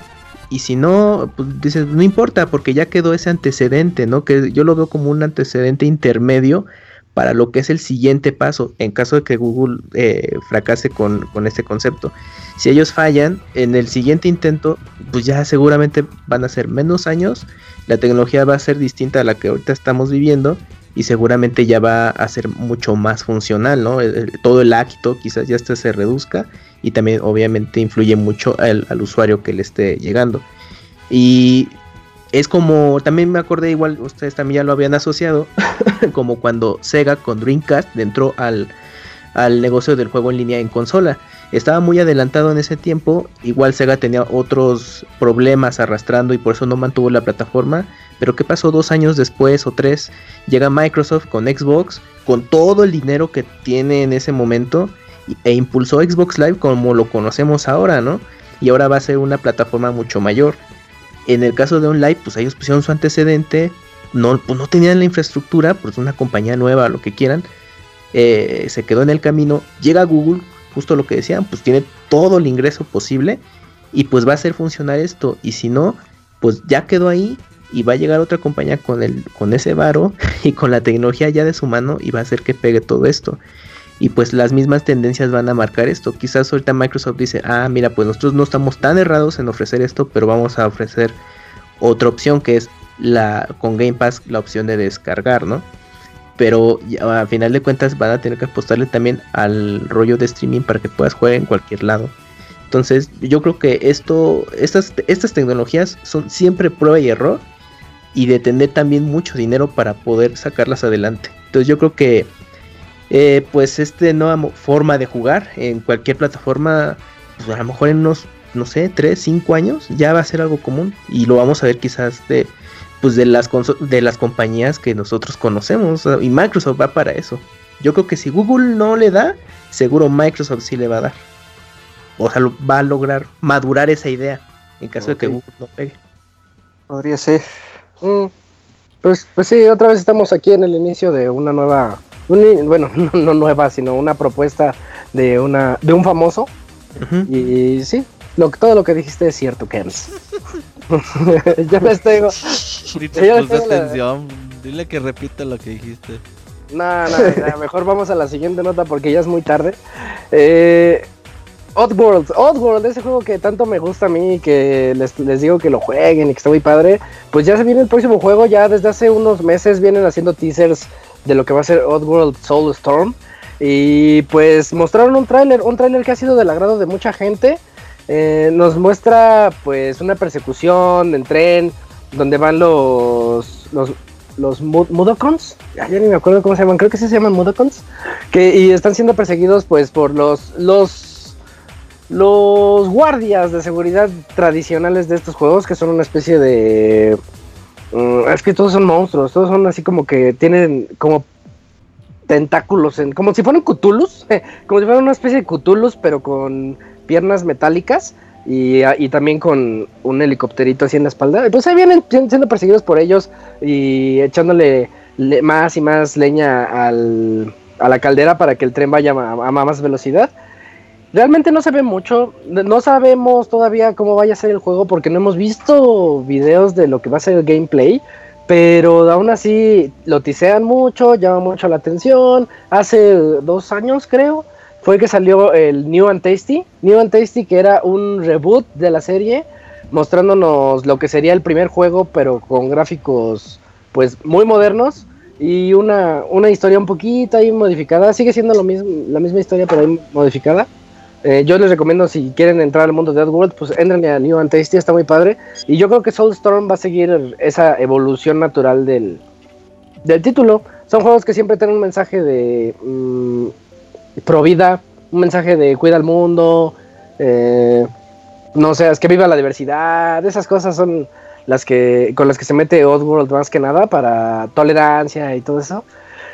y si no, pues dices, no importa, porque ya quedó ese antecedente, ¿no? Que yo lo veo como un antecedente intermedio para lo que es el siguiente paso, en caso de que Google eh, fracase con, con, este concepto. Si ellos fallan, en el siguiente intento, pues ya seguramente van a ser menos años, la tecnología va a ser distinta a la que ahorita estamos viviendo y seguramente ya va a ser mucho más funcional, ¿no? todo el acto quizás ya hasta se reduzca y también obviamente influye mucho al, usuario que le esté llegando. Y es como, también me acordé, igual ustedes también ya lo habían asociado, como cuando Sega con Dreamcast entró al, al negocio del juego en línea en consola. Estaba muy adelantado en ese tiempo, igual Sega tenía otros problemas arrastrando y por eso no mantuvo la plataforma. Pero ¿qué pasó dos años después o tres? Llega Microsoft con Xbox, con todo el dinero que tiene en ese momento e impulsó Xbox Live como lo conocemos ahora, ¿no? Y ahora va a ser una plataforma mucho mayor. En el caso de OnLive, pues ellos pusieron su antecedente, no, pues no tenían la infraestructura, pues una compañía nueva, lo que quieran, eh, se quedó en el camino, llega Google, justo lo que decían, pues tiene todo el ingreso posible y pues va a hacer funcionar esto, y si no, pues ya quedó ahí y va a llegar otra compañía con, el, con ese varo y con la tecnología ya de su mano y va a hacer que pegue todo esto y pues las mismas tendencias van a marcar esto. Quizás ahorita Microsoft dice, ah, mira, pues nosotros no estamos tan errados en ofrecer esto, pero vamos a ofrecer otra opción que es la con Game Pass la opción de descargar, ¿no? Pero a final de cuentas van a tener que apostarle también al rollo de streaming para que puedas jugar en cualquier lado. Entonces, yo creo que esto, estas, estas tecnologías son siempre prueba y error y de tener también mucho dinero para poder sacarlas adelante. Entonces, yo creo que eh, pues esta nueva forma de jugar en cualquier plataforma, pues a lo mejor en unos, no sé, 3, 5 años ya va a ser algo común y lo vamos a ver quizás de, pues de las, de las compañías que nosotros conocemos y Microsoft va para eso. Yo creo que si Google no le da, seguro Microsoft sí le va a dar. O sea, va a lograr madurar esa idea en caso de que Google no pegue. Podría ser. Mm, pues, pues sí, otra vez estamos aquí en el inicio de una nueva bueno, no, nueva, sino una propuesta de una de un famoso. Y sí, lo, todo lo que dijiste es cierto, Kems. ya me estoy... atención. Dile que repita lo que dijiste. No, no, mejor vamos a la siguiente nota porque ya es muy tarde. Eh, Oddworld, Oddworld, ese juego que tanto me gusta a mí y que les, les, digo que lo jueguen y que está muy padre, pues ya se viene el próximo juego, ya desde hace unos meses vienen haciendo teasers de lo que va a ser Oddworld Soulstorm. Y pues mostraron un tráiler, un tráiler que ha sido del agrado de mucha gente. Eh, nos muestra pues una persecución en tren donde van los los, los Mudokons, ya, ni me acuerdo cómo se llaman, creo que sí se llaman Mudokons, que y están siendo perseguidos pues por los los los guardias de seguridad tradicionales de estos juegos que son una especie de Mm, es que todos son monstruos, todos son así como que tienen como tentáculos, en, como si fueran cutulus, como si fueran una especie de cutulus, pero con piernas metálicas y, también con un helicópterito así en la espalda. Pues ahí vienen siendo perseguidos por ellos y echándole más y más leña al, a la caldera para que el tren vaya a más velocidad. Realmente no se ve mucho, no sabemos todavía cómo vaya a ser el juego porque no hemos visto videos de lo que va a ser el gameplay, pero aún así lo tisean mucho, llama mucho la atención. Hace dos años creo fue que salió el New and Tasty, New and Tasty que era un reboot de la serie, mostrándonos lo que sería el primer juego pero con gráficos pues muy modernos y una, una historia un poquito ahí modificada. Sigue siendo lo mismo, la misma historia, pero ahí modificada. Eh, yo les recomiendo si quieren entrar al mundo de Oddworld, pues entren a New and Tasty, está muy padre. Y yo creo que Soulstorm va a seguir esa evolución natural del, del título. Son juegos que siempre tienen un mensaje de mm, pro vida, un mensaje de cuida al mundo, eh, no sé, es que viva la diversidad, esas cosas son las que con las que se mete Oddworld más que nada para tolerancia y todo eso.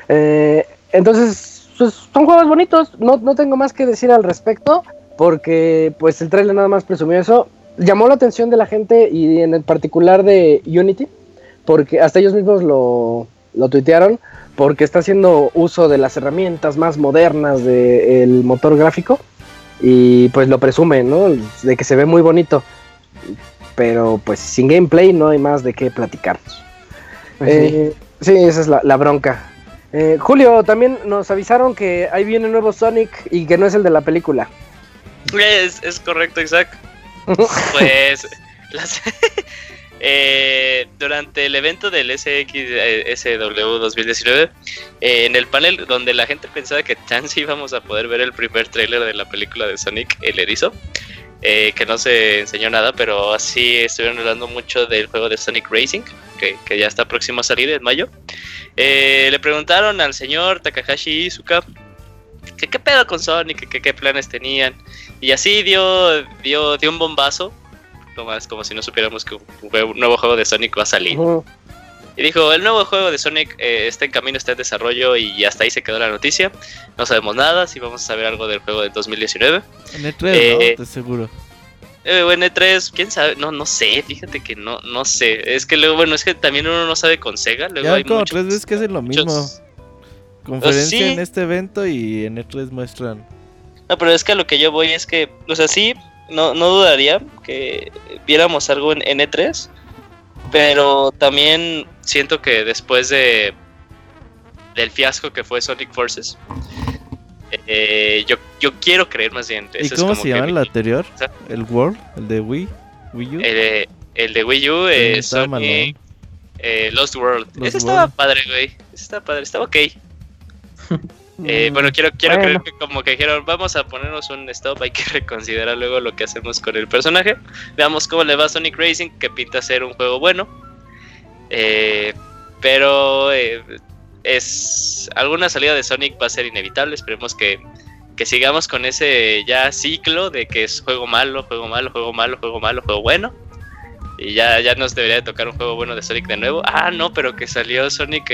Eh, entonces, pues, son juegos bonitos, no, no tengo más que decir al respecto, porque pues el trailer nada más presumió eso. Llamó la atención de la gente y en el particular de Unity, porque hasta ellos mismos lo, lo tuitearon, porque está haciendo uso de las herramientas más modernas del motor gráfico y pues lo presume, ¿no? De que se ve muy bonito pero pues sin gameplay no hay más de qué platicarnos. Pues eh, sí. esa es la, bronca. Eh, Julio, también nos avisaron que ahí viene nuevo Sonic y que no es el de la película. Es, es correcto, Isaac. pues eh, durante el evento del SX SW 2019, en el panel donde la gente pensaba que chance íbamos a poder ver el primer tráiler de la película de Sonic, el erizo, eh, que no se enseñó nada, pero así estuvieron hablando mucho del juego de Sonic Racing, que, ya está próximo a salir en mayo. Eh, le preguntaron al señor Takahashi Izuka que qué pedo con Sonic, que qué planes tenían. Y así dio, dio, dio un bombazo, más como si no supiéramos que un, nuevo juego de Sonic va a salir. Y dijo, el nuevo juego de Sonic eh, está en camino, está en desarrollo y hasta ahí se quedó la noticia. No sabemos nada, si vamos a saber algo del juego de 2019. En E3, eh, ¿no? seguro. Eh, en E3, quién sabe, no, no sé, fíjate que no, no sé. Es que luego, bueno, es que también uno no sabe con Sega. Luego ya hay como tres veces que hacen lo mismo. Conferencia en este evento y en E3 muestran. No, pero es que a lo que yo voy es que, o sea, sí, no, no dudaría que viéramos algo en, en E3 pero también siento que después de del fiasco que fue Sonic Forces, eh, yo, yo quiero creer más bien. ¿Y cómo se llama el anterior? ¿El World? ¿El de Wii? ¿Wii U? El, de Wii U, eh, Sonic, eh, Lost World. Ese estaba padre, güey. Ese estaba padre, estaba ok. Eh, bueno, quiero, quiero creer que como que dijeron, vamos a ponernos un stop, hay que reconsiderar luego lo que hacemos con el personaje. Veamos cómo le va a Sonic Racing, que pinta ser un juego bueno. Eh, pero eh, es alguna salida de Sonic va a ser inevitable. Esperemos que, que sigamos con ese ya ciclo de que es juego malo, juego malo, juego malo, juego malo, juego bueno. Y ya, ya nos debería de tocar un juego bueno de Sonic de nuevo. Ah, no, pero que salió Sonic...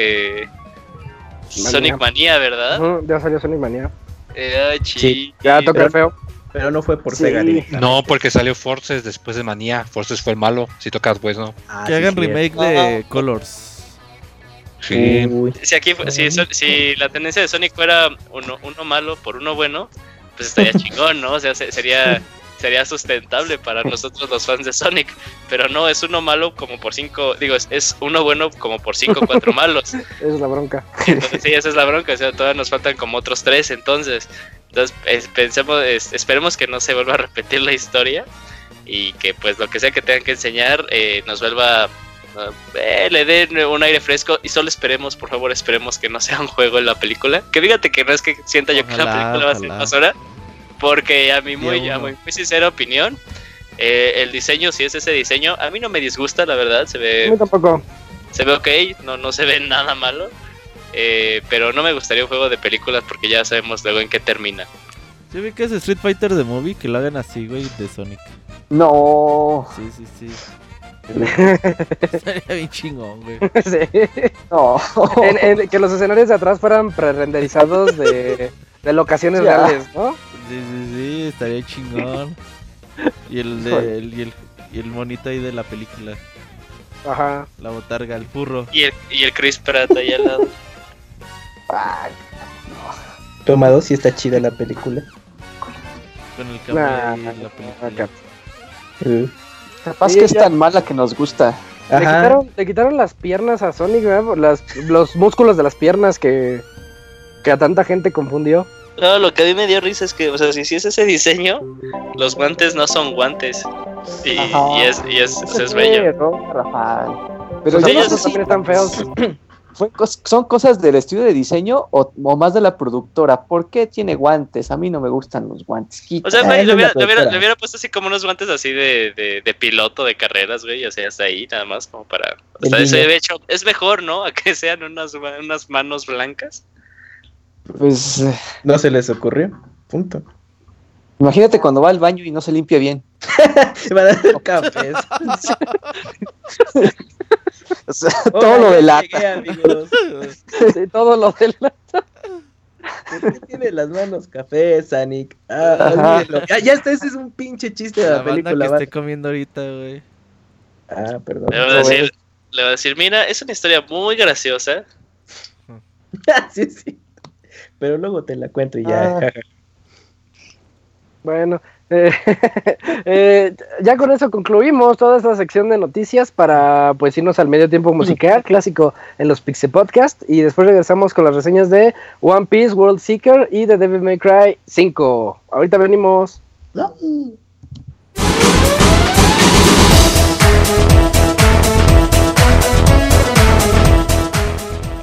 Sonic Manía, ¿verdad? ya salió Sonic Manía. Eh, sí, ya toca feo. Pero no fue por Sega No, porque salió Forces después de Manía. Forces fue el malo. Si tocas, pues no. Ah, que hagan remake de Colors. Sí. Si, aquí, si, si, la tendencia de Sonic fuera uno, uno malo por uno bueno, pues estaría chingón, ¿no? O sea, sería sería sustentable para nosotros los fans de Sonic, pero no, es uno malo como por cinco, digo, es, uno bueno como por cinco o cuatro malos. esa es la bronca. sí, esa es la bronca, o sea, todavía nos faltan como otros tres, entonces, entonces pensemos, esperemos que no se vuelva a repetir la historia y que pues lo que sea que tengan que enseñar eh, nos vuelva eh, le den un aire fresco y solo esperemos, por favor, esperemos que no sea un juego en la película. Que fíjate que no es que sienta yo que la película va a ser más hora, porque a mi muy, a muy, sincera opinión, eh, el diseño, si es ese diseño, a mí no me disgusta, la verdad. Se ve. A mí tampoco. Se ve ok, no, no se ve nada malo. Eh, pero no me gustaría un juego de películas porque ya sabemos luego en qué termina. Yo vi que es Street Fighter de movie que lo hagan así, güey, de Sonic. No. Sí, sí, sí. Estaría bien chingón, güey. Sí. No. que los escenarios de atrás fueran pre-renderizados de, de locaciones reales, ¿no? Sí, sí, sí, estaría chingón. Y el, de, el, y el, y el monito ahí de la película. Ajá. La botarga, el furro. Y el, y el Chris Pratt ahí al lado. Ay, no. Toma dos, y está chida la película. Con el cambio nah, la película. Uh. Capaz sí, que es tan mala que nos gusta. Le quitaron, le quitaron, las piernas a Sonic, ¿verdad? Las, los músculos de las piernas que, que a tanta gente confundió. No, lo que a mí me dio risa es que, o sea, si, si es ese diseño, los guantes no son guantes. Y, y es, y es, es bello. ¿no, Rafael? Pero pues ellos también están feos. ¿Son cosas del estudio de diseño o, más de la productora? ¿Por qué tiene guantes? A mí no me gustan los guantes. o sea, le, hubiera, puesto así como unos guantes así de, de, piloto de carreras, güey, o sea, hasta ahí nada más como para... O sea, de hecho, es mejor, ¿no? A que sean unas, unas manos blancas. Pues... Eh, no se les ocurrió, punto. Imagínate cuando va al baño y no se limpia bien. Va a dar café. todo lo delata. todo lo delata. ¿Por qué tiene las manos café, Sanic? Ah, ya, ya este ese es un pinche chiste de la, película. que esté comiendo ahorita, güey. Ah, perdón. Le voy, a decir, le voy a decir, mira, es una historia muy graciosa. sí, sí. Pero luego te la cuento y ya. Ah. Bueno, eh, eh, ya con eso concluimos toda esta sección de noticias para pues irnos al medio tiempo musical clásico en los Pixie Podcast y después regresamos con las reseñas de One Piece World Seeker y de Devil May Cry 5. Ahorita venimos.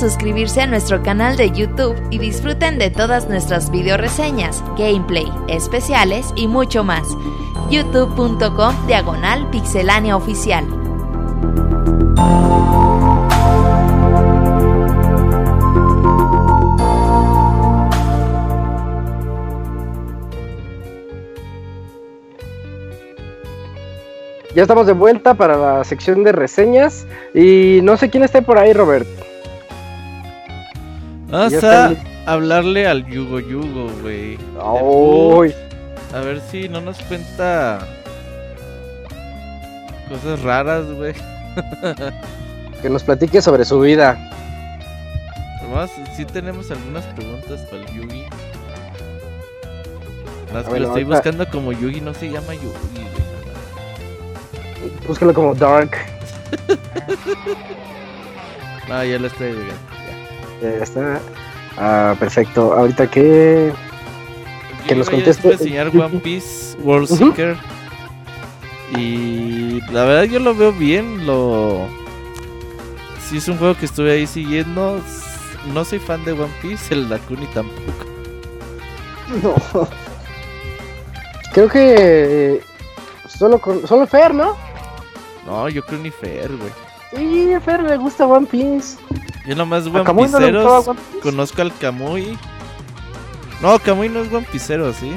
suscribirse a nuestro canal de YouTube y disfruten de todas nuestras video reseñas, gameplay, especiales y mucho más. youtube.com diagonal pixelania oficial. Ya estamos de vuelta para la sección de reseñas y no sé quién esté por ahí, Robert. Vamos a hablarle al Yugo Yugo, güey. A ver si no nos cuenta cosas raras, güey. que nos platique sobre su vida. Además, sí tenemos algunas preguntas para el Yugi. Las que lo estoy buscando como Yugi no se llama Yugi, Búscalo como Dark. no, ya lo estoy viendo. Ya. está. Ah, perfecto. Ahorita que. Que nos conteste. Enseñar One Piece World Seeker. Y la verdad yo lo veo bien. Lo. Si es un juego que estuve ahí siguiendo. No soy fan de One Piece, el Dakuni tampoco. No. Creo que. Solo, con, solo Fer, ¿no? No, yo creo ni Fer, güey. Sí, a Fer le gusta One Piece. Yo nomás One Pieceros conozco al Kamui. No, Kamui no es One Piecero, ¿sí?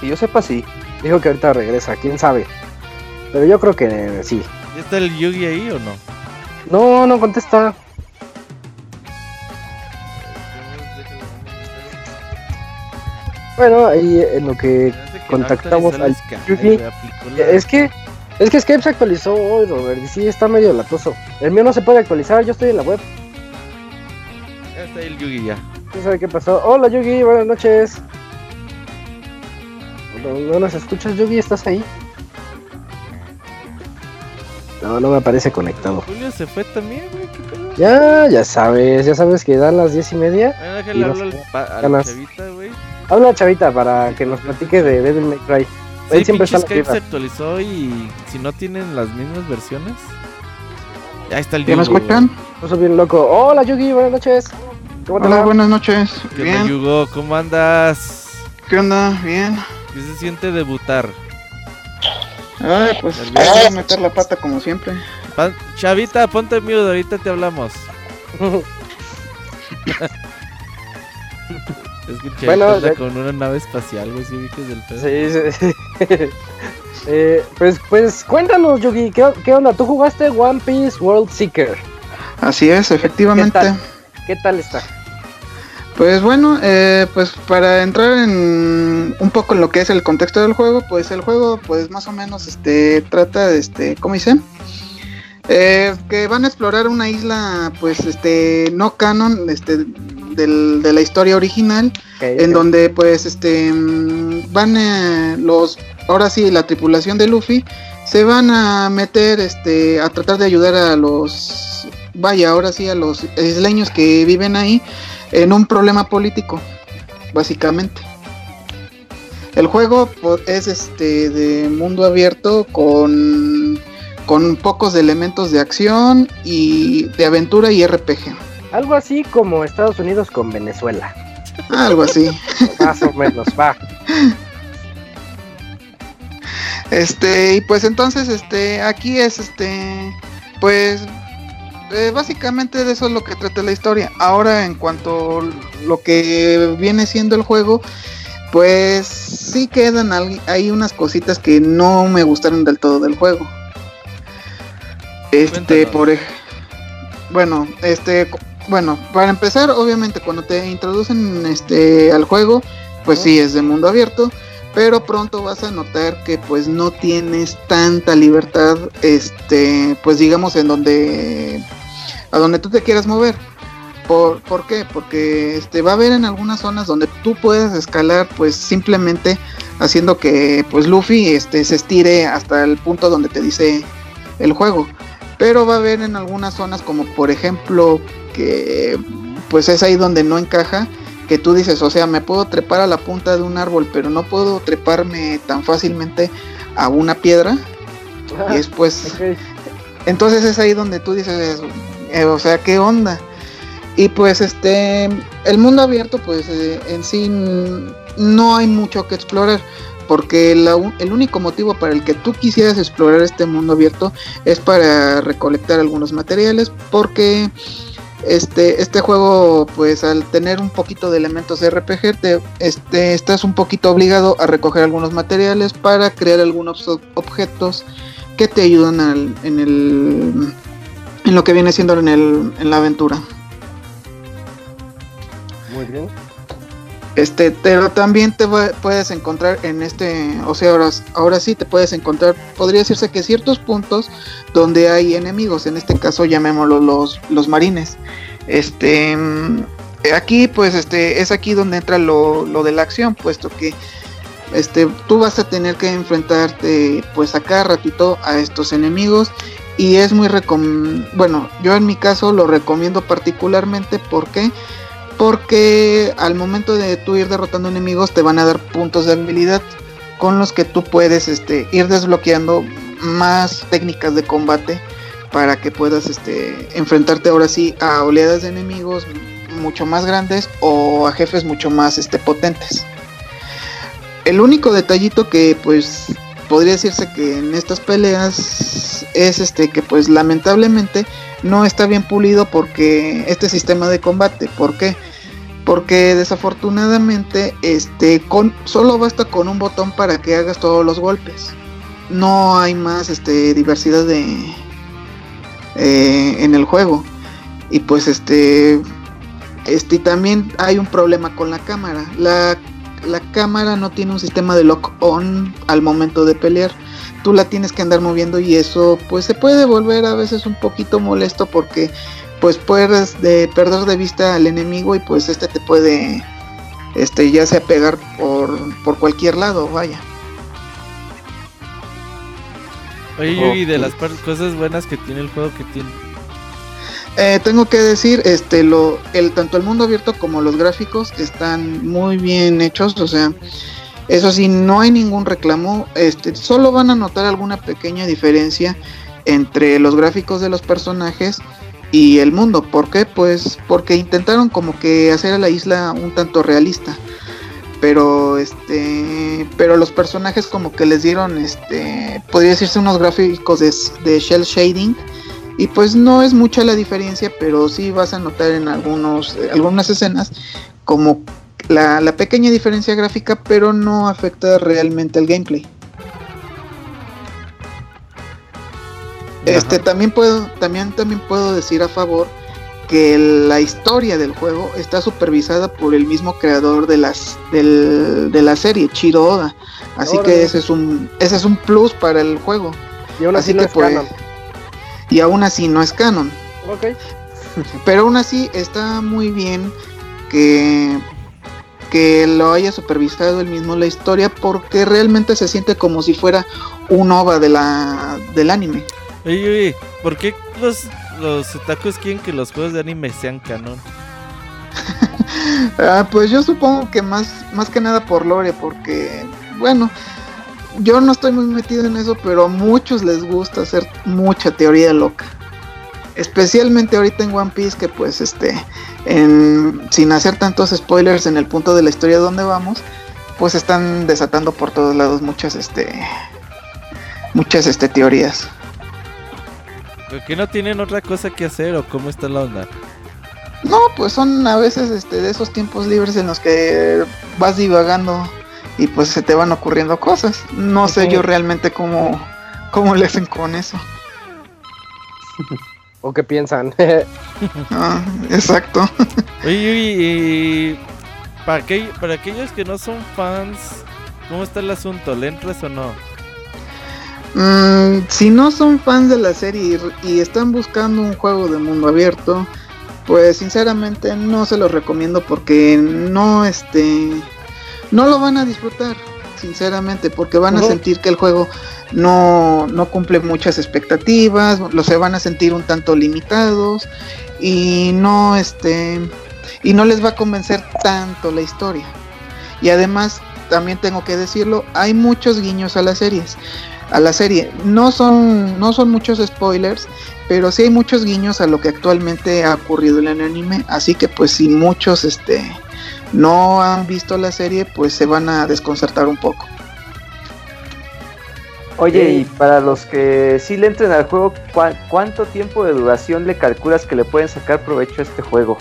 Que yo sepa, sí. Dijo que ahorita regresa, quién sabe. Pero yo creo que sí. ¿Ya está el Yugi ahí o no? No, no contesta. Bueno, ahí en lo que contactamos al Yugi. Es que es que Skype se actualizó hoy, Robert, y sí está medio latoso. El mío no se puede actualizar, yo estoy en la web. Ya está el Yugi ya. ¿Quién sabe qué pasó? Hola Yugi, buenas noches. ¿No, nos escuchas, Yugi? ¿Estás ahí? No, no me aparece conectado. Julio se fue también, güey. Ya, ya sabes, ya sabes que dan las diez y media. déjale hablar a la chavita, güey. Habla chavita para que nos platique de Devil May Cry. Sí, siempre está Skype se actualizó y si no tienen las mismas versiones. Ya está el ¿Ya me escuchan? Soy bien loco. Hola Yugi, buenas noches. ¿Cómo te Hola, buenas noches. ¿Qué bien. Onda, Yugo? ¿Cómo andas? ¿Qué onda? Bien. ¿Qué se siente debutar? Ay, pues voy a meter la pata como siempre. Chavita, ponte mute, ahorita te hablamos. Es bueno, con una nave espacial, güey, Sí, sí, eh, pues, pues cuéntanos, Yugi, ¿qué, onda? ¿Tú jugaste One Piece World Seeker? Así es, efectivamente. ¿Qué tal, está? Pues bueno, eh, pues para entrar en un poco en lo que es el contexto del juego, pues el juego, pues más o menos, este, trata de, este, ¿cómo dice? Eh, que van a explorar una isla, pues, este, no canon, este, de la historia original, en donde pues este mm, van eh, los, ahora sí, la tripulación de Luffy se van a meter este a tratar de ayudar a los, vaya, ahora sí, a los isleños que viven ahí en un problema político, básicamente. El juego es este de mundo abierto con con pocos elementos de acción y de aventura y RPG. Algo así como Estados Unidos con Venezuela. Algo así. Más o menos, va. Este, y pues entonces, este, aquí es, este, pues, eh, básicamente de eso es lo que trata la historia. Ahora, en cuanto lo que viene siendo el juego, pues sí quedan ahí unas cositas que no me gustaron del todo del juego. Este, por bueno, este, bueno, para empezar, obviamente cuando te introducen este al juego, pues sí es de mundo abierto, pero pronto vas a notar que pues no tienes tanta libertad, este, pues digamos en donde a donde tú te quieras mover. ¿Por, ¿Por, qué? Porque este, va a haber en algunas zonas donde tú puedes escalar pues simplemente haciendo que pues Luffy este, se estire hasta el punto donde te dice el juego. Pero va a haber en algunas zonas como por ejemplo que pues es ahí donde no encaja, que tú dices, o sea, me puedo trepar a la punta de un árbol, pero no puedo treparme tan fácilmente a una piedra. y después, entonces es ahí donde tú dices, eh, o sea, ¿qué onda? Y pues este, el mundo abierto pues eh, en sí no hay mucho que explorar porque el único motivo para el que tú quisieras explorar este mundo abierto es para recolectar algunos materiales, porque este, este juego, pues al tener un poquito de elementos de RPG, te, este, estás un poquito obligado a recoger algunos materiales para crear algunos objetos que te ayudan en, el, en lo que viene siendo en, el, en la aventura. Muy bien. Este, pero también te puedes encontrar en este, o sea, ahora, ahora sí te puedes encontrar, podría decirse que ciertos puntos donde hay enemigos, en este caso llamémoslo los, los marines. Este, aquí pues este, es aquí donde entra lo, lo de la acción, puesto que este, tú vas a tener que enfrentarte pues a cada ratito a estos enemigos y es muy recom bueno yo en mi caso lo recomiendo particularmente porque porque al momento de tú ir derrotando enemigos te van a dar puntos de habilidad con los que tú puedes este, ir desbloqueando más técnicas de combate para que puedas este, enfrentarte ahora sí a oleadas de enemigos mucho más grandes o a jefes mucho más este, potentes. El único detallito que pues podría decirse que en estas peleas es este que pues lamentablemente no está bien pulido porque este sistema de combate, ¿por qué? Porque desafortunadamente este con solo basta con un botón para que hagas todos los golpes. No hay más este diversidad de eh, en el juego. Y pues este este también hay un problema con la cámara. La, la cámara no tiene un sistema de lock on al momento de pelear. Tú la tienes que andar moviendo y eso pues se puede volver a veces un poquito molesto porque pues puedes de perder de vista al enemigo y pues este te puede este ya sea pegar por, por cualquier lado, vaya. Oye, y de las cosas buenas que tiene el juego que tiene. Eh, tengo que decir, este, lo, el, tanto el mundo abierto como los gráficos están muy bien hechos, o sea, eso sí, no hay ningún reclamo, este, solo van a notar alguna pequeña diferencia entre los gráficos de los personajes y el mundo. ¿Por qué? Pues porque intentaron como que hacer a la isla un tanto realista. Pero este, pero los personajes como que les dieron este, podría decirse unos gráficos de, shell shading y pues no es mucha la diferencia, pero sí vas a notar en algunos algunas escenas como la, la pequeña diferencia gráfica, pero no afecta realmente el gameplay. Este también puedo, también, también puedo decir a favor que la historia del juego está supervisada por el mismo creador de las de la serie, Chiro Oda. Así que ese es un ese es un plus para el juego. Y aún así, no es canon. Y aún así no es canon. Pero aún así está muy bien que que lo haya supervisado el mismo la historia porque realmente se siente como si fuera un OVA de la del anime. Oye, oye, ¿por qué los, los otakus quieren que los juegos de anime sean canon? ah, pues yo supongo que más, más que nada por lore, porque, bueno, yo no estoy muy metido en eso, pero a muchos les gusta hacer mucha teoría loca. Especialmente ahorita en One Piece, que pues este, en, sin hacer tantos spoilers en el punto de la historia donde vamos, pues están desatando por todos lados muchas, este, muchas, este, teorías. ¿Que no tienen otra cosa que hacer o cómo está la onda? No, pues son a veces este, de esos tiempos libres en los que vas divagando y pues se te van ocurriendo cosas. No sé yo realmente cómo, cómo le hacen con eso. ¿O qué piensan? ah, exacto. Oye, y para, para aquellos que no son fans, ¿cómo está el asunto? ¿Le entras o no? Mm, si no son fans de la serie y, están buscando un juego de mundo abierto, pues sinceramente no se los recomiendo porque no este no lo van a disfrutar, sinceramente, porque van a sentir que el juego no, no cumple muchas expectativas, lo se van a sentir un tanto limitados y no este y no les va a convencer tanto la historia. Y además, también tengo que decirlo, hay muchos guiños a las series. A la serie. No son, no son muchos spoilers, pero sí hay muchos guiños a lo que actualmente ha ocurrido en el anime. Así que pues si muchos este, no han visto la serie, pues se van a desconcertar un poco. Oye, y para los que sí le entren al juego, ¿cuánto tiempo de duración le calculas que le pueden sacar provecho a este juego?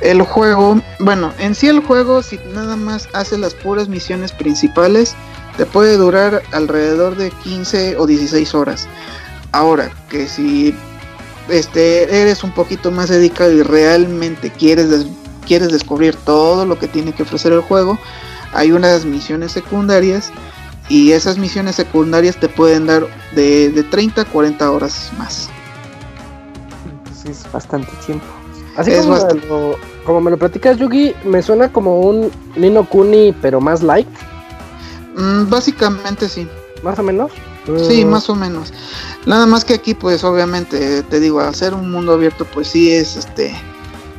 El juego, bueno, en sí el juego, si nada más hace las puras misiones principales, te puede durar alrededor de 15 o 16 horas. Ahora, que si este, eres un poquito más dedicado y realmente quieres, quieres descubrir todo lo que tiene que ofrecer el juego, hay unas misiones secundarias y esas misiones secundarias te pueden dar de, de 30 a 40 horas más. Entonces es bastante tiempo. Así como, Me lo, como me lo platicas, Yugi, me suena como un Nino Kuni, pero más light. Mm, básicamente sí. ¿Más o menos? Sí, mm. más o menos. Nada más que aquí, pues obviamente, te digo, hacer un mundo abierto, pues sí es este.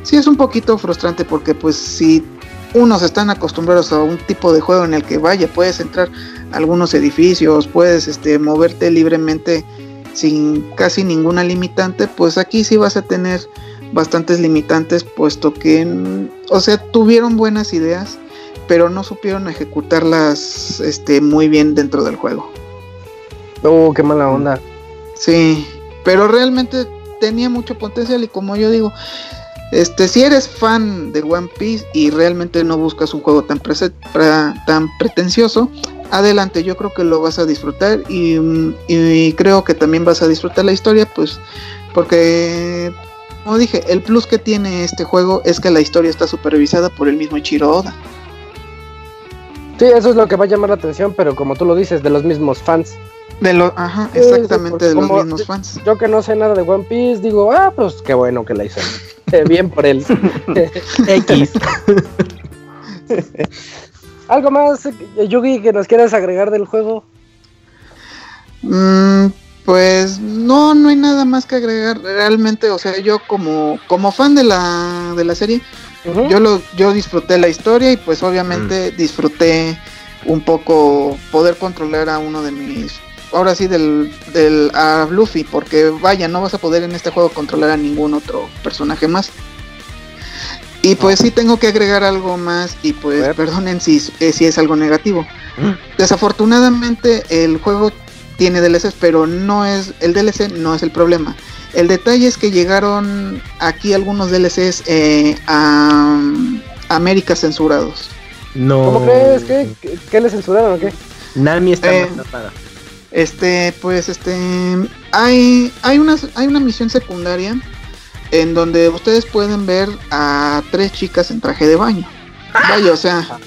Sí es un poquito frustrante porque, pues, si unos están acostumbrados a un tipo de juego en el que vaya, puedes entrar a algunos edificios, puedes este, moverte libremente sin casi ninguna limitante, pues aquí sí vas a tener bastantes limitantes, puesto que, o sea, tuvieron buenas ideas, pero no supieron ejecutarlas este, muy bien dentro del juego. Oh, qué mala onda. Sí, pero realmente tenía mucho potencial y como yo digo, este, si eres fan de One Piece y realmente no buscas un juego tan, tan pretencioso, adelante, yo creo que lo vas a disfrutar y, creo que también vas a disfrutar la historia, pues porque, como dije, el plus que tiene este juego es que la historia está supervisada por el mismo Ichiro Oda. Sí, eso es lo que va a llamar la atención, pero como tú lo dices, de los mismos fans. De lo, ajá, exactamente, de los mismos fans. Yo que no sé nada de One Piece, digo, ah, pues qué bueno que la hizo. Bien por él. X. ¿Algo más, Yugi, que nos quieras agregar del juego? Mm, pues no, no hay nada más que agregar. Realmente, o sea, yo como, como fan de la, de la serie, yo, lo, yo disfruté la historia y pues obviamente mm. disfruté un poco poder controlar a uno de mis ahora sí del, del a Luffy, porque vaya, no vas a poder en este juego controlar a ningún otro personaje más. Y pues sí tengo que agregar algo más y pues perdonen si, eh, si es algo negativo. Mm. Desafortunadamente el juego tiene DLCs, pero no es el DLC no es el problema. El detalle es que llegaron aquí algunos DLCs eh, a, América censurados. No. ¿Cómo crees? ¿Qué, qué, le censuraron o qué? Nami está eh, este, pues, este, hay, hay, una, hay una misión secundaria en donde ustedes pueden ver a tres chicas en traje de baño. Vaya, o sea,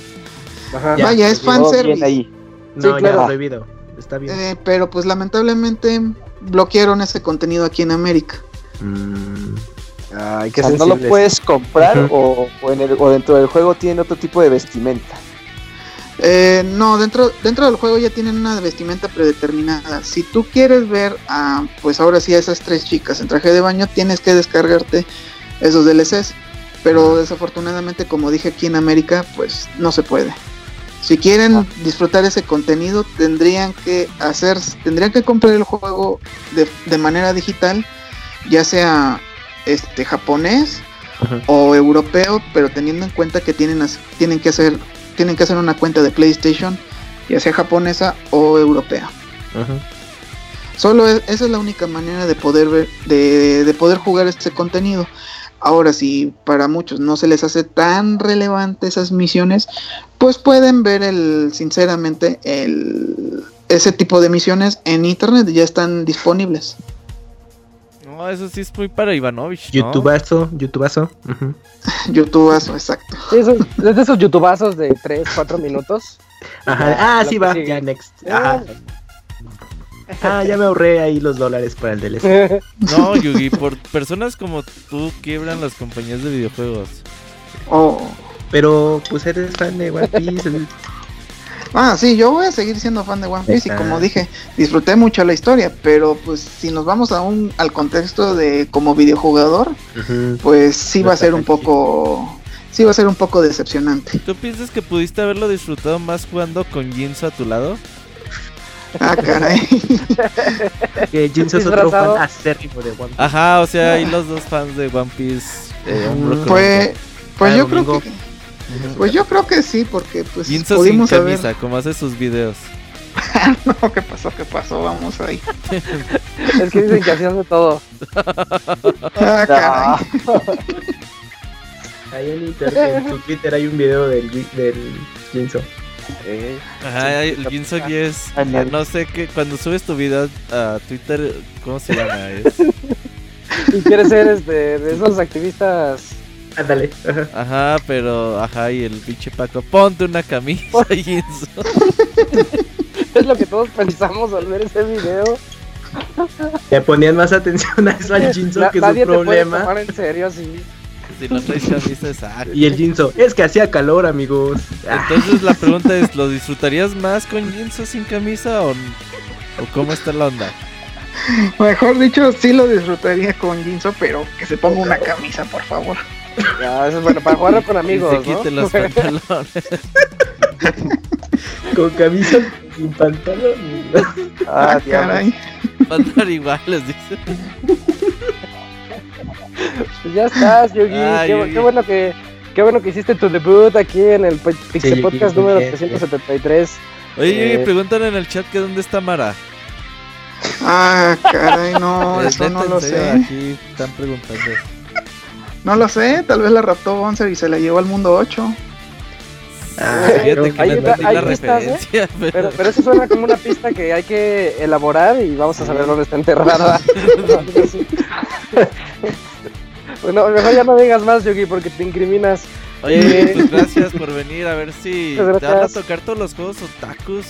vaya, es fanservice. Ahí. No, sí, claro. prohibido. Está bien. Eh, pero pues lamentablemente bloquearon ese contenido aquí en América. Mm. Ay, que no lo puedes comprar o, en el, o dentro del juego tiene otro tipo de vestimenta. Eh, no, dentro, dentro del juego ya tienen una vestimenta predeterminada. Si tú quieres ver a, pues ahora sí, a esas tres chicas en traje de baño, tienes que descargarte esos DLCs. Pero desafortunadamente, como dije aquí en América, pues no se puede. Si quieren ah. disfrutar ese contenido, tendrían que hacer, tendrían que comprar el juego de, manera digital, ya sea este japonés o europeo, pero teniendo en cuenta que tienen, tienen que hacer tienen que hacer una cuenta de PlayStation, ya sea japonesa o europea. Solo esa es la única manera de poder ver, de, poder jugar este contenido. Ahora, si para muchos no se les hace tan relevante esas misiones, pues pueden ver el, sinceramente, el, ese tipo de misiones en internet, ya están disponibles. No, eso sí es muy para Ivanovich. ¿no? YouTubazo, YouTubazo. YouTubazo, exacto. es de esos YouTubazos de 3, 4 minutos. Ajá. Ah, sí va, ya next. Ajá. Ah, ya me ahorré ahí los dólares para el DLC. No, Yugi, por personas como tú quiebran las compañías de videojuegos. Oh. Pero pues eres fan de One Piece. Ah, sí, yo voy a seguir siendo fan de One Piece y como dije, disfruté mucho la historia, pero pues si nos vamos aún al contexto de como videojugador, pues sí va a ser un poco sí va a ser un poco decepcionante. ¿Tú piensas que pudiste haberlo disfrutado más jugando con Jinzo a tu lado? Ah, caray. que Jinzo es otro fan acérrimo de One Piece. Ajá, o sea, hay los dos fans de One Piece. Eh, pues, pues yo creo que. Pues yo creo que sí, porque pues Jinzo pudimos sin camisa, como hace sus videos. no, ¿qué pasó? ¿Qué pasó? Vamos ahí. es que dicen que así hace todo. ah, caray. Ahí en, internet, en su Twitter hay un video del, del Jinzo. Ajá, el Jinzo aquí es. No sé qué. Cuando subes tu video a Twitter, ¿cómo se llama? Es... y quieres ser este, de esos activistas. Ándale. Ajá. pero. Ajá, y el pinche Paco. Ponte una camisa, Jinzo. es lo que todos pensamos al ver ese video. Le ponían más atención a eso al Jinzo que su problema. Te tomar en serio, sí. Si no traes camisa, exacto. Y el Jinzo, es que hacía calor, amigos. Entonces la pregunta es, ¿lo disfrutarías más con Jinzo sin camisa o, o cómo está la onda? Mejor dicho, sí lo disfrutaría con Jinzo, pero que se ponga una camisa, por favor. Ya, eso es bueno, para jugarlo con amigos, y se quite los pantalones. con camisa sin pantalones. Ah, ah caray. Van iguales, dice. Pues ya estás, Yogi. qué, bueno que qué bueno que hiciste tu debut aquí en el Pixel Podcast número 373. Oye, Yogi, eh, preguntan en el chat que dónde está Mara. Ah, caray, no, eso no lo sé. Aquí están preguntando. No lo sé, tal vez la raptó Bonser y se la llevó al mundo 8. Ah, fíjate que hay, la referencia, ¿eh? pero... Pero, eso suena como una pista que hay que elaborar y vamos a saber dónde está enterrada. Bueno, mejor ya no digas más, Yogi, porque te incriminas. Oye, pues gracias por venir a ver si te van a tocar todos los juegos otakus.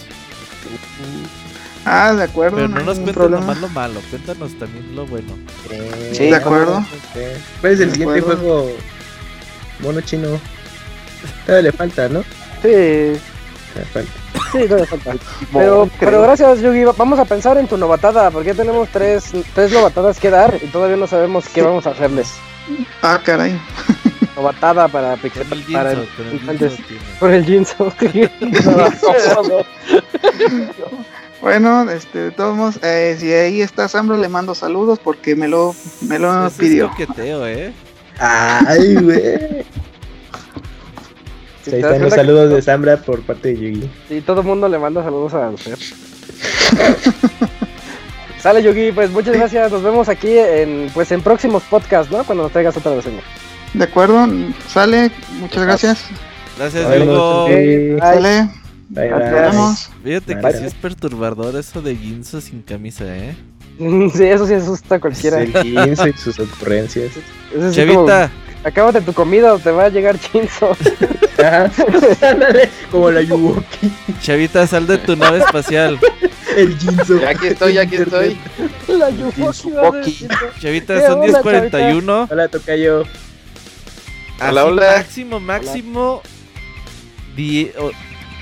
Ah, de acuerdo. Pero no, nos cuentes nomás lo malo, cuéntanos también lo bueno. sí, de acuerdo. ¿Cuál es el siguiente juego? Mono chino. Todavía le falta, ¿no? Sí. Le falta. Sí, todavía falta. Pero, pero gracias, Yugi. Vamos a pensar en tu novatada, porque ya tenemos tres, tres novatadas que dar y todavía no sabemos qué vamos a hacerles. Ah, caray. Novatada para Pixel. Para el, por el Jinzo. Bueno, este, de todos modos, eh, si ahí está Sambro, le mando saludos porque me lo, me lo pidió. Es ¿eh? Ay, güey. Ahí están los saludos de Sambra por parte de Yugi. Sí, todo el mundo le manda saludos a usted. Sale Yugi, pues muchas gracias. Nos vemos aquí en pues en próximos podcasts, ¿no? Cuando nos traigas otra vez. De acuerdo, sale. Muchas gracias. Gracias, Diego. Sale. Bye, Fíjate que sí es perturbador eso de Ginzo sin camisa, ¿eh? sí, eso sí asusta a cualquiera. El Ginzo y sus ocurrencias. Chavita. Acábate tu comida o te va a llegar Ginzo. como la Yuwoki. Chavita, sal de tu nave espacial. El. Ya aquí estoy, ya aquí estoy. La Yuwoki. Chavita, son 10.41. Hola, toca yo. Hola, hola. Máximo, máximo.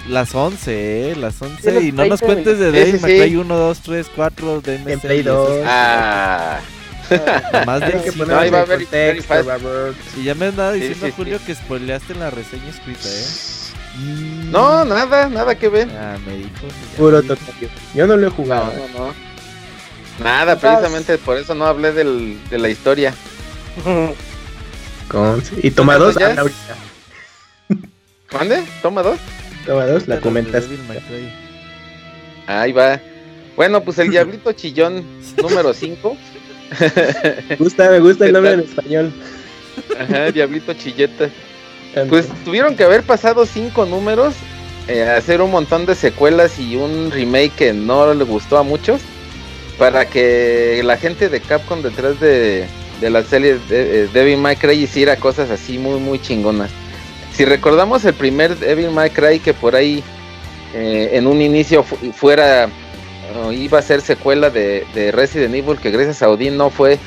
Las 11, ¿eh? Las 11. Y no nos cuentes de Devil May Cry 1, 2, 3, 4, de En Play 2. Ah. Más de que poner a texto, Y ya me andaba diciendo, sí, sí, Julio, que spoileaste en la reseña escrita, ¿eh? No, nada, nada que ver. Ah, me dijo. Puro toque. Yo no lo he jugado. No, no, no. Nada, precisamente por eso no hablé del, de la historia. Con... Y toma dos. Ah, ¿Mande? ¿Toma dos? la comentas. Ahí va. Bueno, pues el Diablito Chillón número 5. Me gusta, me gusta el nombre en español. Ajá, Diablito Chilleta. Pues tuvieron que haber pasado cinco números, eh, hacer un montón de secuelas y un remake que no le gustó a muchos, para que la gente de Capcom detrás de, de la serie de, eh, Devil May Cry hiciera cosas así muy, muy chingonas. Si recordamos el primer Devil May Cry que por ahí eh, en un inicio fuera iba a ser secuela de, Resident Evil que gracias a Odin no fue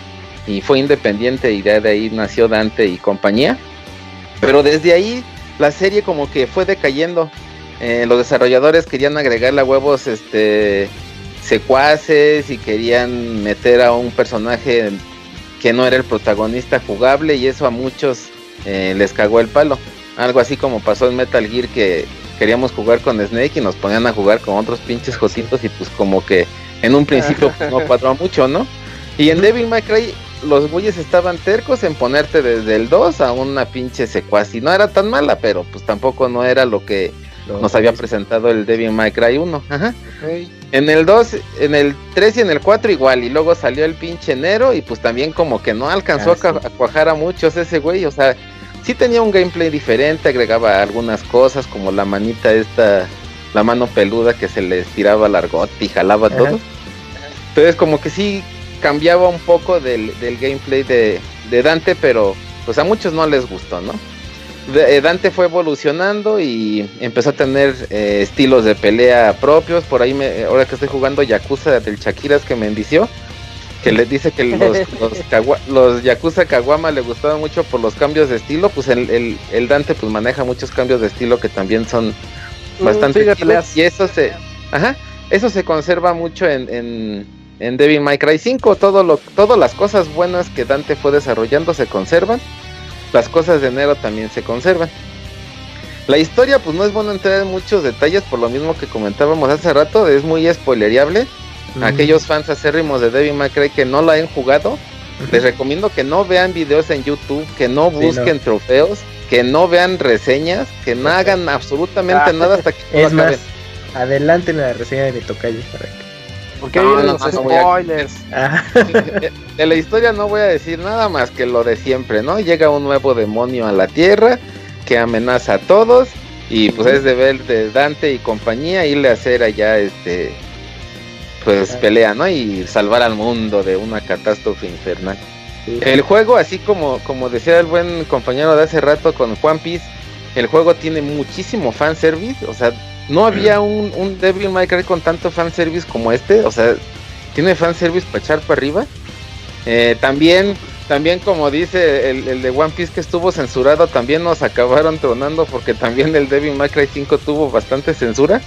y fue independiente y de, ahí nació Dante y compañía. Pero desde ahí la serie como que fue decayendo. Eh, los desarrolladores querían agregarle a huevos este secuaces y querían meter a un personaje que no era el protagonista jugable y eso a muchos eh, les cagó el palo. Algo así como pasó en Metal Gear que queríamos jugar con Snake y nos ponían a jugar con otros pinches jositos y pues como que en un principio pues, no cuadró mucho, ¿no? Y en Devil May Cry los güeyes estaban tercos en ponerte desde el 2 a una pinche secuaz y no era tan mala, pero pues tampoco no era lo que nos había presentado el Devil May Cry 1. Ajá. En el 2, en el 3 y en el 4 igual, y luego salió el pinche Nero y pues también como que no alcanzó ah, a, cuajar a muchos ese güey, o sea, sí tenía un gameplay diferente, agregaba algunas cosas como la manita esta, la mano peluda que se le estiraba largote y jalaba todo. Entonces como que sí cambiaba un poco del, gameplay de, de Dante, pero pues a muchos no les gustó, ¿no? Eh, Dante fue evolucionando y empezó a tener eh, estilos de pelea propios. Por ahí, me, ahora que estoy jugando Yakuza del Shakiras que me endició, que les dice que los, los, Yakuza Kawama le gustaban mucho por los cambios de estilo. Pues el, el, Dante pues maneja muchos cambios de estilo que también son mm, bastante y eso se, ajá, eso se conserva mucho en, en, en Devil May Cry 5. Todo lo, todas las cosas buenas que Dante fue desarrollando se conservan las cosas de enero también se conservan. La historia, pues no es bueno entrar en muchos detalles, por lo mismo que comentábamos hace rato, es muy spoilereable. Aquellos fans acérrimos de Devil May Cry que no lo han jugado, les recomiendo que no vean videos en YouTube, que no busquen trofeos, que no vean reseñas, que no hagan absolutamente ah. nada hasta que es más, adelante en la reseña de mi tocayo para que porque no, los spoilers. De, la historia no voy a decir nada más que lo de siempre, ¿no? Llega un nuevo demonio a la Tierra que amenaza a todos y pues es deber de Dante y compañía irle a hacer allá este pues pelea, ¿no? Y salvar al mundo de una catástrofe infernal. El juego, así como, como decía el buen compañero de hace rato con Juan Piece, el juego tiene muchísimo fanservice, o sea, no había un, un Devil May Cry con tanto fanservice como este. O sea, tiene fanservice para echar para arriba. Eh, también, también como dice el, de One Piece que estuvo censurado, también nos acabaron tronando porque también el Devil May Cry 5 tuvo bastante censura.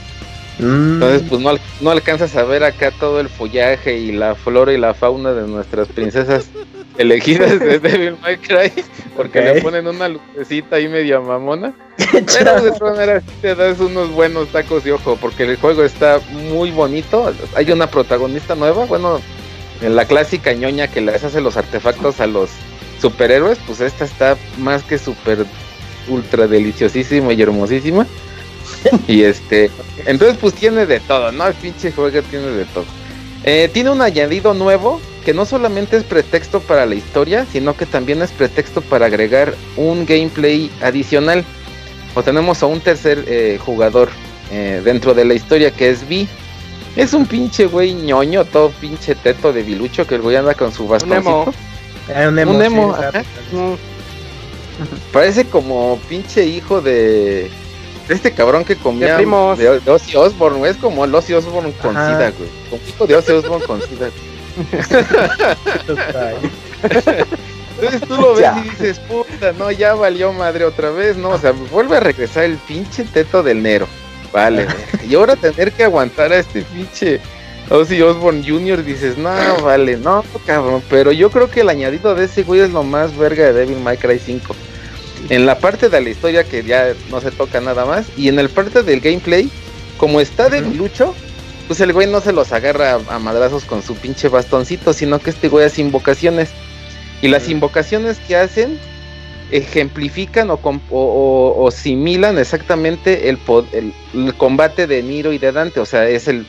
Mm. Entonces, pues no, no alcanzas a ver acá todo el follaje y la flora y la fauna de nuestras princesas elegidas de Devil May Cry porque le ponen una lucecita ahí medio mamona. Pero de todas maneras te das unos buenos tacos de ojo porque el juego está muy bonito. Hay una protagonista nueva, bueno, en la clásica ñoña que les hace los artefactos a los superhéroes, pues esta está más que super ultra deliciosísima y hermosísima. y este, entonces pues tiene de todo, ¿no? El pinche juego tiene de todo. Eh, tiene un añadido nuevo que no solamente es pretexto para la historia, sino que también es pretexto para agregar un gameplay adicional. O tenemos a un tercer eh, jugador eh, dentro de la historia que es Vi. Es un pinche güey ñoño, todo pinche teto de bilucho que el güey anda con su bastoncito. Un emo. un emo. Parece como pinche hijo de este cabrón que comía de, de, Ozzy Osbourne, es como el Ozzy Osbourne con SIDA, güey. Como hijo de Ozzy Osbourne con SIDA. Entonces tú lo ves y dices, puta, no, ya valió madre otra vez, no, o sea, vuelve a regresar el pinche teto del Nero. Vale, y ahora tener que aguantar a este pinche Ozzy Osbourne Jr. dices, no, vale, no, cabrón, pero yo creo que el añadido de ese güey es lo más verga de Devil May Cry 5 en la parte de la historia que ya no se toca nada más y en el parte del gameplay, como está de lucho, pues el güey no se los agarra a, madrazos con su pinche bastoncito, sino que este güey hace invocaciones. Y las invocaciones que hacen ejemplifican o, o, similan exactamente el, el, combate de Niro y de Dante. O sea, es el,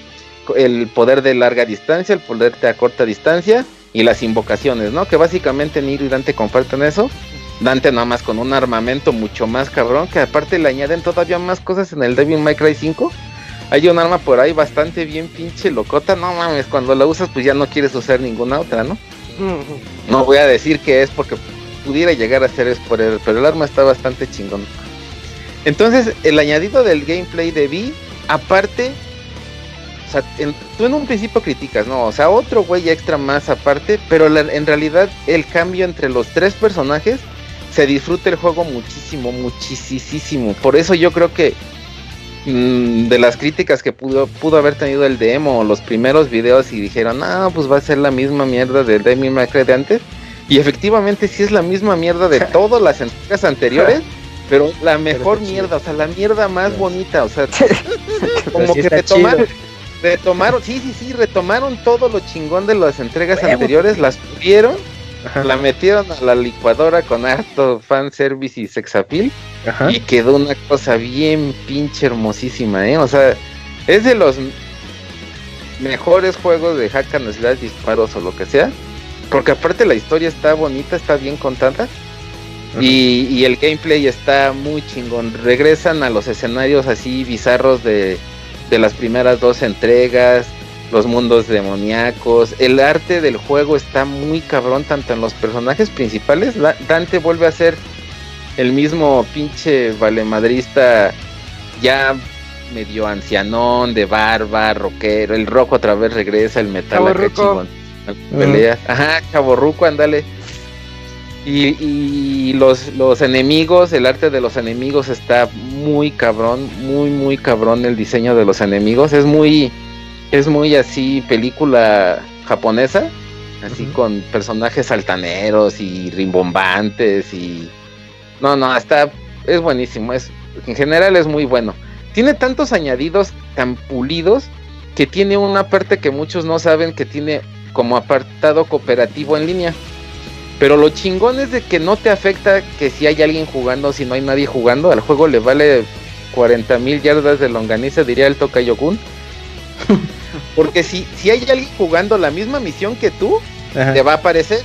el poder de larga distancia, el poder de a corta distancia y las invocaciones, ¿no? Que básicamente Niro y Dante comparten eso. Dante nada más con un armamento mucho más cabrón, que aparte le añaden todavía más cosas en el Devil May Cry 5. Hay un arma por ahí bastante bien pinche locota, no mames, cuando la usas pues ya no quieres usar ninguna otra, ¿no? No voy a decir que es porque pudiera llegar a ser spoiler, pero el arma está bastante chingón. Entonces, el añadido del gameplay de V, aparte, o sea, tú en un principio criticas, ¿no? O sea, otro güey extra más aparte, pero en realidad el cambio entre los tres personajes se disfruta el juego muchísimo, muchísimo. Por eso yo creo que mm, de las críticas que pudo, pudo haber tenido el demo, los primeros videos y dijeron, no, pues va a ser la misma mierda de Demi Macre de antes. Y efectivamente sí es la misma mierda de todas las entregas anteriores. pero la mejor mierda, o sea, la mierda más bonita, o sea, como que retomaron, retomaron, sí, sí, sí, retomaron todo lo chingón de las entregas anteriores, las la metieron a la licuadora con harto fanservice y sexapil y quedó una cosa bien pinche hermosísima, ¿eh? O sea, es de los mejores juegos de hack and slash, disparos o lo que sea, porque aparte la historia está bonita, está bien contada y, el gameplay está muy chingón. Regresan a los escenarios así bizarros de, las primeras dos entregas, los mundos demoníacos. El arte del juego está muy cabrón, tanto en los personajes principales. Dante vuelve a ser el mismo pinche valemadrista ya medio ancianón, de barba, rockero. El rock otra vez regresa, el metal acá chingón. Pelea. Ajá, chaborruco, ándale. Y, los, los enemigos, el arte de los enemigos está muy cabrón, muy, muy cabrón el diseño de los enemigos. Es muy, es muy así película japonesa, así con personajes altaneros y rimbombantes y... No, no, está, es buenísimo, es, en general es muy bueno. Tiene tantos añadidos tan pulidos que tiene una parte que muchos no saben que tiene como apartado cooperativo en línea. Pero lo chingón es de que no te afecta que si hay alguien jugando, si no hay nadie jugando, al juego le vale 40 mil yardas de longaniza, diría el Tokayokun. Porque si, si hay alguien jugando la misma misión que tú, te va a aparecer.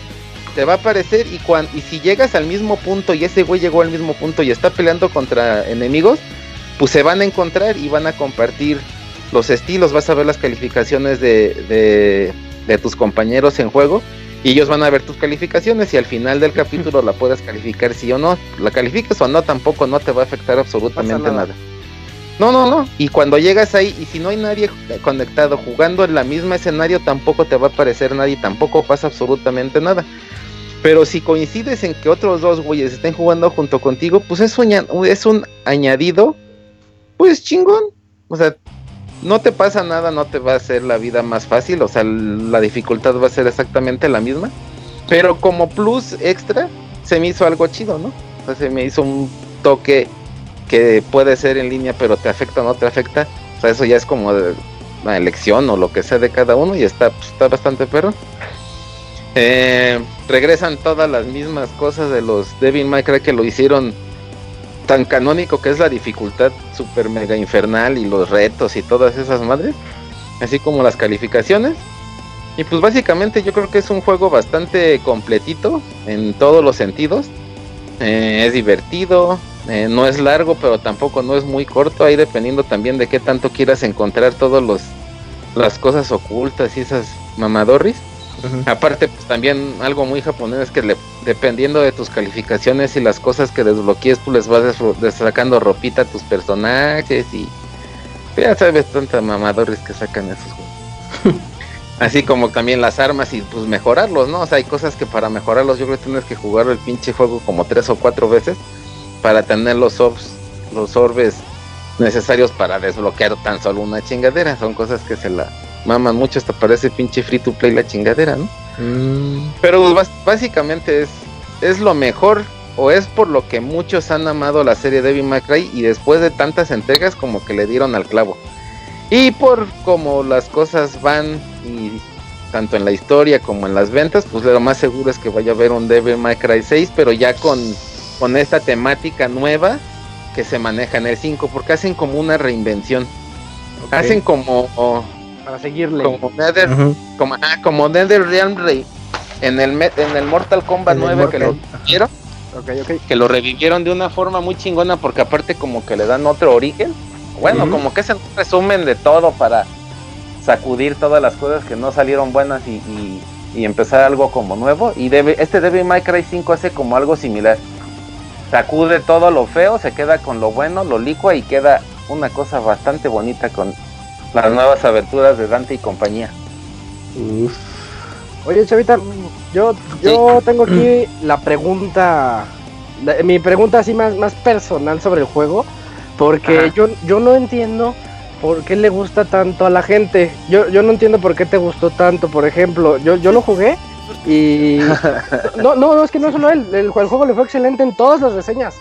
Te va a aparecer y, cuando, y si llegas al mismo punto y ese güey llegó al mismo punto y está peleando contra enemigos, pues se van a encontrar y van a compartir los estilos, vas a ver las calificaciones de, de, de tus compañeros en juego y ellos van a ver tus calificaciones y al final del capítulo la puedes calificar sí o no. La califiques o no, tampoco no te va a afectar absolutamente nada. No, no, no. Y cuando llegas ahí y si no hay nadie conectado jugando en la misma escenario, tampoco te va a aparecer nadie, tampoco pasa absolutamente nada. Pero si coincides en que otros dos güeyes estén jugando junto contigo, pues es un, es un añadido, pues chingón. O sea, no te pasa nada, no te va a hacer la vida más fácil, o sea, la dificultad va a ser exactamente la misma. Pero como plus extra, se me hizo algo chido, ¿no? O sea, se me hizo un toque que puede ser en línea, pero te afecta o no te afecta. O sea, eso ya es como la elección o lo que sea de cada uno y está, pues, está bastante perro. Eh, regresan todas las mismas cosas de los Devil May Cry que lo hicieron tan canónico que es la dificultad super mega infernal y los retos y todas esas madres, así como las calificaciones. Y pues básicamente yo creo que es un juego bastante completito en todos los sentidos. Eh, es divertido, eh, no es largo, pero tampoco no es muy corto, ahí dependiendo también de qué tanto quieras encontrar todos los las cosas ocultas y esas mamadorris. Aparte, pues también algo muy japonés es que dependiendo de tus calificaciones y las cosas que desbloquees, tú les vas sacando ropita a tus personajes y ya sabes tanta mamadores que sacan esos juegos. Así como también las armas y pues mejorarlos, ¿no? O sea, hay cosas que para mejorarlos yo creo que tienes que jugar el pinche juego como tres o cuatro veces para tener los orbs, los orbes necesarios para desbloquear tan solo una chingadera. Son cosas que se la maman mucho, hasta parece pinche free to play la chingadera, ¿no? Mm. Pero básicamente es, es lo mejor, o es por lo que muchos han amado la serie Devil May Cry y después de tantas entregas como que le dieron al clavo. Y por como las cosas van y tanto en la historia como en las ventas, pues lo más seguro es que vaya a haber un Devil May Cry 6, pero ya con, con esta temática nueva que se maneja en el 5, porque hacen como una reinvención. Hacen como para seguirle. Como Nether, como, ah, como Realm Rey en el, en el Mortal Kombat 9 que lo revivieron. Que lo revivieron de una forma muy chingona porque aparte como que le dan otro origen. Bueno, como que es un resumen de todo para sacudir todas las cosas que no salieron buenas y, y, empezar algo como nuevo. Y debe, este Devil May Cry 5 hace como algo similar. Sacude todo lo feo, se queda con lo bueno, lo licua y queda una cosa bastante bonita con las nuevas aventuras de Dante y compañía. Oye, Chavita, yo, yo tengo aquí la pregunta, mi pregunta así más, más personal sobre el juego, porque yo, yo no entiendo por qué le gusta tanto a la gente. Yo, yo no entiendo por qué te gustó tanto, por ejemplo, yo, yo lo jugué y... no, no, no, es que no solo él, el, el juego le fue excelente en todas las reseñas.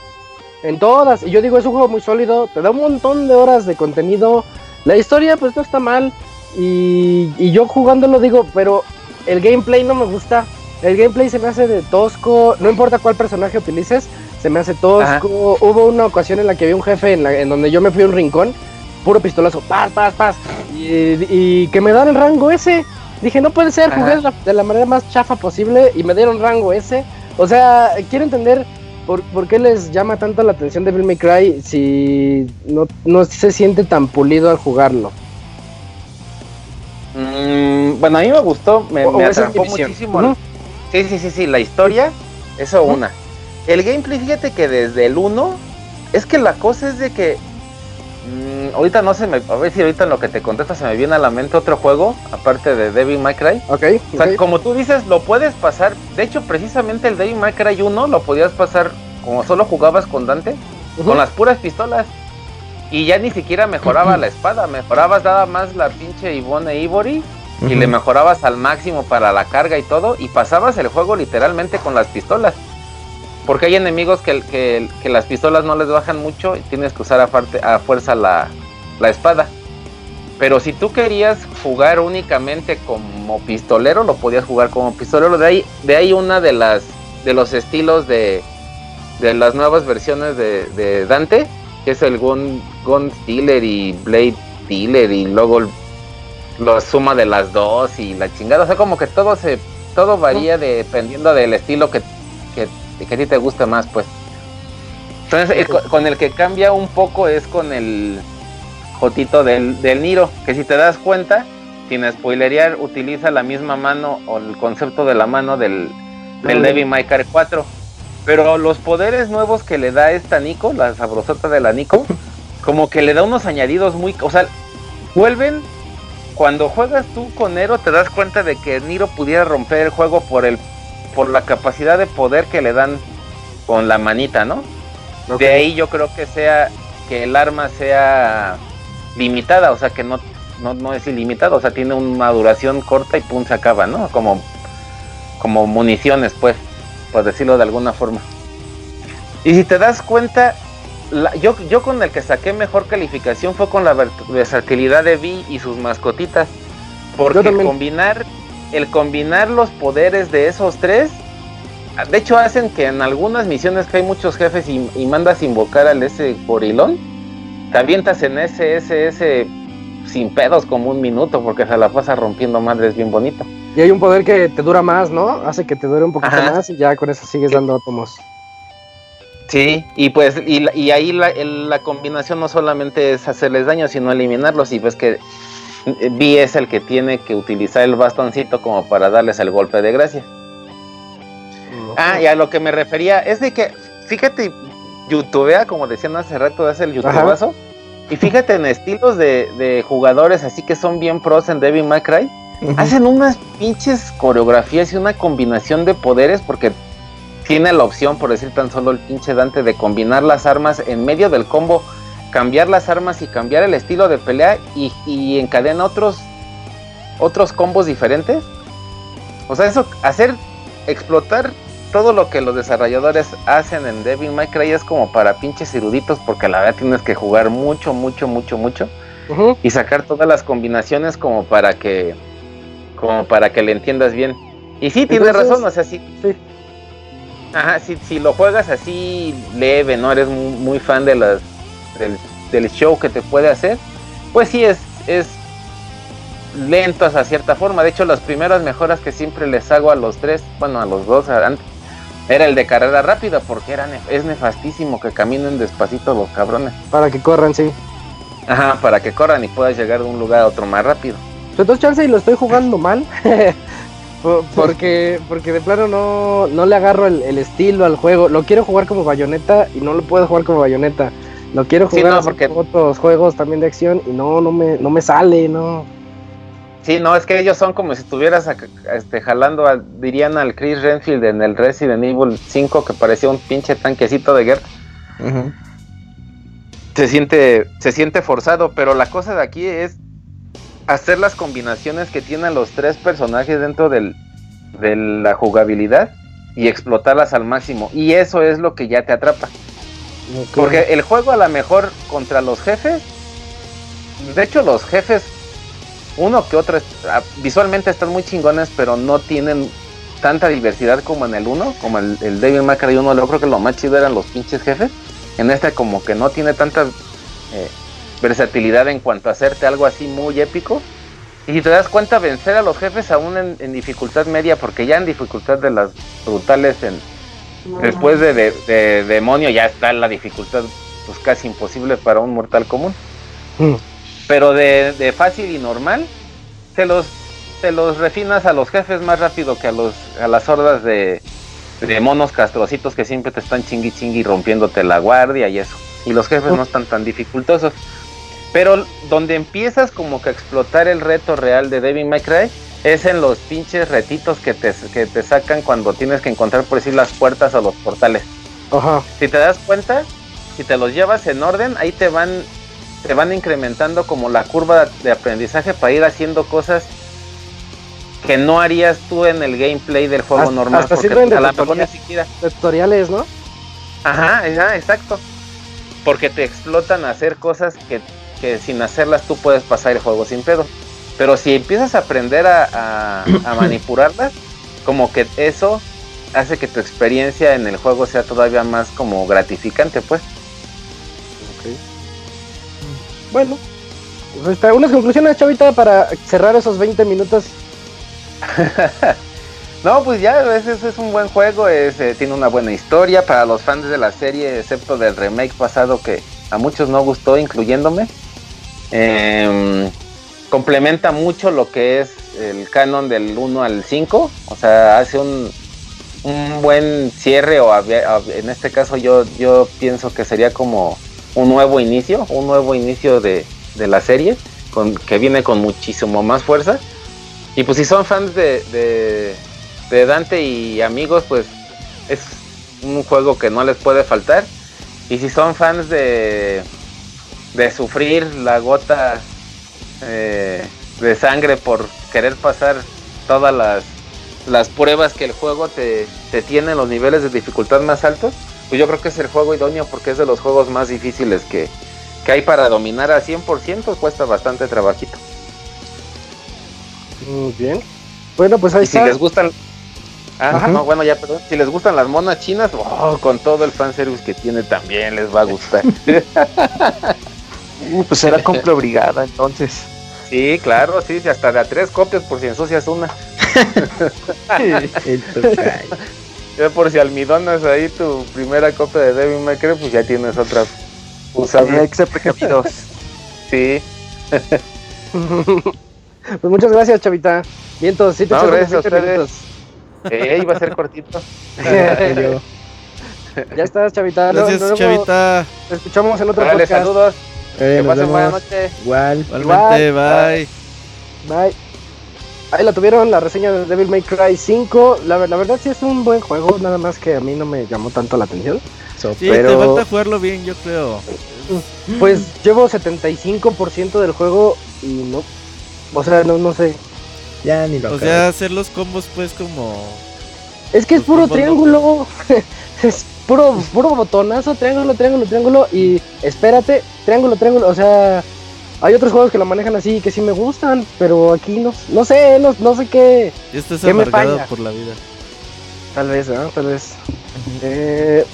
En todas. Y yo digo, es un juego muy sólido, te da un montón de horas de contenido. La historia, pues no está mal. Y, y yo jugándolo digo, pero el gameplay no me gusta. El gameplay se me hace de tosco. No importa cuál personaje utilices, se me hace tosco. Hubo una ocasión en la que había un jefe en, la, en donde yo me fui a un rincón, puro pistolazo, paz, paz, paz. Y, que me dan el rango ese. Dije, no puede ser, jugué de la manera más chafa posible y me dieron rango ese. O sea, quiero entender por, por qué les llama tanto la atención de Bill May Cry si no, no se siente tan pulido al jugarlo. Mm, bueno, a mí me gustó, me, atrapó muchísimo. Sí, sí, sí, sí, la historia, eso una. El gameplay, fíjate que desde el 1, es que la cosa es de que mm, ahorita no se me. A ver si ahorita en lo que te contesta se me viene a la mente otro juego, aparte de Devil May Cry. Ok. O sea, como tú dices, lo puedes pasar. De hecho, precisamente el Devil May Cry 1 lo podías pasar como solo jugabas con Dante, con las puras pistolas. Y ya ni siquiera mejoraba la espada, mejorabas nada más la pinche Ivone Ivory y le mejorabas al máximo para la carga y todo y pasabas el juego literalmente con las pistolas. Porque hay enemigos que, que, las pistolas no les bajan mucho y tienes que usar a, a fuerza la, la, espada. Pero si tú querías jugar únicamente como pistolero, lo podías jugar como pistolero. De ahí, de ahí una de las de los estilos de, de las nuevas versiones de, de Dante que es el Gun, Gun Stealer y Blade Stealer y luego la suma de las dos y la chingada. O sea, como que todo se todo varía dependiendo del estilo que, que, a ti te guste más, pues. Entonces, con el que cambia un poco es con el Jotito del, del Niro, que si te das cuenta, sin spoilerear, utiliza la misma mano o el concepto de la mano del, del Devil May 4. Pero los poderes nuevos que le da esta Nico, la sabrosota de la Nico, como que le da unos añadidos muy. O sea, vuelven. Cuando juegas tú con Nero, te das cuenta de que Niro pudiera romper el juego por el por la capacidad de poder que le dan con la manita, ¿no? De ahí yo creo que sea que el arma sea limitada, o sea que no, no, no es ilimitado, o sea tiene una duración corta y pum se acaba, ¿no? Como, como municiones, pues por decirlo de alguna forma. Y si te das cuenta, yo, yo con el que saqué mejor calificación fue con la versatilidad de Vi y sus mascotitas. Porque combinar, el combinar los poderes de esos tres, de hecho hacen que en algunas misiones que hay muchos jefes y, y mandas invocar al ese gorilón, te avientas en ese, ese, ese sin pedos como un minuto porque se la pasa rompiendo madres bien bonito. Y hay un poder que te dura más, ¿no? Hace que te dure un poquito más y ya con eso sigues dando átomos. Sí, y pues, y, ahí la, combinación no solamente es hacerles daño, sino eliminarlos. Y pues que Vi es el que tiene que utilizar el bastoncito como para darles el golpe de gracia. Ah, y a lo que me refería es de que, fíjate, youtubea, como decían hace rato, es el youtubazo. Y fíjate en estilos de, de, jugadores así que son bien pros en Devil May Cry Hacen unas pinches coreografías y una combinación de poderes porque tiene la opción, por decir tan solo el pinche Dante, de combinar las armas en medio del combo, cambiar las armas y cambiar el estilo de pelea y, y encadena otros, otros combos diferentes. O sea, eso, hacer, explotar todo lo que los desarrolladores hacen en Devil May Cry es como para pinches eruditos porque la verdad tienes que jugar mucho, mucho, mucho, mucho y sacar todas las combinaciones como para que como para que le entiendas bien. Y sí, tiene razón, o sea, sí. Ajá, si, si lo juegas así leve, no eres muy, fan de las del, show que te puede hacer, pues sí es, es lento a cierta forma. De hecho, las primeras mejoras que siempre les hago a los tres, bueno, a los dos, era el de carrera rápida, porque era es nefastísimo que caminen despacito los cabrones. Para que corran, sí. Ajá, para que corran y puedas llegar de un lugar a otro más rápido. Entonces chance y lo estoy jugando mal. porque porque de plano no, no le agarro el, estilo al juego. Lo quiero jugar como bayoneta y no lo puedo jugar como bayoneta. Lo quiero jugar porque... otros juegos también de acción y no, no me, no me sale, no. Sí, no, es que ellos son como si estuvieras este, jalando, dirían al Chris Renfield en el Resident Evil 5 que parecía un pinche tanquecito de guerra. Se siente, se siente forzado, pero la cosa de aquí es hacer las combinaciones que tienen los tres personajes dentro del, de la jugabilidad y explotarlas al máximo. Y eso es lo que ya te atrapa. Porque el juego a lo mejor contra los jefes, de hecho los jefes, uno que otro, ah, visualmente están muy chingones, pero no tienen tanta diversidad como en el 1, como el, el Devil May Cry 1, yo creo que lo más chido eran los pinches jefes. En este como que no tiene tanta eh, versatilidad en cuanto a hacerte algo así muy épico. Y si te das cuenta, vencer a los jefes aún en, dificultad media, porque ya en dificultad de las brutales, en, después de, demonio ya está la dificultad pues casi imposible para un mortal común. Mm. Pero de, fácil y normal, te los, te los refinas a los jefes más rápido que a, los, a las hordas de, de monos castrocitos que siempre te están chingui chingui rompiéndote la guardia y eso. Y los jefes no están tan dificultosos. Pero donde empiezas como que a explotar el reto real de Devil May Cry es en los pinches retitos que te, que te sacan cuando tienes que encontrar por decir las puertas o los portales. Ajá. Si te das cuenta, si te los llevas en orden, ahí te van te van incrementando como la curva de aprendizaje para ir haciendo cosas que no harías tú en el gameplay del juego normal. Hasta porque a la mejor ni siquiera. Tutoriales, ¿no? Ajá, ajá, exacto. Porque te explotan a hacer cosas que que sin hacerlas tú puedes pasar el juego sin pedo. Pero si empiezas a aprender a, manipularlas, como que eso hace que tu experiencia en el juego sea todavía más como gratificante, pues. Bueno, pues unas conclusiones, Chavita, para cerrar esos 20 minutos. no, pues ya, a veces es un buen juego, es, eh, tiene una buena historia para los fans de la serie, excepto del remake pasado que a muchos no gustó, incluyéndome. Eh, complementa mucho lo que es el canon del 1 al 5, o sea, hace un, un buen cierre o en este caso yo, yo pienso que sería como un nuevo inicio, un nuevo inicio de, la serie, que viene con muchísimo más fuerza. Y pues si son fans de, de, de Dante y amigos, pues es un juego que no les puede faltar. Y si son fans de, de sufrir la gota eh, de sangre por querer pasar todas las, las pruebas que el juego te, te tiene en los niveles de dificultad más altos, pues yo creo que es el juego idóneo porque es de los juegos más difíciles que, hay para dominar al 100%, cuesta bastante trabajito. Muy bien. Bueno, pues ahí y si les gustan... Ah, no, bueno, ya, perdón. Si les gustan las monas chinas, oh, con todo el fanservice que tiene también les va a gustar. Uh, pues era compra obligada entonces. Sí, claro, sí, hasta de a tres copias por si ensucias una. ya por si almidonas ahí tu primera copia de Devil May Cry, pues ya tienes otra usable. Excepto sí. pues muchas gracias, Chavita. Vientos, sí te no, gracias a ustedes. Eh, iba a ser cortito. ya estás, Chavita. Gracias, Chavita. Te escuchamos en otro podcast. saludos. Eh, que pasen buena noche. Igual. Igualmente, bye. Bye. Ahí la tuvieron, la reseña de Devil May Cry 5. La, la, verdad sí es un buen juego, nada más que a mí no me llamó tanto la atención. sí, pero... te falta jugarlo bien, yo creo. Pues llevo 75% del juego y no... O sea, no, no sé. Ya ni lo O sea, hacer los combos pues como... Es que es puro triángulo. es puro, puro botonazo, triángulo, triángulo, triángulo y espérate, triángulo, triángulo, o sea, hay otros juegos que lo manejan así que sí me gustan, pero aquí no, no sé, no, no sé qué. Y estás amargado por la vida. Tal vez, ¿no? Tal vez. Eh,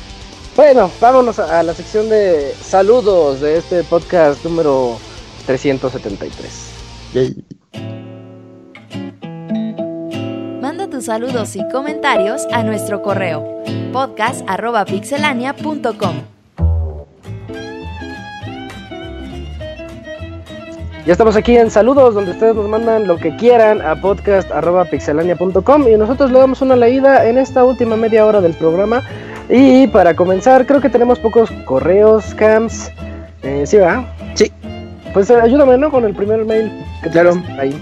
bueno, vámonos a, la sección de saludos de este podcast número 373. Manda saludos y comentarios a nuestro correo podcast.pixelania.com. Ya estamos aquí en saludos, donde ustedes nos mandan lo que quieran a podcast.pixelania.com y nosotros le damos una leída en esta última media hora del programa. Y para comenzar, creo que tenemos pocos correos, cams. Eh, ¿Sí va? Sí. Pues eh, ayúdame, ¿no? Con el primer mail que claro. ahí.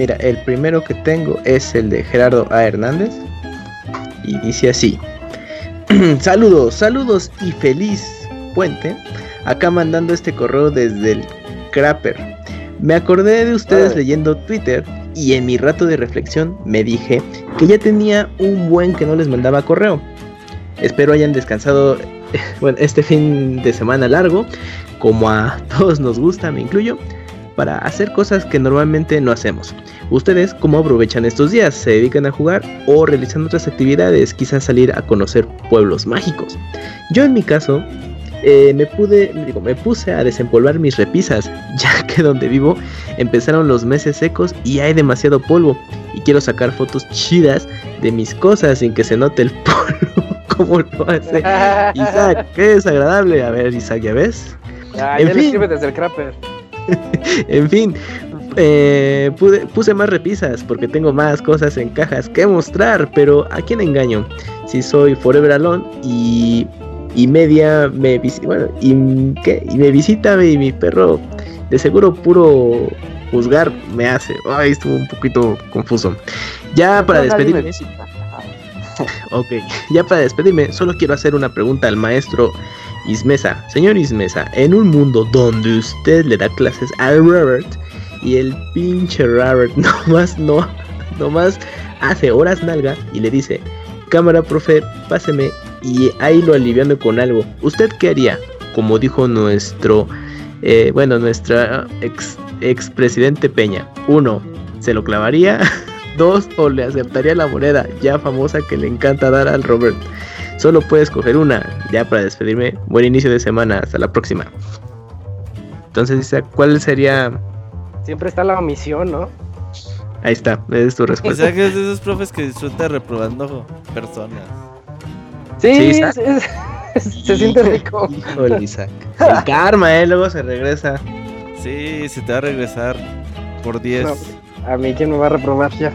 Mira, el primero que tengo es el de Gerardo A. Hernández. Y dice así. saludos, saludos y feliz puente. Acá mandando este correo desde el Crapper. Me acordé de ustedes leyendo Twitter y en mi rato de reflexión me dije que ya tenía un buen que no les mandaba correo. Espero hayan descansado bueno, este fin de semana largo, como a todos nos gusta, me incluyo, para hacer cosas que normalmente no hacemos. ¿Ustedes cómo aprovechan estos días? ¿Se dedican a jugar o realizan otras actividades? Quizás salir a conocer pueblos mágicos. Yo en mi caso eh, me pude, digo, me puse a desempolvar mis repisas, ya que donde vivo empezaron los meses secos y hay demasiado polvo. Y quiero sacar fotos chidas de mis cosas sin que se note el polvo como lo hace Isaac. Qué desagradable. A ver, Isaac, ¿ya ves? Ah, en ya fin. desde el crapper. en fin, eh, puse más repisas porque tengo más cosas en cajas que mostrar, pero ¿a quién engaño? Si soy Forever Alone y, y media me visita, bueno, y, ¿qué? y me visita y mi perro de seguro puro juzgar me hace. Ay, estuvo un poquito confuso. Ya para despedirme. ok, ya para despedirme, solo quiero hacer una pregunta al maestro Ismesa, señor Ismesa, en un mundo donde usted le da clases a Robert y el pinche Robert nomás no, nomás hace horas nalga y le dice, cámara profe, páseme y ahí lo aliviando con algo. ¿Usted qué haría? Como dijo nuestro, eh, bueno, nuestra ex, ex presidente Peña. Uno, se lo clavaría. Dos, o le aceptaría la moneda ya famosa que le encanta dar al Robert. Solo puedes escoger una. Ya para despedirme, buen inicio de semana. Hasta la próxima. Entonces, ¿cuál sería? Siempre está la omisión, ¿no? Ahí está, es tu respuesta. O sea, que es de esos profes que disfruta reprobando personas. Sí, se siente rico. Híjole, Isaac. El karma, ¿eh? Luego se regresa. Sí, se te va a regresar por 10. a mí, ¿quién me va a reprobar ya?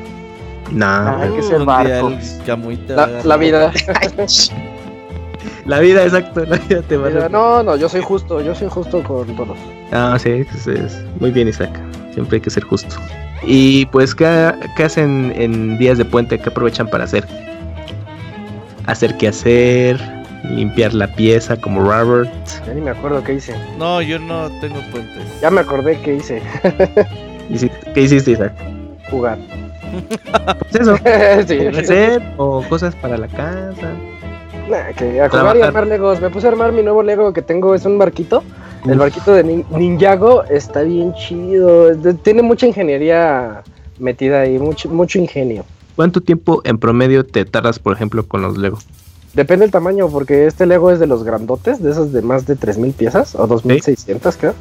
No, hay que ser barco. La, la, vida. la vida, exacto. La vida te va a No, no, yo soy justo. Yo soy justo con todos. Ah, sí, es, muy bien, Isaac. Siempre hay que ser justo. Y pues, ¿qué, qué hacen en días de puente? ¿Qué aprovechan para hacer? Hacer qué hacer, limpiar la pieza como Robert. Ya ni me acuerdo qué hice. No, yo no tengo puentes. Ya me acordé qué hice. ¿Qué hiciste, Isaac? Jugar. Pues eso. sí. o cosas para la casa. Nah, que a jugar y armar Legos. Me puse a armar mi nuevo Lego que tengo, es un barquito. El barquito de Ninjago está bien chido. Tiene mucha ingeniería metida ahí, mucho, mucho ingenio. ¿Cuánto tiempo en promedio te tardas, por ejemplo, con los Legos? Depende del tamaño, porque este Lego es de los grandotes, de esos de más de 3.000 piezas, o 2.600 creo.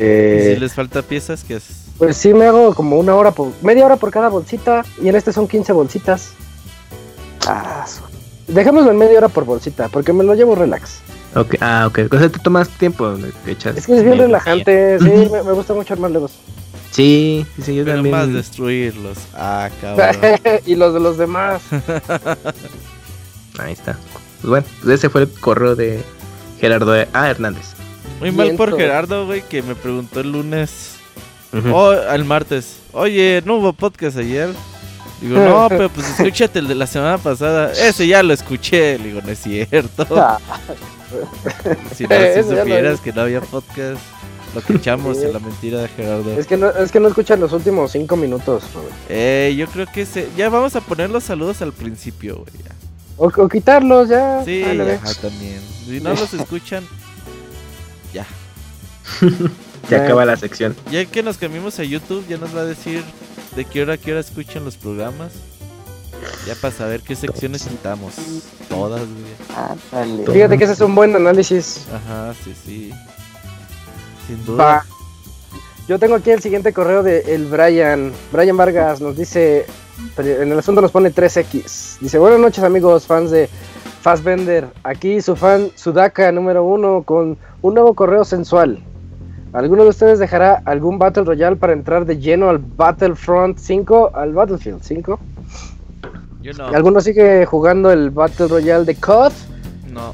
Eh, si les falta piezas, ¿qué es? Pues sí, me hago como una hora, por, media hora por cada bolsita, y en este son 15 bolsitas. Ah, Dejémoslo en media hora por bolsita, porque me lo llevo relax. Ok, ah, ok. O sea, te tomas tiempo, echas. Es que es bien relajante, sí, me, gusta mucho armar Legos. Sí, sí, yo Pero también. más destruirlos. Ah, cabrón. y los de los demás. Ahí está. Pues bueno, pues ese fue el correo de Gerardo A. Hernández. Muy mal por Gerardo, güey, que me preguntó el lunes. O el martes. Oye, ¿no hubo podcast ayer? Digo, no, pero pues escúchate el de la semana pasada. Ese ya lo escuché. Le digo, no es cierto. Ah. si no, si supieras que no había podcast, lo que echamos en la mentira de Gerardo. Es que no, es que no escuchan los últimos cinco minutos, Eh, yo creo que se... ya vamos a poner los saludos al principio, güey. O, quitarlos ya. Sí, ajá, también. Si no los escuchan, ya. ya acaba la sección. Ya que nos cambiamos a YouTube, ya nos va a decir de qué hora, qué hora escuchan los programas. Ya para saber qué secciones quitamos. Todas, güey. Fíjate que ese es un buen análisis. Ajá, sí, sí. Sin duda. Yo tengo aquí el siguiente correo de el Brian. Brian Vargas nos dice: en el asunto nos pone 3X. Dice, buenas noches amigos, fans de Fassbender. Aquí su fan Sudaka número uno con un nuevo correo sensual. ¿Alguno de ustedes dejará algún Battle Royale para entrar de lleno al Battlefront 5, al Battlefield 5? Yo no. ¿Alguno sigue jugando el Battle Royale de COD? No.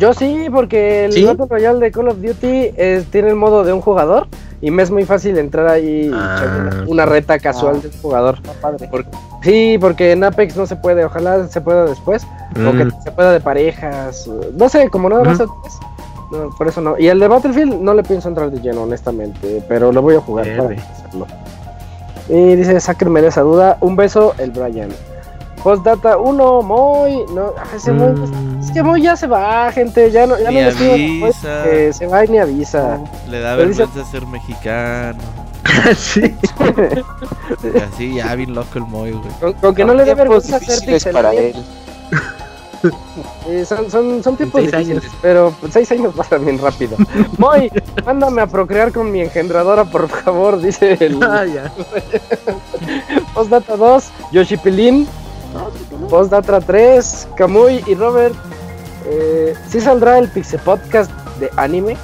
Yo sí, porque el Battle Royale de Call of Duty tiene el modo de un jugador y me es muy fácil entrar ahí ah. una, reta casual ah. del jugador. sí, porque en Apex no se puede, ojalá se pueda después, o que mm. se pueda de parejas, no sé, como nada más. No, por eso no. Y el de Battlefield no le pienso entrar de lleno, honestamente, pero lo voy a jugar para hacerlo. Y dice, sáquenme de esa duda. Un beso, el Brian. Postdata 1, muy. No, ese muy. Mm. Es que muy ya se va, gente. Ya no, ya Ni no que se va y ni avisa. Le da Pero dice- vergüenza ser mexicano. sí. Así, ya bien loco el Moy, güey. Con, con que no le dé vergüenza ser él. Eh, son, son, son tiempos seis difíciles, años. pero seis años pasan bien rápido. Moy, mándame a procrear con mi engendradora, por favor, dice el Ah, ya. Postdata 2, Yoshi Pilín, Postdata 3, Kamui y Robert. Eh, ¿Sí saldrá el Pixel Podcast de anime?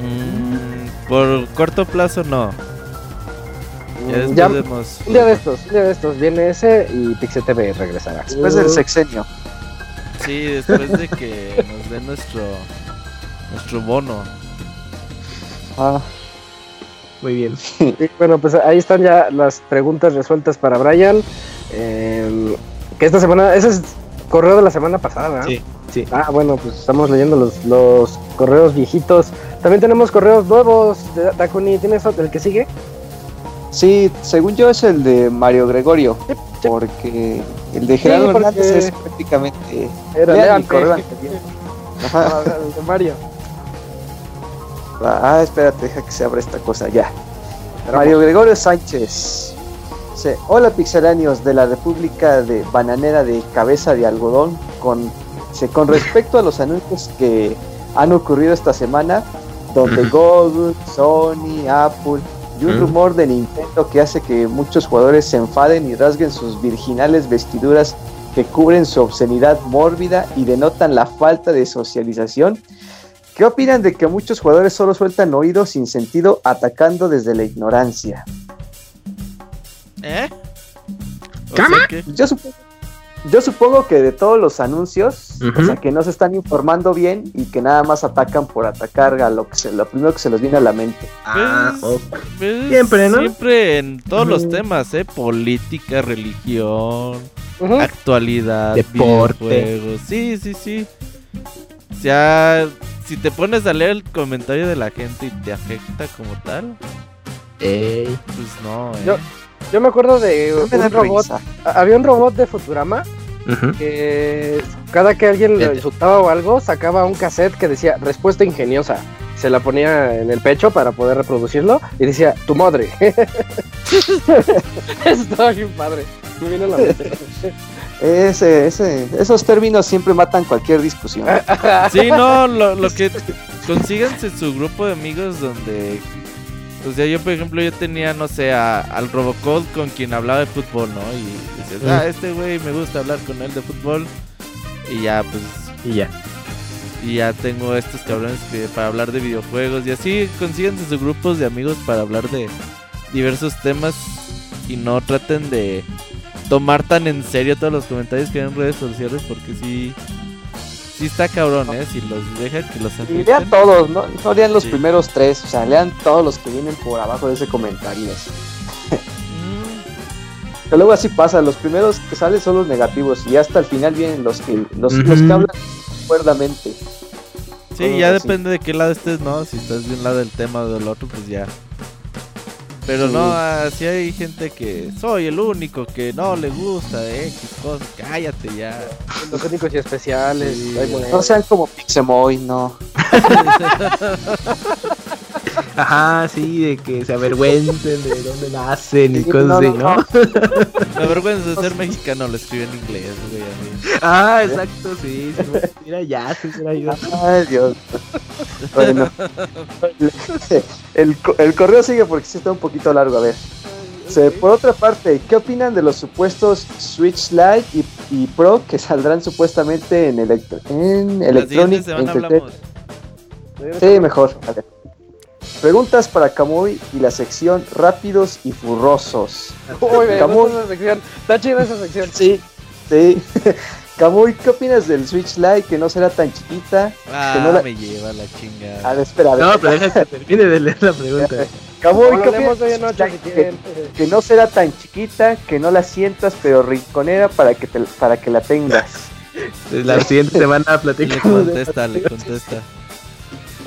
Mm, por corto plazo, no. Ya después Ya- vemos. Un día de estos, un día de estos viene ese y Pixel TV regresará. Después del sexenio. Sí, después de que nos den nuestro nuestro bono. Ah, Muy bien. Y bueno, pues ahí están ya las preguntas resueltas para Brian. Eh, que esta semana, ese es correo de la semana pasada, ¿verdad? Sí, sí. Ah, bueno, pues estamos leyendo los, los correos viejitos. También tenemos correos nuevos. de Dakuni, ¿tienes otro, el que sigue? sí, según yo es el de Mario Gregorio. Sí, sí. Porque el de Gerardo Hernández es prácticamente. Era mi correo anterior. Ajá. El de Mario. Ah, espérate, deja que se abra esta cosa ya. Mario Gregorio Sánchez. Hola pixeláneos de la República de Bananera de Cabeza de Algodón. Con, con respecto a los anuncios que han ocurrido esta semana, donde. Google, Sony, Apple y un rumor de Nintendo que hace que muchos jugadores se enfaden y rasguen sus virginales vestiduras que cubren su obscenidad mórbida y denotan la falta de socialización. ¿Qué opinan de que muchos jugadores solo sueltan oídos sin sentido atacando desde la ignorancia? ¿Eh? Sea que- Yo supongo, yo supongo que de todos los anuncios, o sea, que no se están informando bien y que nada más atacan por atacar a lo, que se, lo primero que se les viene a la mente. Ah, Pues, ok. pues, Siempre, ¿no? Siempre en todos los temas, ¿eh? Política, religión, actualidad, Deporte. Sí, sí, sí. O sea, si te pones a leer el comentario de la gente y te afecta como tal, Ey. pues no, ¿eh? Yo- Yo me acuerdo de No me un robot. risa. Había un robot de Futurama que cada que alguien lo Fíjate. insultaba o algo, sacaba un cassette que decía respuesta ingeniosa. Se la ponía en el pecho para poder reproducirlo y decía tu madre. Estaba bien padre. Me vino a la mente. Ese, ese, esos términos siempre matan cualquier discusión. Sí, no, lo, lo que consíganse su grupo de amigos donde. O sea, yo por ejemplo, yo tenía, no sé, a- al Robocop con quien hablaba de fútbol, ¿no? Y dices, Mm. ah, este güey me gusta hablar con él de fútbol. Y ya, pues, Y ya. y ya tengo estos cabrones que para hablar de videojuegos. Y así consíganse sus grupos de amigos para hablar de diversos temas. Y no traten de tomar tan en serio todos los comentarios que hay en redes sociales porque sí. Sí está cabrón, ¿eh? Si los dejan que los Y afecten. lean todos, ¿no? No lean los Sí. primeros tres, o sea, lean todos los que vienen por abajo de ese comentario. Mm, Que luego así pasa, los primeros que salen son los negativos y hasta el final vienen los que, los, los que hablan cuerdamente. Sí, ya así. depende de qué lado estés, ¿no? Si estás de un lado del tema o del otro, pues ya. Pero Sí. no, así hay gente que soy el único que no le gusta X cosas. Cállate ya. Los únicos y especiales. Sí. No sean como Pixemoy, no. Ajá, sí, de que se avergüencen de dónde nacen y Sí, cosas no, así, no, ¿no? Me avergüenza de ser mexicano, lo escribe en inglés, güey. Ah, exacto, sí. sí, Mira, ya, sí, será yo. Ay, Dios. Bueno. El, el correo sigue porque sí está un poquito largo, a ver. Por otra parte, ¿qué opinan de los supuestos Switch Lite y, y Pro que saldrán supuestamente en, electro, en Electronic Entertainment? Sí, mejor. A ver. Preguntas para Kamui y la sección Rápidos y Furrosos. Uy, me Camuy. gusta esa sección. Está chida esa sección. Sí, sí. Kamui, ¿qué opinas del Switch Lite que no será tan chiquita? Ah, Que no la- me lleva la chingada. A ver, espera, a ver. No, pero deja que termine de leer la pregunta. Kamui, Lo ¿qué opinas hoy noche si que, que no será tan chiquita, que no la sientas, pero rinconera para que, te- para que la tengas? La siguiente semana Le platicamos de contesta, le contesta.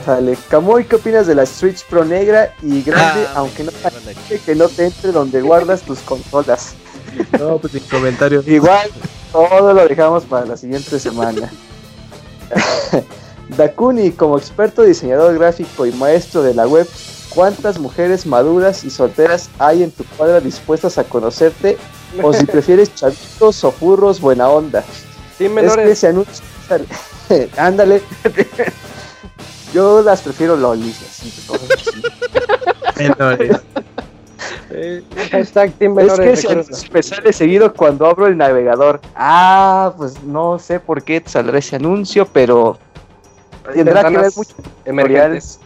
Sale. Kamui, ¿qué opinas de la Switch Pro negra y grande, Ah, aunque no que no te entre donde guardas tus consolas? No, pues sin comentarios. Igual, todo lo dejamos para la siguiente semana. Dakuni, como experto diseñador gráfico y maestro de la web, ¿cuántas mujeres maduras y solteras hay en tu cuadra dispuestas a conocerte? O si prefieres chavitos o furros buena onda. Sí, menores. Es que Ándale. Yo las prefiero lolis, así, Menores. Eh, hashtag Team es que se me sale seguido cuando abro el navegador. Ah, pues no sé por qué te saldrá ese anuncio, pero tendrá que ver mucho emergentes.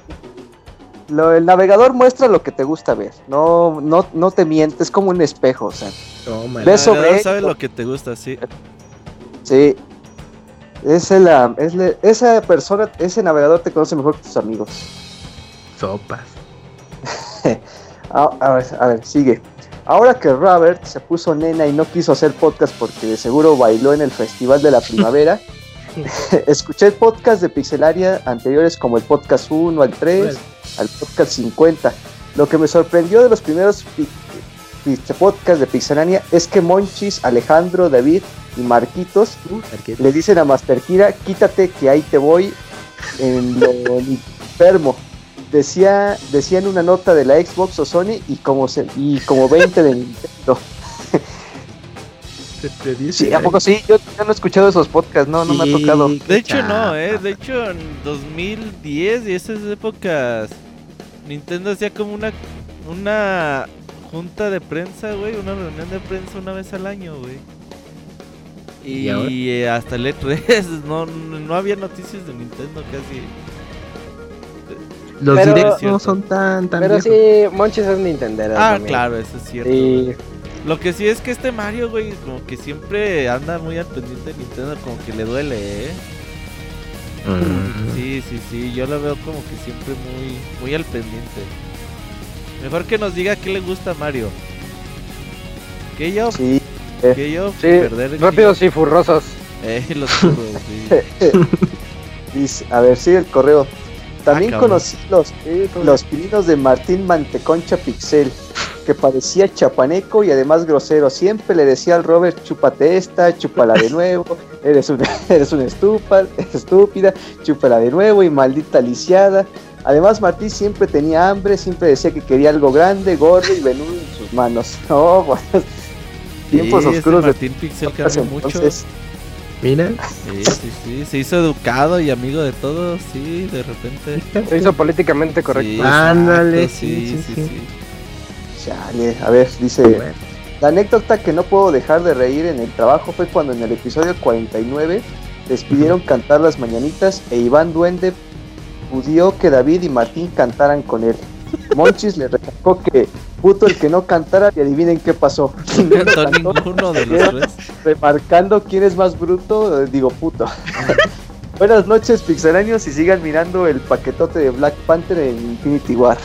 Lo, el navegador muestra lo que te gusta ver. No, no, no te mientes, es como un espejo, o sea. Toma, ves sobre sabe lo que te gusta, sí. Sí. Es la, es esa persona, ese navegador te conoce mejor que tus amigos. Sopas. Ah, a, ver, a ver, sigue. Ahora que Robert se puso nena y no quiso hacer podcast porque de seguro bailó en el Festival de la Primavera, escuché el podcast de Pixelaria anteriores como el podcast 1 al 3, al podcast 50. Lo que me sorprendió de los primeros podcasts de Pixelania es que Monchis, Alejandro, David y Marquitos uh, le dicen a Masterkira, quítate que ahí te voy en lo enfermo decía, decía en una nota de la Xbox o Sony y como, se, y como 20 de Nintendo. Sí, ¿a poco sí? Yo, no he escuchado esos podcasts, no, no me ha tocado. De hecho, no, eh. De hecho, en 2010 y esas épocas, Nintendo hacía como una, una junta de prensa, güey, una reunión de prensa una vez al año, güey. Y, eh, hasta el E3 no, no había noticias de Nintendo casi. Los directos no son tan, tan Pero sí, Monchis es Nintendo. Ah, claro, eso es cierto. Lo que sí es que este Mario, güey, como que siempre anda muy al pendiente de Nintendo, como que le duele, ¿eh? Mm. Sí, sí, sí, yo lo veo como que siempre muy, muy al pendiente. Mejor que nos diga qué le gusta a Mario. Que yo, sí, que yo, sí, perder rápidos y furrosos. Eh, los furros, sí. a ver, sigue el correo. También ah, conocí los, los pininos de Martín Manteconcha Pixel, que parecía chapaneco y además grosero. Siempre le decía al Robert, chúpate esta, chúpala de nuevo, eres una, eres una estúpida, estúpida, chúpala de nuevo y maldita lisiada. Además Martín siempre tenía hambre, siempre decía que quería algo grande, gordo y venudo en sus manos. No, bueno, tiempos oscuros Martín Pixel cambió mucho. Mira. Sí, sí, sí. Se hizo educado y amigo de todos, sí, de repente. Se hizo políticamente correcto. Ándale, sí, sí, sí. Chale, a ver, dice. La anécdota que no puedo dejar de reír en el trabajo fue cuando en el episodio 49 despidieron cantar las mañanitas e Iván Duende pidió que David y Martín cantaran con él. Monchis le recalcó que puto el que no cantara y adivinen qué pasó. No ninguno de los tres. Remarcando quién es más bruto, digo puto. Buenas noches, pixelanios, y sigan mirando el paquetote de Black Panther en Infinity War.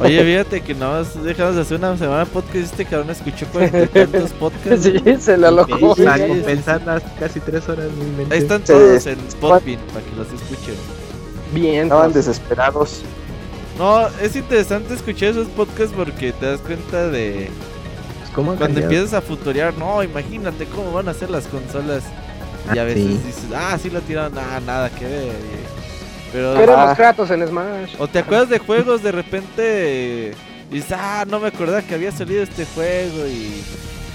Oye, fíjate que no has dejado de hacer una semana podcast este cabrón escuchó cuarenta tantos podcasts. Sí, se lo alojó. Sí, las casi tres horas. Ahí están todos en Spotbean para que los escuchen. Bien. Estaban desesperados. No, es interesante escuchar esos podcasts porque te das cuenta de. Pues, cuando empiezas a futurear, no, imagínate cómo van a ser las consolas. y a ah, veces dices, ah, sí lo tiraron, ah, nada que ver. Pero. Queremos ah, Kratos en Smash. O te acuerdas de juegos de repente. Dices, ah, no me acordaba que había salido este juego y.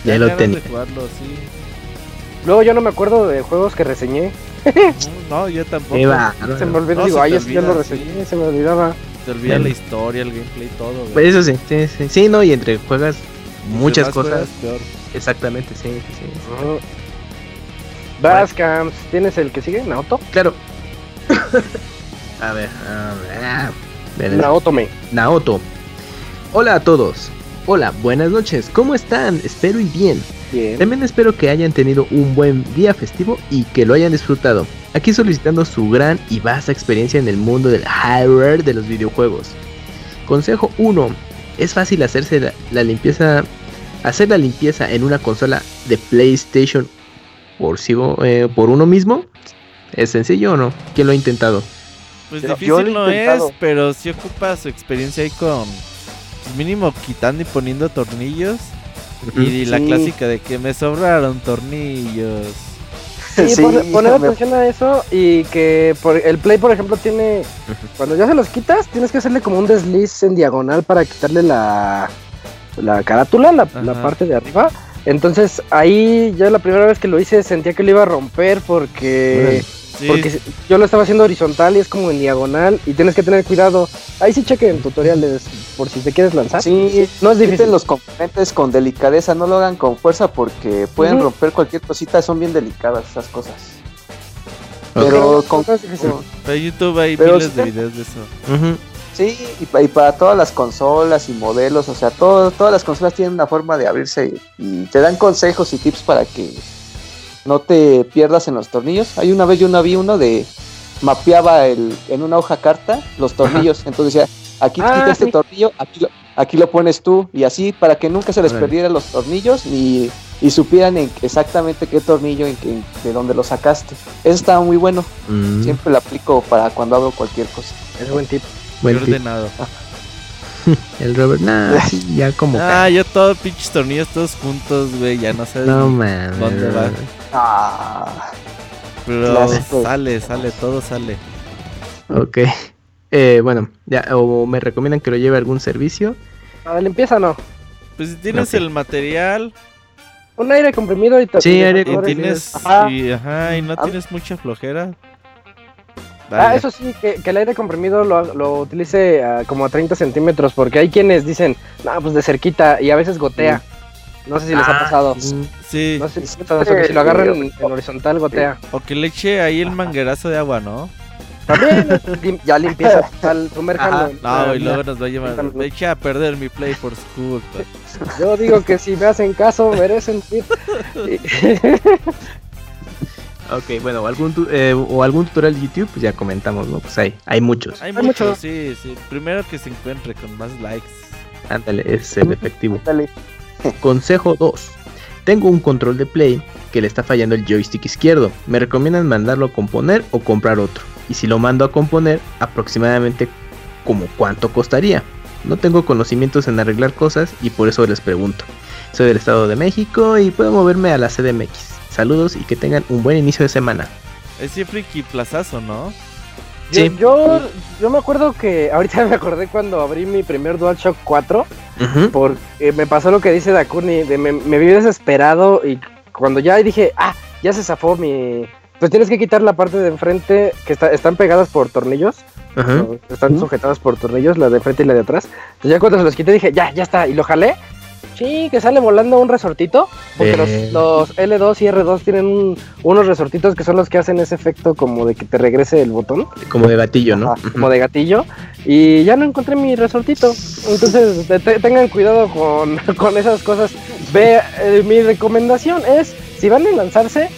Ya, lo tenía. jugarlo, sí. Luego yo no me acuerdo de juegos que reseñé. No, yo tampoco. se me olvidó, digo, ay, es que yo lo reseñé, se me olvidaba. Se olvida la historia, el gameplay, todo. Pues eso sí, sí, sí, sí, no, y entre juegas muchas cosas. Exactamente, sí, sí. sí. Bascamps, ¿tienes el que sigue? ¿Naoto? Claro. a ver, a ver. Naoto me. Naoto. Hola a todos. Hola, buenas noches. ¿Cómo están? Espero y bien. También espero que hayan tenido un buen día festivo y que lo hayan disfrutado. Aquí solicitando su gran y vasta experiencia en el mundo del hardware de los videojuegos. Consejo 1. Es fácil hacerse la, limpieza hacer la limpieza en una consola de PlayStation por, eh, por uno mismo. ¿Es sencillo o no? ¿Quién lo ha intentado? Pues difícil no es, pero si ocupa su experiencia ahí con pues, mínimo quitando y poniendo tornillos Y la clásica de que me sobraron tornillos. Sí, poner atención a eso y que por, el play, por ejemplo, tiene. Cuando ya se los quitas, tienes que hacerle como un desliz en diagonal para quitarle la, la carátula, la, parte de arriba. Entonces ahí ya la primera vez que lo hice sentía que lo iba a romper porque porque yo lo estaba haciendo horizontal y es como en diagonal y tienes que tener cuidado. Ahí sí chequen tutoriales por si te quieres lanzar. Sí, no es difícil. los componentes con delicadeza, no lo hagan con fuerza porque pueden romper cualquier cosita, son bien delicadas esas cosas. Pero con Para YouTube hay miles de videos de eso. Sí, y, para todas las consolas y modelos, o sea, todas las consolas tienen una forma de abrirse y te dan consejos y tips para que no te pierdas en los tornillos. Hay una vez yo no vi uno de mapeaba el, en una hoja carta los tornillos, entonces decía, aquí ah, quita este tornillo, aquí lo, aquí lo pones tú y así para que nunca se les perdieran los tornillos y, y supieran exactamente qué tornillo en, de dónde lo sacaste. Eso estaba muy bueno. Mm. Siempre lo aplico para cuando hago cualquier cosa. Es buen tip. Buen ordenado. El Robert, nada, ya como. Ah, yo todos pinches tornillos todos juntos, güey, ya no sé no, man, dónde va. Ah. Pero sale, sale, todo sale. Ok. Eh, bueno, ya, o me recomiendan que lo lleve a algún servicio. ¿A la limpieza no? Pues si tienes el material. Un aire comprimido y, sí, aire y tienes Y, ajá, y no ah. tienes mucha flojera. Ah, eso sí, que, el aire comprimido lo, lo utilice como a 30 centímetros, porque hay quienes dicen, no, pues de cerquita, y a veces gotea. No sé si les ha ah, pasado. Sí. No sé si, si lo agarran en, horizontal, gotea. O que le eche ahí el manguerazo de agua, ¿no? También ya limpieza, sumerjando. No, y luego nos va a llevar. Me eché a perder mi play por school. Yo digo que si me hacen caso, merecen. Ok, bueno, algún eh, o algún tutorial de YouTube, pues ya comentamos, ¿no? Pues hay, hay muchos. Hay, muchos, sí, sí. Primero que se encuentre con más likes. Ándale, es el efectivo. Consejo 2. Tengo un control de play que le está fallando el joystick izquierdo. Me recomiendan mandarlo a componer o comprar otro. Y si lo mando a componer, aproximadamente como cuánto costaría. No tengo conocimientos en arreglar cosas y por eso les pregunto. Soy del Estado de México y puedo moverme a la CDMX. Saludos y que tengan un buen inicio de semana. Es friki plazazo, ¿no? Sí. Yo, yo, me acuerdo que ahorita me acordé cuando abrí mi primer DualShock 4 porque me pasó lo que dice Dakuni, de me, vi desesperado y cuando ya dije, ah, ya se zafó mi... Pues tienes que quitar la parte de enfrente que está, están pegadas por tornillos. Están sujetadas por tornillos, la de enfrente y la de atrás. Entonces ya cuando se los quité dije, ya, ya está. Y lo jalé Sí, que sale volando un resortito. Porque los, eh. L2 y R2 tienen unos resortitos que son los que hacen ese efecto como de que te regrese el botón. Como de gatillo, ¿no? como de gatillo. Y ya no encontré mi resortito. Entonces tengan cuidado con, esas cosas. Ve, eh, mi recomendación es, si van a lanzarse,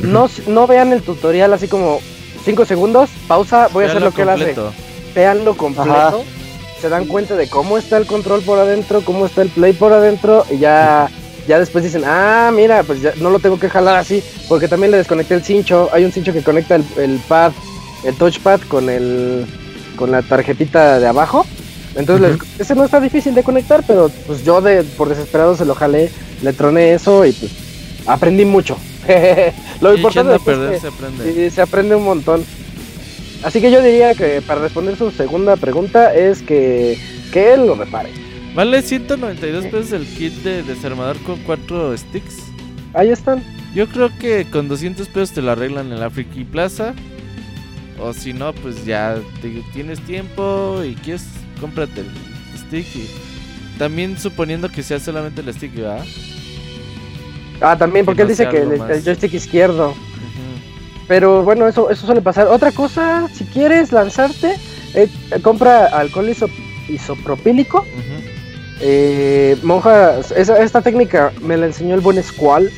no, no vean el tutorial así como 5 segundos, pausa, voy a hacer lo que él hace. Veanlo completo se dan cuenta de cómo está el control por adentro, cómo está el play por adentro y ya ya después dicen, ah, mira, pues ya no lo tengo que jalar así, porque también le desconecté el cincho, hay un cincho que conecta el, pad, el touchpad con el con la tarjetita de abajo. Entonces, ese no está difícil de conectar, pero pues yo de por desesperado se lo jalé, le troné eso y pues aprendí mucho. lo importante es que se aprende. se aprende un montón. Así que yo diría que para responder su segunda pregunta es que, que él lo repare. Vale 192 pesos el kit de desarmador con cuatro sticks. Ahí están. Yo creo que con 200 pesos te lo arreglan en la Friki Plaza. O si no, pues ya tienes tiempo y quieres, cómprate el stick. Y también suponiendo que sea solamente el stick, ¿verdad? Ah, también, porque él dice que el, el, joystick izquierdo. Pero bueno, eso, eso suele pasar. Otra cosa, si quieres lanzarte, eh, compra alcohol isopropílico. Eh, monja, esta técnica me la enseñó el buen Squall,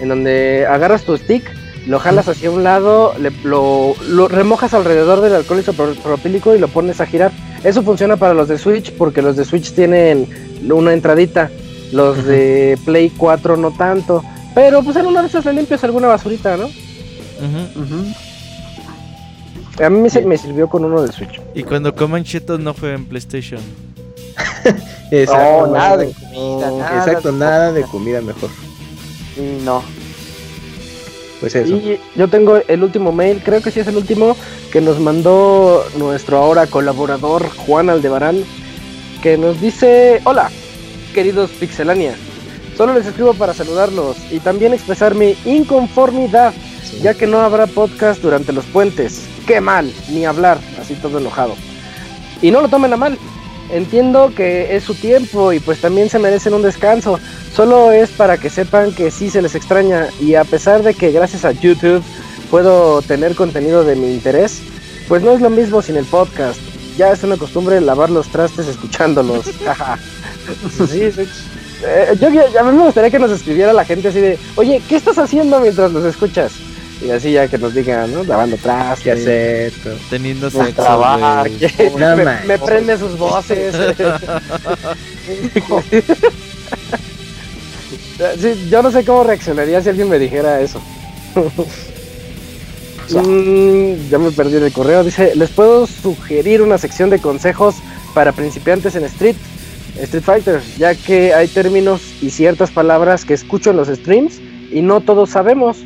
en donde agarras tu stick, lo jalas hacia un lado, lo, remojas alrededor del alcohol isopropílico y lo pones a girar. Eso funciona para los de Switch porque los de Switch tienen una entradita, los de Play 4 no tanto. Pero pues en una de esas le limpias alguna basurita, ¿no? A mí me, me, sirvió con uno de Switch. Y cuando coman chetos no fue en PlayStation. Exacto, no, nada de comida. Nada Exacto, nada de comida mejor. No. Pues eso. Y yo tengo el último mail, creo que sí es el último, que nos mandó nuestro ahora colaborador Juan Aldebarán, que nos dice, hola, queridos Pixelania, solo les escribo para saludarlos y también expresar mi inconformidad, ya que no habrá podcast durante los puentes. Qué mal, ni hablar, así todo enojado. Y no lo tomen a mal, entiendo que es su tiempo y pues también se merecen un descanso. Solo es para que sepan que sí se les extraña y a pesar de que gracias a YouTube puedo tener contenido de mi interés, pues no es lo mismo sin el podcast. Ya es una costumbre lavar los trastes escuchándolos. sí, sí. Eh, yo, a mí me gustaría que nos escribiera la gente así de, oye, ¿qué estás haciendo mientras los escuchas? Y así ya que nos digan, ¿no? Lavando trastes. ¿Qué hacer? Teniendo sexo, trabajo. me, me prende sus voces. yo no sé cómo reaccionaría si alguien me dijera eso. Mm, ya me perdí el correo. Dice, ¿les puedo sugerir una sección de consejos para principiantes en Street? Street Fighter, ya que hay términos y ciertas palabras que escucho en los streams y no todos sabemos.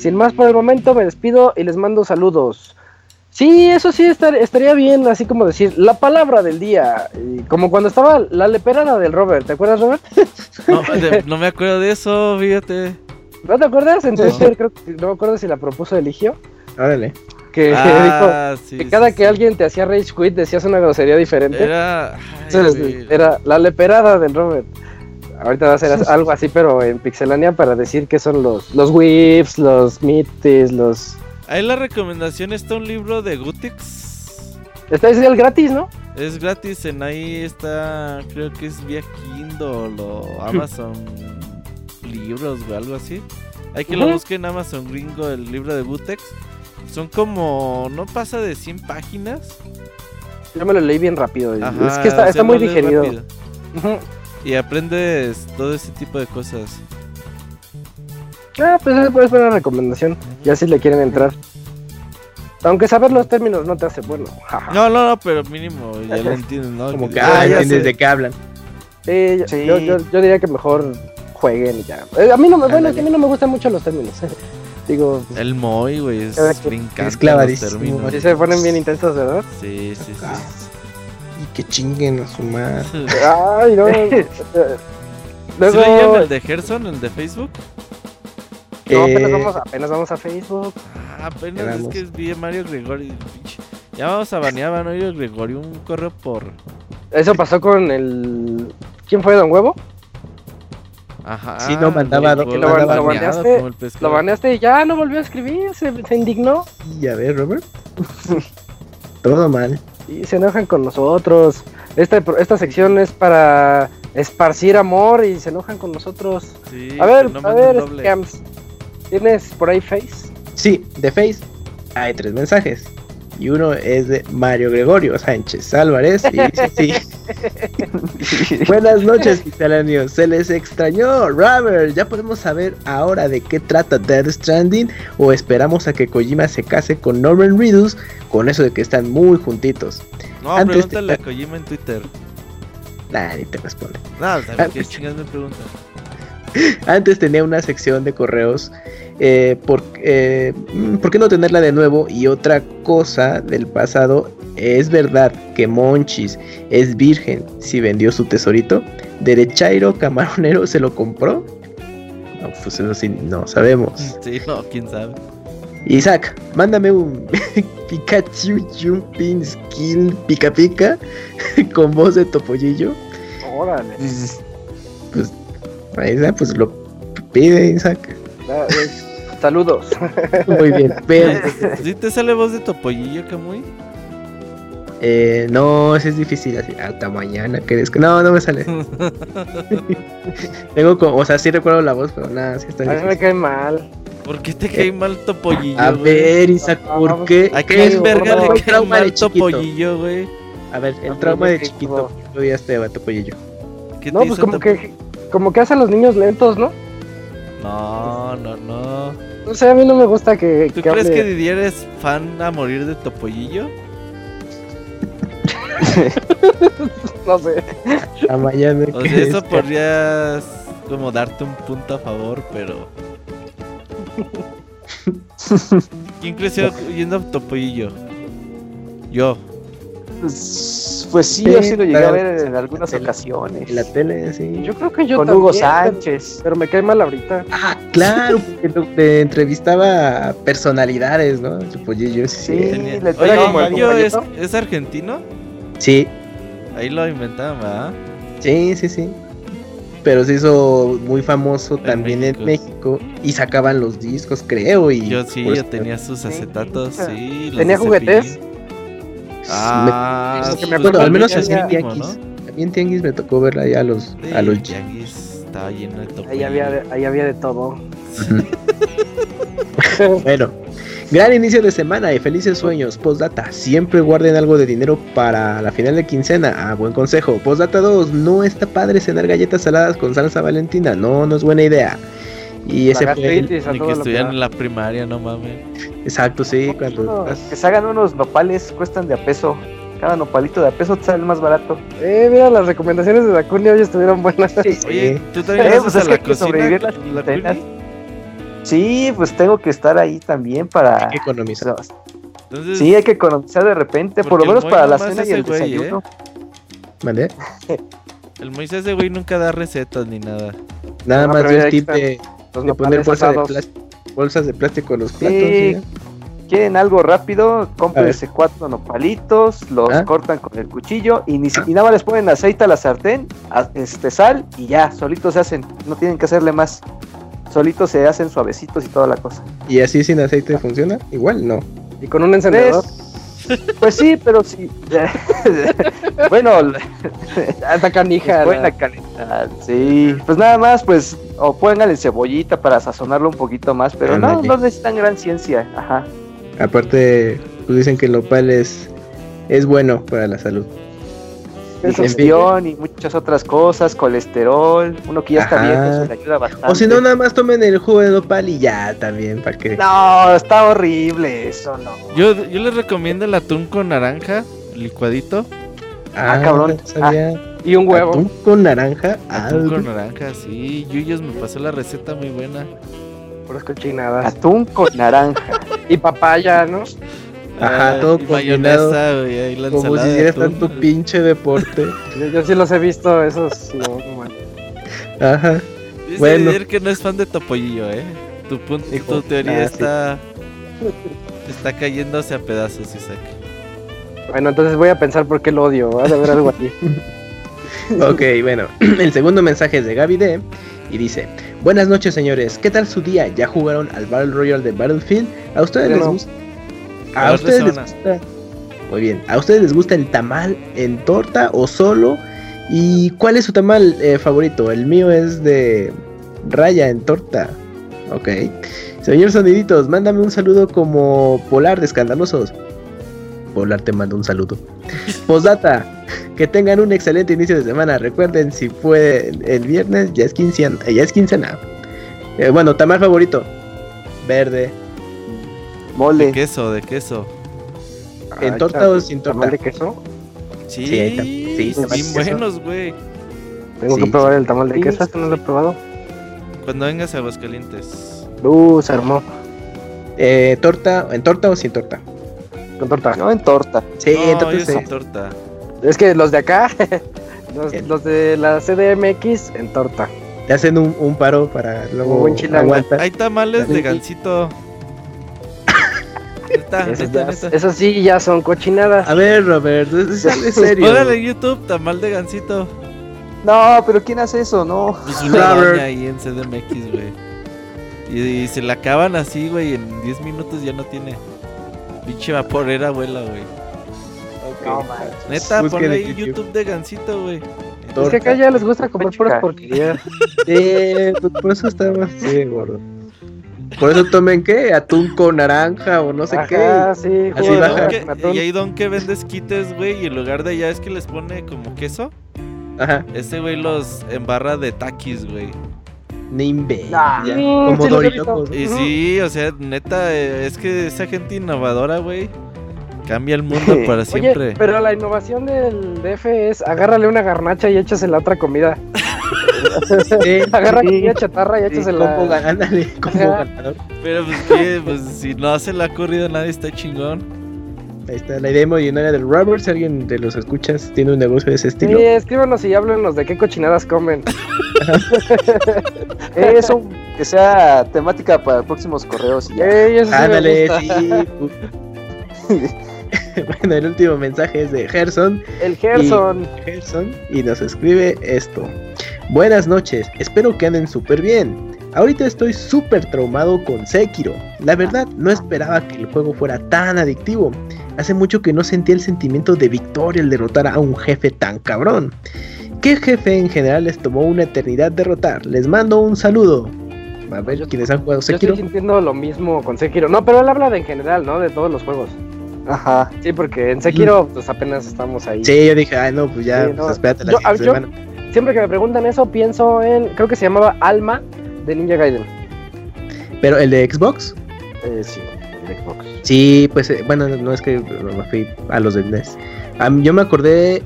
Sin más por el momento, me despido y les mando saludos. Sí, eso sí estaría bien, así como decir la palabra del día, como cuando estaba la leperada del Robert, ¿te acuerdas Robert? No, me acuerdo de eso, fíjate. ¿No te acuerdas? Entonces creo que no me acuerdo si la propuso Eligio. Órale. Que ah, dijo que cada que alguien te hacía rage quit decías una grosería diferente. Era, era la leperada del Robert. Ahorita va a ser algo así, pero en Pixelania para decir que son los, los whips, los mites, los. Ahí la recomendación está un libro de Gutix. Está el gratis, ¿no? Es gratis, en ahí está, creo que es vía Kindle o Amazon Libros o algo así. Hay que lo busquen en Amazon Gringo, el libro de Gutex. Son como, no pasa de 100 páginas. Yo me lo leí bien rápido. es que está, está muy digerido. Y aprendes todo ese tipo de cosas. Ah, pues esa puede ser una recomendación. Ya si le quieren entrar. Aunque saber los términos no te hace bueno. no, no, no, pero mínimo ya lo entienden, ¿no? Como que ah, entiendes de qué hablan. Sí, Yo, yo, yo, diría que mejor jueguen y ya. Eh, a mí no me, bueno, a mí no me gustan mucho los términos. Digo, el Moy, güey, es, es clavadísimo. Sí se ponen bien intensos, ¿verdad? Sí, sí, sí. Ah que chinguen a su madre. Ay, no. Luego... ¿Sí el de Gerson, el de Facebook? No, apenas, eh, vamos, apenas vamos a Facebook. Ah, apenas es que vi a Mario Gregorio. Ya vamos a banear a Mario Gregorio un correo por. Eso pasó con el. ¿Quién fue Don Huevo? Ajá. Sí, no mandaba. Lo, lo, lo, baneaste, lo baneaste y ya no volvió a escribir, se, se indignó. Y a ver, Robert. Todo mal. Y se enojan con nosotros. Esta, esta sección es para esparcir amor y se enojan con nosotros. a ver, a ver, ¿tienes por ahí Face? Sí, de Face hay tres mensajes y uno es de Mario Gregorio Sánchez Álvarez y dice sí. Buenas noches, misceláneos. Se les extrañó, Robert. ¿Ya podemos saber ahora de qué trata Dead Stranding? ¿O esperamos a que Kojima se case con Norman Reedus con eso de que están muy juntitos? No, Antes pregúntale a Kojima en Twitter. Nadie te responde. No, ¿qué chingas me pregunta? Antes tenía una sección de correos. Eh, por, eh, ¿Por qué no tenerla de nuevo? Y otra cosa del pasado. ¿Es verdad que Monchis es virgen si vendió su tesorito? ¿Derechairo Camaronero se lo compró? No, pues eso sí, no sabemos. Sí, no, quién sabe. Isaac, mándame un Pikachu Jumping Skill Pica Pica con voz de Topollillo. Órale. Pues Ahí pues lo pide Isaac. Saludos. Muy bien. ¿Sí te sale voz de Topollillo, Camuy? Eh, no, es difícil así. Hasta mañana, ¿crees que? No, no me sale. Tengo como, o sea, sí recuerdo la voz, pero nada, sí está A mí me cae mal. ¿Por qué te cae mal Topollillo? A ver, Isaac, ¿por qué? ¿A qué es verga le cae mal Topollillo, güey? A ver, el trauma de chiquito. Odiaste a Topollillo. No, pues como que como que hacen los niños lentos, ¿no? No, no, no. No sé, a mí no me gusta que. ¿Tú crees que Didier es fan a morir de Topollillo? no sé. A mañana. O sea, eso podrías como darte un punto a favor, pero. ¿Quién creció yendo a Topollillo? Yo. Pues, pues sí, yo sí lo llegué a ver en algunas ocasiones. En la tele, sí. Yo creo que yo Con también, Hugo Sánchez. Pero me cae mal ahorita. Ah, claro, porque te entrevistaba personalidades, ¿no? Chupollillo, sí. Sí, Tenía- le Oye, tenía como el Mario es, argentino? Sí, Ahí lo inventaban, ¿verdad? sí, sí, sí. Pero se hizo muy famoso En también México. en México y sacaban los discos, creo. Y Yo sí, pues, yo tenía sus acetatos, sí. los ¿Tenía juguetes? Cepillín. Ah, Lo que me pues, Bueno, al menos también así en Tianguis. También Tianguis me tocó verla ya a los, Sí, a los tianguis estaba lleno de topo. Ahí había, de, ahí había de todo. Bueno, gran inicio de semana y felices sueños. Postdata, siempre guarden algo de dinero para la final de quincena. Ah, buen consejo. Postdata 2, no está padre cenar galletas saladas con salsa valentina. No, no es buena idea. Y ese La fue el- que da. en la primaria, no mames. Exacto, sí, cuando que se hagan unos nopales, cuestan de a peso. Cada nopalito de a peso te sale más barato. Eh, mira, las recomendaciones de Dakuni hoy estuvieron buenas. Oye, ¿tú también Eh, pues a es que la hay que cocina? sobrevivir las la? Sí, pues tengo que estar ahí también para... hay que economizar. Entonces, Sí, hay que economizar de repente, por lo menos para la cena y el güey, ¿eh? desayuno. ¿Vale? el Moisés de güey nunca da recetas ni nada. Nada No, más dio tip de, Los de poner nopales bolsa de asados. plástico, bolsas de plástico en los platos. Sí. Quieren algo rápido, cómprense cuatro nopalitos, los Ah. cortan con el cuchillo y, ni si- y nada más les ponen aceite a la sartén, a- este sal y ya, solitos se hacen, no tienen que hacerle más. Solitos se hacen suavecitos y toda la cosa. Y así sin aceite funciona. Igual no. Y con un encendedor. Pues, pues sí, pero sí. bueno, Hasta canija. pueden la- calentar. Sí, pues nada más, pues, o pónganle cebollita para sazonarlo un poquito más, pero no, no necesitan gran ciencia. Ajá. Aparte, pues dicen que el nopal es, es bueno para la salud. Digestión y muchas otras cosas, colesterol, uno que ya está viejo, eso le ayuda bastante. O si no, nada más tomen el jugo de nopal y ya también, para que... No, está horrible eso, no. Yo, yo les recomiendo el atún con naranja, licuadito. Ah, cabrón. no sabía. Y un huevo. Atún con naranja. Atún algo. con naranja, sí. Yuyos me pasó la receta muy buena. Puras cochinadas. Atún con naranja. Y papaya, ¿no? Ajá, Ah, todo y combinado. mayonesa, güey, la Como si hicieras tanto pinche deporte. Yo, yo sí los he visto, esos. No. Ajá. Dice Bueno. Que no es fan de Topollillo, eh. Tu, punto, Hijo, tu teoría ah, sí. está... Está cayéndose a pedazos, Isaac. Bueno, entonces voy a pensar por qué lo odio. Va a haber algo aquí. Ok, bueno. El segundo mensaje es de Gaby D. Y dice: Buenas noches, señores. ¿Qué tal su día? ¿Ya jugaron al Battle Royale de Battlefield? ¿A ustedes les no. gusta? ¿A ustedes les gusta? Muy bien. ¿A ustedes les gusta el tamal en torta o solo? ¿Y cuál es su tamal eh, favorito? El mío es de raya en torta. Ok. Señor Soniditos, mándame un saludo como Polar de Escandalosos. Polar te mando un saludo. Postdata, que tengan un excelente inicio de semana. Recuerden, si fue el viernes, ya es quincena. Ya es quincena. Eh, bueno, tamal favorito. Verde. De queso, de queso. ¿En Ay, torta o sin torta? ¿Tamal de queso? Sí, Sí, sí, bien queso. buenos, güey. Tengo Sí, que probar el tamal de sí, queso, este no lo he probado. Cuando vengas a Aguascalientes. Uh, se armó. Eh, torta, ¿En torta o sin torta? Con torta. No, en torta. Sí, no, yo sin sí. torta. Es que los de acá, los, Bien. los de la CDMX en torta. te hacen un, un paro para luego Un. Hay tamales de gansito. Ya- neta. esos sí ya son cochinadas. A ver, Robert, es, es- serio. Póngale en YouTube tamal de gansito. No, pero ¿quién hace eso? No. Pues una Robert. doña ahí en CDMX, güey. Y, y se la acaban así, güey. En 10 minutos ya no tiene. Pinche vaporera, abuela, güey. No, manches. Neta, Busquen ponle ahí YouTube. YouTube de gansito, güey. Es que acá ya les gusta comer puras porquerías. Sí, pues por eso está más sí, gordo. Por eso tomen qué, atún con naranja o no sé Ajá, qué. sí, Así baja. Que- y hay don que vende esquites, güey. Y en lugar de allá es que les pone como queso. Ajá, Este güey los embarra de taquis, güey. nimbe. Nah. ya, como sí visto. Y sí, o sea, neta, eh, es que esa gente innovadora, güey. Cambia el mundo para siempre. Oye, pero la innovación del DF es agárrale una garnacha y échase la otra comida. Agarra comida chatarra y échase la. Combo, ándale, combo ganador. Pero pues que, pues si no se le ha ocurrido a nadie, está chingón. Ahí está la idea millonaria del Robert. Si alguien de los escuchas tiene un negocio de ese estilo. Sí, escríbanos y háblenos de qué cochinadas comen. Eso, que sea temática para próximos correos. y ya. Sí Ándale, sí. bueno, el último mensaje es de Gerson. El Gerson. Gerson y nos escribe esto. Buenas noches, espero que anden súper bien. Ahorita estoy súper traumado con Sekiro. La verdad, no esperaba que el juego fuera tan adictivo. Hace mucho que no sentía el sentimiento de victoria al derrotar a un jefe tan cabrón. ¿Qué jefe en general les tomó una eternidad derrotar? Les mando un saludo. A ver, ¿quiénes han jugado Yo Sekiro? estoy sintiendo lo mismo con Sekiro. No, pero él habla de en general, ¿no? De todos los juegos. Ajá. Sí, porque en Sekiro, pues apenas estamos ahí. Sí, yo dije, ay no, pues ya, Sí, pues espérate la Yo- siguiente yo- semana. Siempre que me preguntan eso, pienso en. Creo que se llamaba Alma de Ninja Gaiden. Pero el de Xbox, Eh, sí, el de Xbox. Sí, pues eh, bueno, no es que me fui a los de NES. Yo me acordé,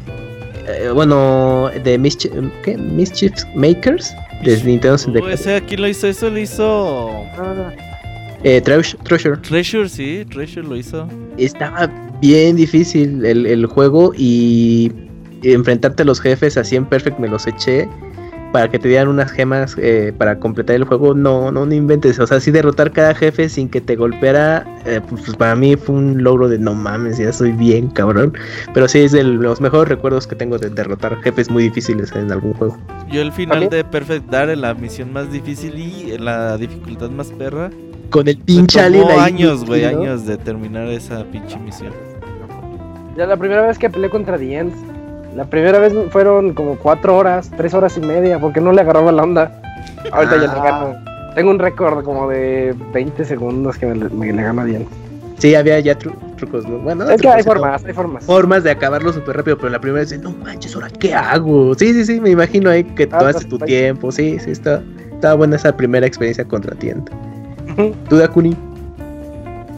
eh, bueno, de Mischief, ¿qué? Mischief Makers de Nintendo Uh, 64. ese aquí lo hizo, eso lo hizo. Eh, Treasure, Treasure. Treasure, sí, Treasure lo hizo. Estaba bien difícil el, el juego y enfrentarte a los jefes así en Perfect me los eché para que te dieran unas gemas eh, para completar el juego. No, no, no inventes. O sea, sí derrotar cada jefe sin que te golpeara, eh, pues, pues, para mí fue un logro de no mames, ya soy bien cabrón. Pero sí es de los mejores recuerdos que tengo de derrotar jefes muy difíciles en algún juego. Yo el final de Perfect Dark en la misión más difícil y en la dificultad más perra. Con el pinche alien ahí, años, güey, ¿no? años de terminar esa pinche misión. Ya la primera vez que peleé contra The End. La primera vez fueron como cuatro horas, tres horas y media, porque no le agarraba la onda. Ahorita ya le Ah. gano. Tengo un récord como de 20 segundos que me, me le gano a The End. Sí, había ya tru- trucos. ¿no? Bueno, no Es que hay formas, hay formas. formas de acabarlo súper rápido, pero la primera vez, no manches, ¿ahora qué hago? Sí, sí, sí, me imagino ahí que Ah, tomaste tu perfecto. tiempo, sí, sí, está, estaba buena esa primera experiencia contra tienda. ¿Tú, Dakuni?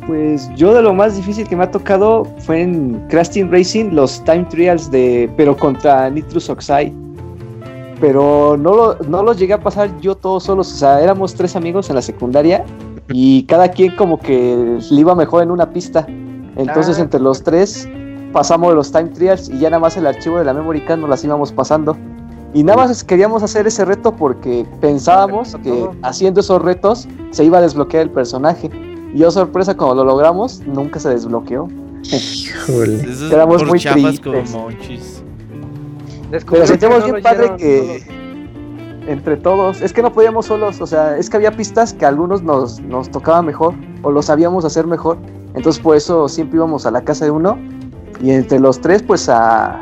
Pues yo de lo más difícil que me ha tocado fue en Crash Team Racing, los time trials de, pero contra Nitrous Oxide. Pero no, lo- no los llegué a pasar yo todos solos, o sea, éramos tres amigos en la secundaria y cada quien como que le iba mejor en una pista. Entonces Ah. entre los tres pasamos los time trials y ya nada más el archivo de la memory card nos las íbamos pasando. Y nada más queríamos hacer ese reto porque pensábamos que haciendo esos retos se iba a desbloquear el personaje. Y yo sorpresa cuando lo logramos, nunca se desbloqueó. Híjole. Éramos por muy como tristes. Pero sentíamos bien padre que solos. entre todos, es que no podíamos solos, o sea, es que había pistas que a algunos nos, nos tocaba mejor o lo sabíamos hacer mejor. Entonces por eso siempre íbamos a la casa de uno y entre los tres pues a...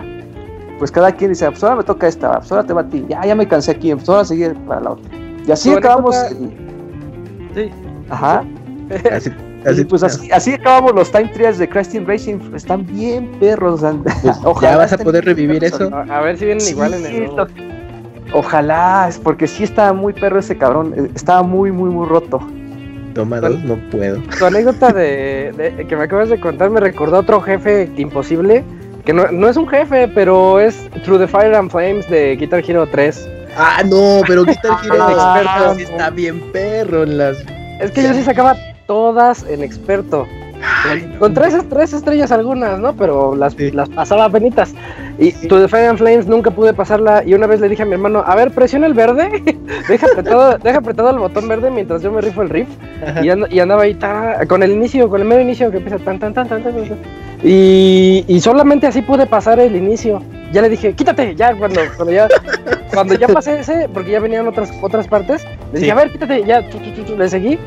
Pues cada quien dice, pues ahora me toca esta, pues ahora te va a ti, ya, ya me cansé aquí, pues ahora sigue para la otra. Y así acabamos... Sí. Ajá. Así, pues así, así acabamos los time trials de Crash Team Racing. Están bien perros. Pues, ojalá ¿Ya vas a poder revivir perros. eso? A, ver si vienen Sí, igual en el nuevo. Ojalá, es porque sí estaba muy perro ese cabrón. eh, Estaba muy, muy, muy roto. Toma dos, no puedo. Tu anécdota de, de- que me acabas de contar me recordó a otro jefe imposible. Que no, no es un jefe, pero es Through the Fire and Flames de Guitar Hero 3. Ah, no, pero Guitar Hero Ah, experto sí está bien perro en las... Es que yo sí sacaba todas en experto. Con tres, tres estrellas algunas, ¿no? Pero las, Sí. las pasaba penitas. Y To the Fire and Flames nunca pude pasarla. Y una vez le dije a mi hermano, a ver, presiona el verde. deja, apretado, deja apretado el botón verde mientras yo me rifo el riff. Y, and- y andaba ahí ta- con el inicio, con el mero inicio que empieza tan, tan, tan, tan, tan, tan, tan. Y, y solamente así pude pasar el inicio. Ya le dije, quítate, ya cuando, cuando ya cuando ya pasé ese, porque ya venían otras otras partes, le dije, Sí. a ver, quítate, ya, chu, chu, chu, le seguí,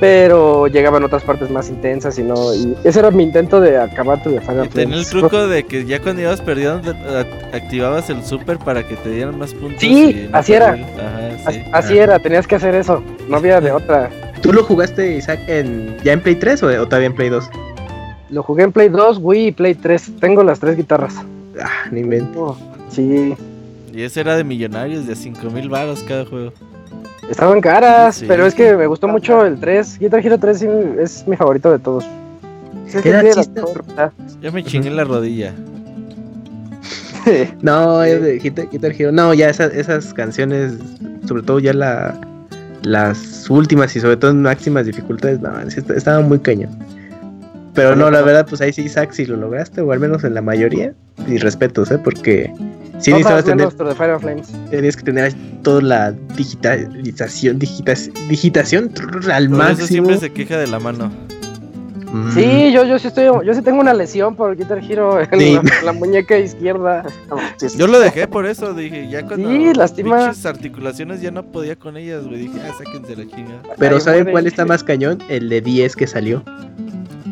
pero llegaban otras partes más intensas y no, y ese era mi intento de acabar tu de Final Y tenía el truco de que ya cuando ibas perdiendo activabas el super para que te dieran más puntos. Sí, y no así era. Ajá, sí. Así era, tenías que hacer eso, no había de otra. ¿Tú lo jugaste, Isaac, en, ya en Play 3 o, o todavía en Play 2? Lo jugué en Play 2, Wii y Play 3, tengo las tres guitarras. Ah, ni invento. Oh, sí, Y ese era de millonarios, de 5 mil baros cada juego. estaban caras, Sí. pero es que me gustó mucho el 3, Guitar Hero 3 sí, es mi favorito de todos. Ya me chingué la rodilla. no, es de Guitar, Hero. No, ya esas, esas canciones, sobre todo ya la, las últimas y sobre todo en máximas dificultades, no, estaban muy cañón. Pero no, la verdad, pues ahí sí, Isaac, si lo lograste, o al menos en la mayoría, y respetos, ¿eh? Porque sí necesitabas tener. Tenías que tener toda la digitalización, digitación al máximo. Eso siempre se queja de la mano. Sí, yo, yo sí estoy, yo sí tengo una lesión por Guitar Hero en la, muñeca izquierda. Yo lo dejé por eso, dije, ya cuando sí, lastima. articulaciones ya no podía con ellas, güey, dije, ah, sáquense la chinga. Pero ¿saben cuál está más cañón? El de 10 que salió.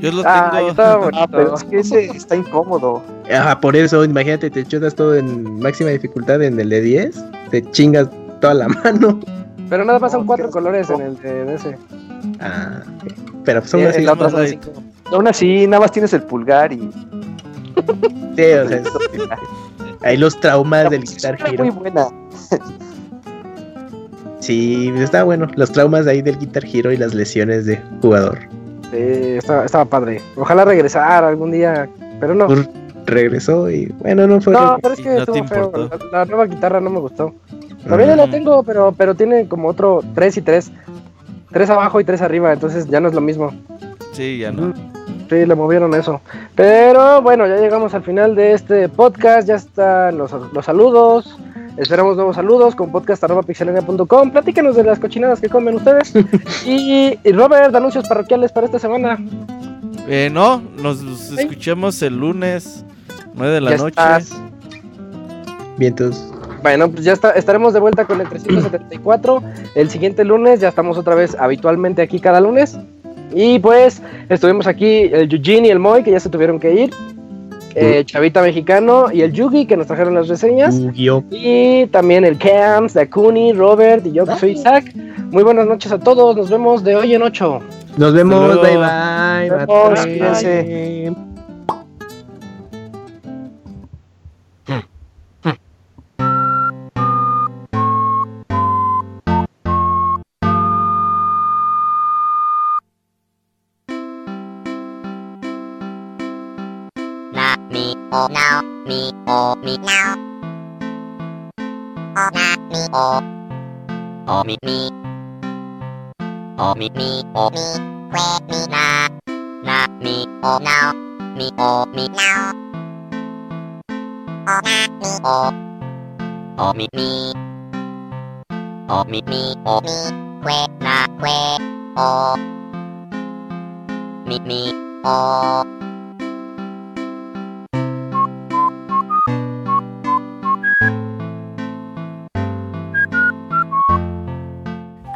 Yo lo ah, tengo. Ah, pero es que ese está incómodo. Ajá, por eso, imagínate, te chutas todo en máxima dificultad en el de 10, te chingas toda la mano. Pero nada más son cuatro colores en el de ese. Ah, pero son así. aún así, nada más tienes el pulgar y. sí, o sea, hay los traumas del Guitar Hero. Muy buena. sí, está bueno. Los traumas ahí del Guitar Hero y las lesiones de jugador. Sí, estaba, estaba padre. Ojalá regresara algún día, pero no. Pues, regresó y bueno, no fue. No, pero es que estuvo feo. La, nueva guitarra no me gustó. Todavía la tengo, pero, pero tiene como otro 3 y 3 tres abajo y tres arriba, entonces ya no es lo mismo. Sí, ya no. Sí, le movieron eso. Pero bueno, ya llegamos al final de este podcast, ya están los, los saludos. Esperamos nuevos saludos con podcast.pixelania.com. Platíquenos de las cochinadas que comen ustedes. y, Robert, anuncios parroquiales para esta semana. Eh, no, nos escuchamos el lunes, 9 de la noche. Vientos. Bueno, pues ya está, estaremos de vuelta con el 374 el siguiente lunes. Ya estamos otra vez habitualmente aquí cada lunes. Y pues estuvimos aquí el Eugene y el Moy, que ya se tuvieron que ir. Eh, Chavita Mexicano y el Yugi, que nos trajeron las reseñas. Y también el Camps, Dakuni, Robert y yo, que soy Isaac. Muy buenas noches a todos. Nos vemos de hoy en ocho. Nos vemos. Bye bye. bye. Me o me now. O na me o, o me me. O me me o me, we me na. Na me o now, me o me now. O na me o, o me me. O me me o me, we na we o. Me me o.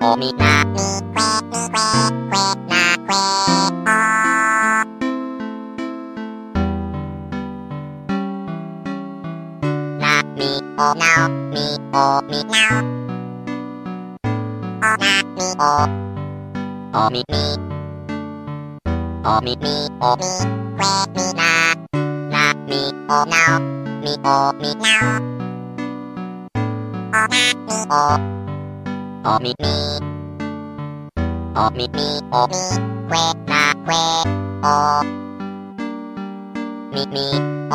O mi na mi kwe mi kwe kwe na kwe o na mi o now mi o mi now o na mi o o mi mi o mi mi o mi kwe mi na na mi o now mi o mi now o na おみみおみみおみくえなくえおみみお